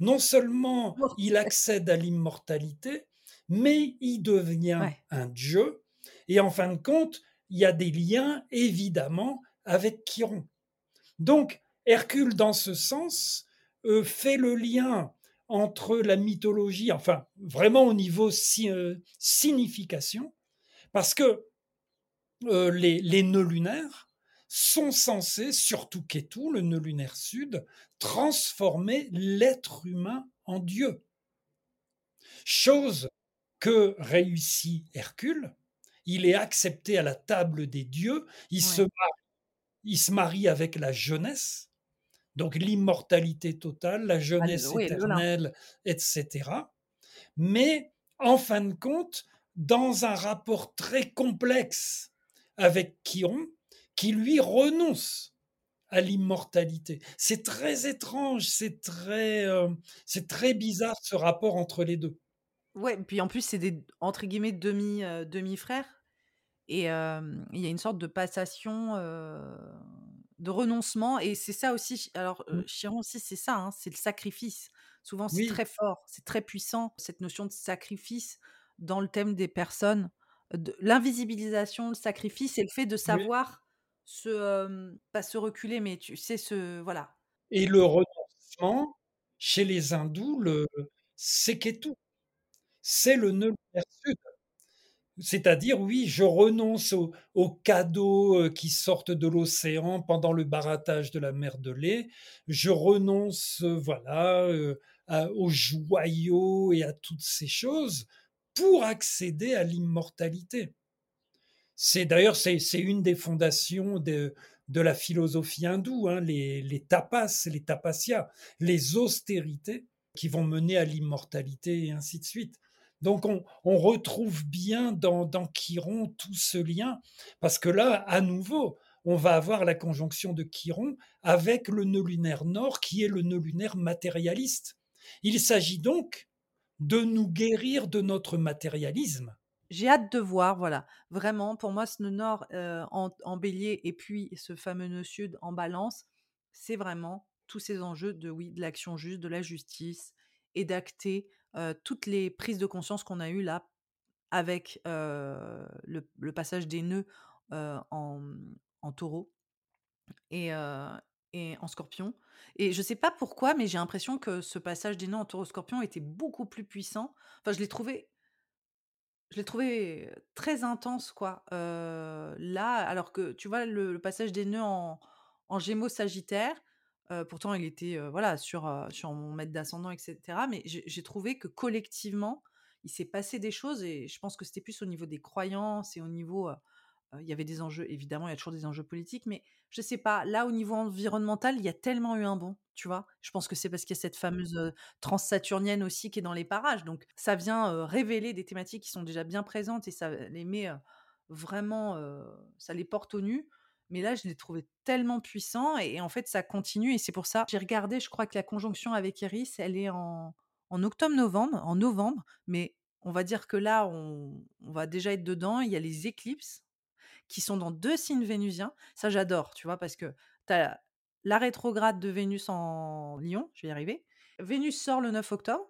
non seulement il accède à l'immortalité, mais il devient Ouais. un dieu et en fin de compte, il y a des liens évidemment avec Chiron. Donc Hercule, dans ce sens, heu, fait le lien entre la mythologie, enfin vraiment au niveau si heu, signification, parce que euh, les, les nœuds lunaires sont censés, surtout Ketu, le nœud lunaire sud, transformer l'être humain en Dieu. Chose que réussit Hercule. Il est accepté à la table des dieux, il se, Ouais. il se marie avec la jeunesse, donc l'immortalité totale, la Bah, jeunesse oui, éternelle, etc. Mais en fin de compte, dans un rapport très complexe avec Chiron, qui lui renonce à l'immortalité. C'est très étrange, c'est très, euh, c'est très bizarre ce rapport entre les deux. Ouais, puis en plus, c'est des entre guillemets «demi», heu, demi-frères et il y a une sorte de passation, de renoncement et c'est ça aussi alors, heu, Chiron aussi, c'est ça, hein, c'est le sacrifice. Souvent, c'est Oui, très fort, c'est très puissant, cette notion de sacrifice dans le thème des personnes, de l'invisibilisation, le sacrifice et le fait de savoir se, pas se reculer, mais tu sais, se voilà. Et le renoncement, chez les hindous, le, c'est Ketu, c'est le nœud lunaire sud. C'est-à-dire, oui, je renonce aux, aux cadeaux euh, qui sortent de l'océan pendant le barattage de la mer de lait. Je renonce, euh, voilà, euh, aux joyaux et à toutes ces choses pour accéder à l'immortalité. C'est d'ailleurs c'est, une des fondations de, la philosophie hindoue, hein, les, tapas, les tapasyas, les austérités qui vont mener à l'immortalité et ainsi de suite. Donc on, retrouve bien dans, dans Chiron tout ce lien, parce que là, à nouveau, on va avoir la conjonction de Chiron avec le nœud lunaire nord, qui est le nœud lunaire matérialiste. Il s'agit donc de nous guérir de notre matérialisme. J'ai hâte de voir, voilà. Vraiment, pour moi, ce nœud nord, en en bélier et puis ce fameux nœud sud en balance, c'est vraiment tous ces enjeux de, oui, de l'action juste, de la justice et d'acter, heu, toutes les prises de conscience qu'on a eues là avec, heu, le passage des nœuds, heu, en, taureau et en scorpion et je sais pas pourquoi, mais j'ai l'impression que ce passage des nœuds en taureau-scorpion était beaucoup plus puissant. Enfin, je l'ai trouvé je l'ai trouvé, très intense quoi, là, alors que tu vois le le passage des nœuds en en Gémeaux-Sagittaire, pourtant, il était voilà sur, sur mon maître d'ascendant, etc. Mais j'ai trouvé que collectivement, il s'est passé des choses et je pense que c'était plus au niveau des croyances et au niveau il y avait des enjeux, évidemment, il y a toujours des enjeux politiques, mais je sais pas, là, au niveau environnemental, il y a tellement eu un bon, tu vois? Je pense que c'est parce qu'il y a cette fameuse trans-saturnienne aussi qui est dans les parages. Donc, ça vient révéler des thématiques qui sont déjà bien présentes et ça les met vraiment, ça les porte au nu. Mais là, je l'ai trouvé tellement puissant et, en fait, ça continue. Et c'est pour ça, j'ai regardé, je crois que la conjonction avec Iris, elle est en, en octobre-novembre, en novembre, mais on va dire que là, on, va déjà être dedans. Il y a les éclipses qui sont dans deux signes vénusiens. Ça, j'adore, tu vois, parce que tu as la rétrograde de Vénus en Lion, je vais y arriver. Vénus sort le 9 octobre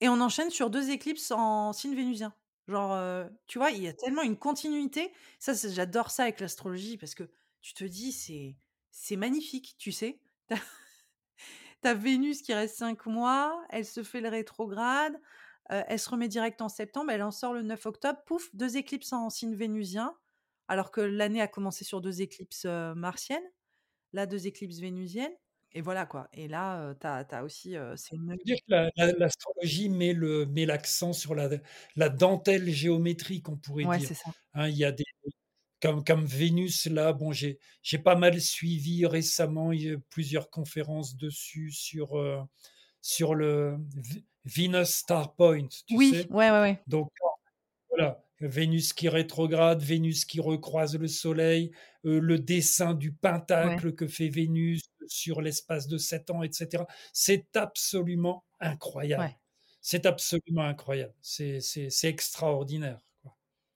et on enchaîne sur deux éclipses en signe vénusien. Genre, tu vois, il y a tellement une continuité. Ça, j'adore ça avec l'astrologie parce que tu te dis, c'est, c'est magnifique, tu sais. (laughs) T'as Vénus qui reste cinq mois, elle se fait le rétrograde, elle se remet direct en septembre, elle en sort le 9 octobre, pouf, deux éclipses en signe vénusien alors que l'année a commencé sur deux éclipses martiennes, là deux éclipses vénusiennes, et voilà quoi. Et là, tu as, aussi. c'est dire que l'astrologie met l'accent sur la, la dentelle géométrique, on pourrait ouais, dire. c'est ça. Hein, il y a des. Comme, comme Vénus, là, bon, j'ai pas mal suivi récemment il y a plusieurs conférences dessus sur, sur le Venus Star Point. Tu oui, sais ouais, ouais, ouais. Donc, voilà. Vénus qui rétrograde, Vénus qui recroise le Soleil, euh, le dessin du pentacle que fait Vénus sur l'espace de sept ans, etc. C'est absolument incroyable. C'est absolument incroyable. C'est extraordinaire.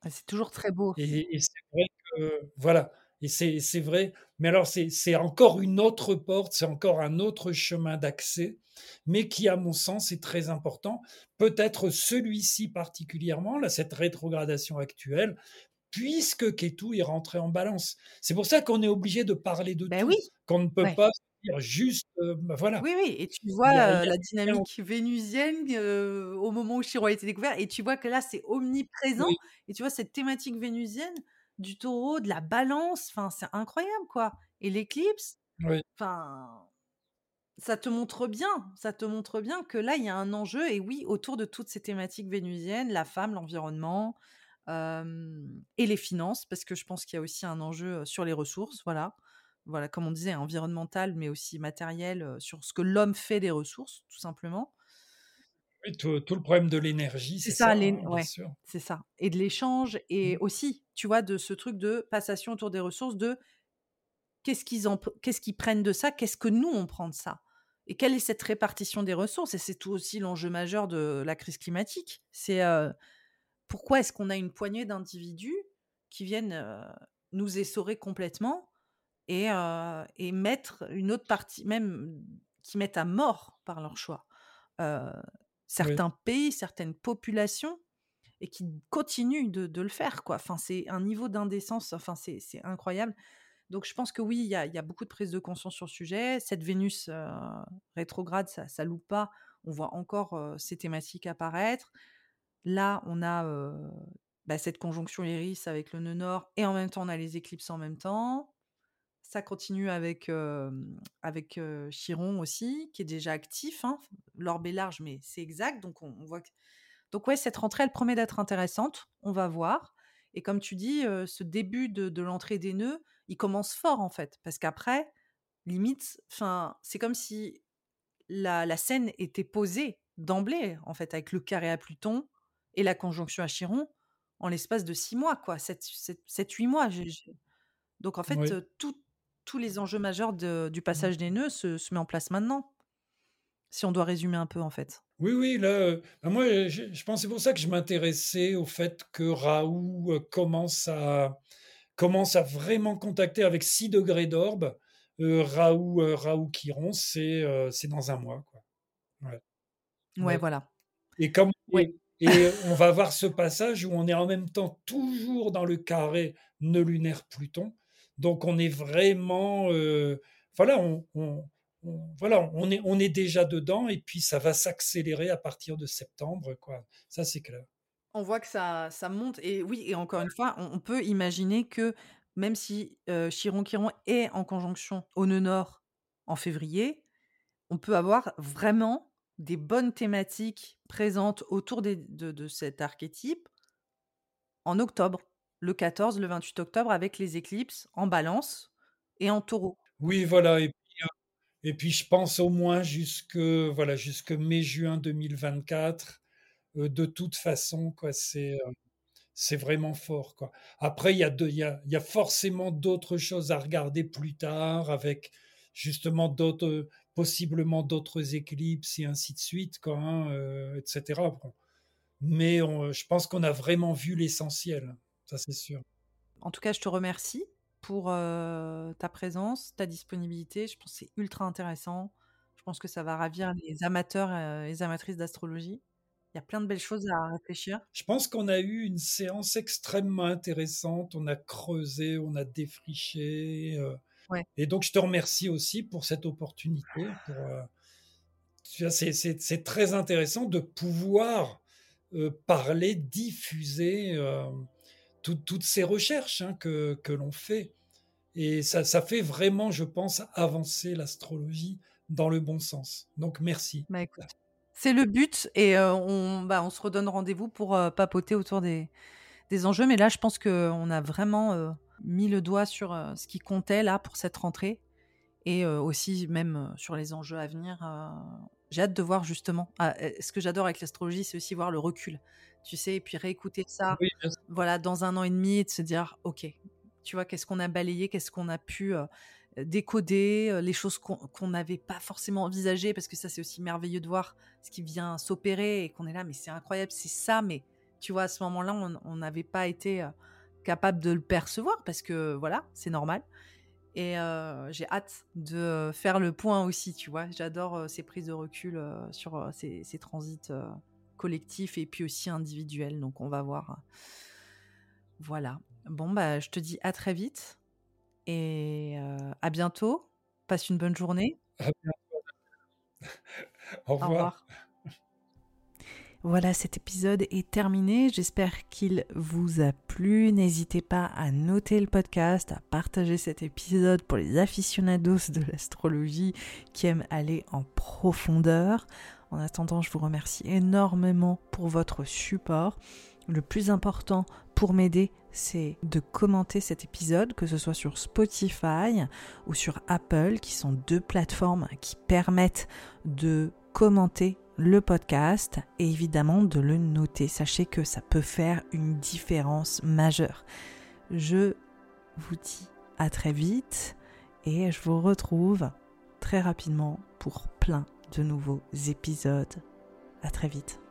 C'est toujours très beau. Et, et c'est vrai que, voilà, et c'est vrai, mais alors c'est encore une autre porte, c'est encore un autre chemin d'accès, mais qui, à mon sens, est très important. Peut-être celui-ci particulièrement, là, cette rétrogradation actuelle, puisque Ketu est rentré en balance. C'est pour ça qu'on est obligé de parler de ben tout, oui. qu'on ne peut pas dire juste, euh, bah, voilà. Oui, oui, et tu vois la dynamique vénusienne euh, au moment où Chiron a été découvert, et tu vois que là, c'est omniprésent, et tu vois cette thématique vénusienne, du taureau, de la balance. Enfin, c'est incroyable, quoi. Et l'éclipse, enfin, ça te montre bien, ça te montre bien que là, il y a un enjeu. Et oui, autour de toutes ces thématiques vénusiennes, la femme, l'environnement et les finances, parce que je pense qu'il y a aussi un enjeu sur les ressources, voilà. Voilà, comme on disait, environnemental, mais aussi matériel, sur ce que l'homme fait des ressources, tout simplement tout, le problème de l'énergie, c'est ça, ça hein, c'est ça. Et de l'échange, et mmh. aussi, tu vois, de ce truc de passation autour des ressources, de qu'est-ce qu'ils qu'est-ce qu'ils prennent de ça, qu'est-ce que nous on prend de ça, et quelle est cette répartition des ressources. Et c'est tout aussi l'enjeu majeur de la crise climatique. C'est euh, pourquoi est-ce qu'on a une poignée d'individus qui viennent euh, nous essorer complètement et, euh, et mettre une autre partie, même qui mettent à mort par leur choix certains pays, certaines populations, et qui continuent de, le faire. Quoi. Enfin, c'est un niveau d'indécence, enfin, c'est incroyable. Donc je pense que oui, il y a, beaucoup de prise de conscience sur le sujet. Cette Vénus euh, rétrograde, ça ne loupe pas. On voit encore euh, ces thématiques apparaître. Là, on a bah, cette conjonction Iris avec le nœud nord, et en même temps, on a les éclipses en même temps. Ça continue avec, avec Chiron aussi, qui est déjà actif. Hein. L'orbe est large, mais c'est exact. Donc, on, voit que... Donc, ouais, cette rentrée, elle promet d'être intéressante. On va voir. Et comme tu dis, ce début de, l'entrée des nœuds, il commence fort, en fait. Parce qu'après, limite, c'est comme si la, la, scène était posée d'emblée, en fait, avec le carré à Pluton et la conjonction à Chiron, en l'espace de six mois, quoi. 7-8 mois. Donc, en fait, tout, tous les enjeux majeurs du mmh. passage des nœuds se, se met en place maintenant. Si on doit résumer un peu, en fait. Oui, oui, là, euh, bah, moi, je, je pense c'est pour ça que je m'intéressais au fait que Raoult euh, commence à, commence à vraiment contacter avec 6 degrés d'orbe. Euh, Raoult, euh, Raoult Chiron, c'est dans un mois. Quoi. Ouais. ouais, voilà. Et comme et (laughs) on va voir ce passage où on est en même temps toujours dans le carré nœud lunaire Pluton. Donc on est vraiment, euh, voilà, on, est, déjà dedans et puis ça va s'accélérer à partir de septembre, quoi. Ça c'est clair. On voit que ça, ça monte et oui, et encore une fois, on, peut imaginer que même si euh, Chiron est en conjonction au nœud nord en février, on peut avoir vraiment des bonnes thématiques présentes autour de, de cet archétype en octobre, le 14, le 28 octobre, avec les éclipses en balance et en taureau. Oui, voilà. Et puis, puis je pense au moins jusque, voilà, jusque mai-juin 2024. de toute façon, quoi, c'est c'est vraiment fort. Quoi. Après, il y, a y a, y a forcément d'autres choses à regarder plus tard, avec justement d'autres, possiblement d'autres éclipses et ainsi de suite, quoi, hein, etc. Mais je pense qu'on a vraiment vu l'essentiel, ça c'est sûr. En tout cas, je te remercie pour ta présence, ta disponibilité. Je pense que c'est ultra intéressant. Je pense que ça va ravir les amateurs et les amatrices d'astrologie. Il y a plein de belles choses à réfléchir. Je pense qu'on a eu une séance extrêmement intéressante. On a creusé, on a défriché. Et donc, je te remercie aussi pour cette opportunité. c'est très intéressant de pouvoir parler, diffuser toutes ces recherches hein, que, l'on fait. Et ça, fait vraiment, je pense, avancer l'astrologie dans le bon sens. Donc merci. Bah, c'est le but et on, bah, on se redonne rendez-vous pour papoter autour des, des, enjeux. Mais là, je pense qu'on a vraiment mis le doigt sur ce qui comptait là pour cette rentrée et aussi même sur les enjeux à venir. J'ai hâte de voir justement. Ah, ce que j'adore avec l'astrologie, c'est aussi voir le recul tu sais, et puis réécouter ça, voilà, dans un an et demi, et de se dire, ok, tu vois, qu'est-ce qu'on a balayé, qu'est-ce qu'on a pu décoder, les choses qu'on n'avait pas forcément envisagées, parce que ça, c'est aussi merveilleux de voir ce qui vient s'opérer et qu'on est là, mais c'est incroyable, c'est ça, mais tu vois, à ce moment-là, on n'avait pas été capable de le percevoir, parce que voilà, c'est normal. Et j'ai hâte de faire le point aussi, tu vois. J'adore ces prises de recul sur ces, ces, transits collectif et puis aussi individuel. Donc on va voir. Voilà. Bon, bah, je te dis à très vite et euh, à bientôt. Passe une bonne journée. (laughs) Au revoir. Voilà, cet épisode est terminé. J'espère qu'il vous a plu. N'hésitez pas à noter le podcast, à partager cet épisode pour les aficionados de l'astrologie qui aiment aller en profondeur. En attendant, je vous remercie énormément pour votre support. Le plus important pour m'aider, c'est de commenter cet épisode, que ce soit sur Spotify ou sur Apple, qui sont deux plateformes qui permettent de commenter le podcast et évidemment de le noter. Sachez que ça peut faire une différence majeure. Je vous dis à très vite et je vous retrouve très rapidement pour plein de nouveaux épisodes. À très vite.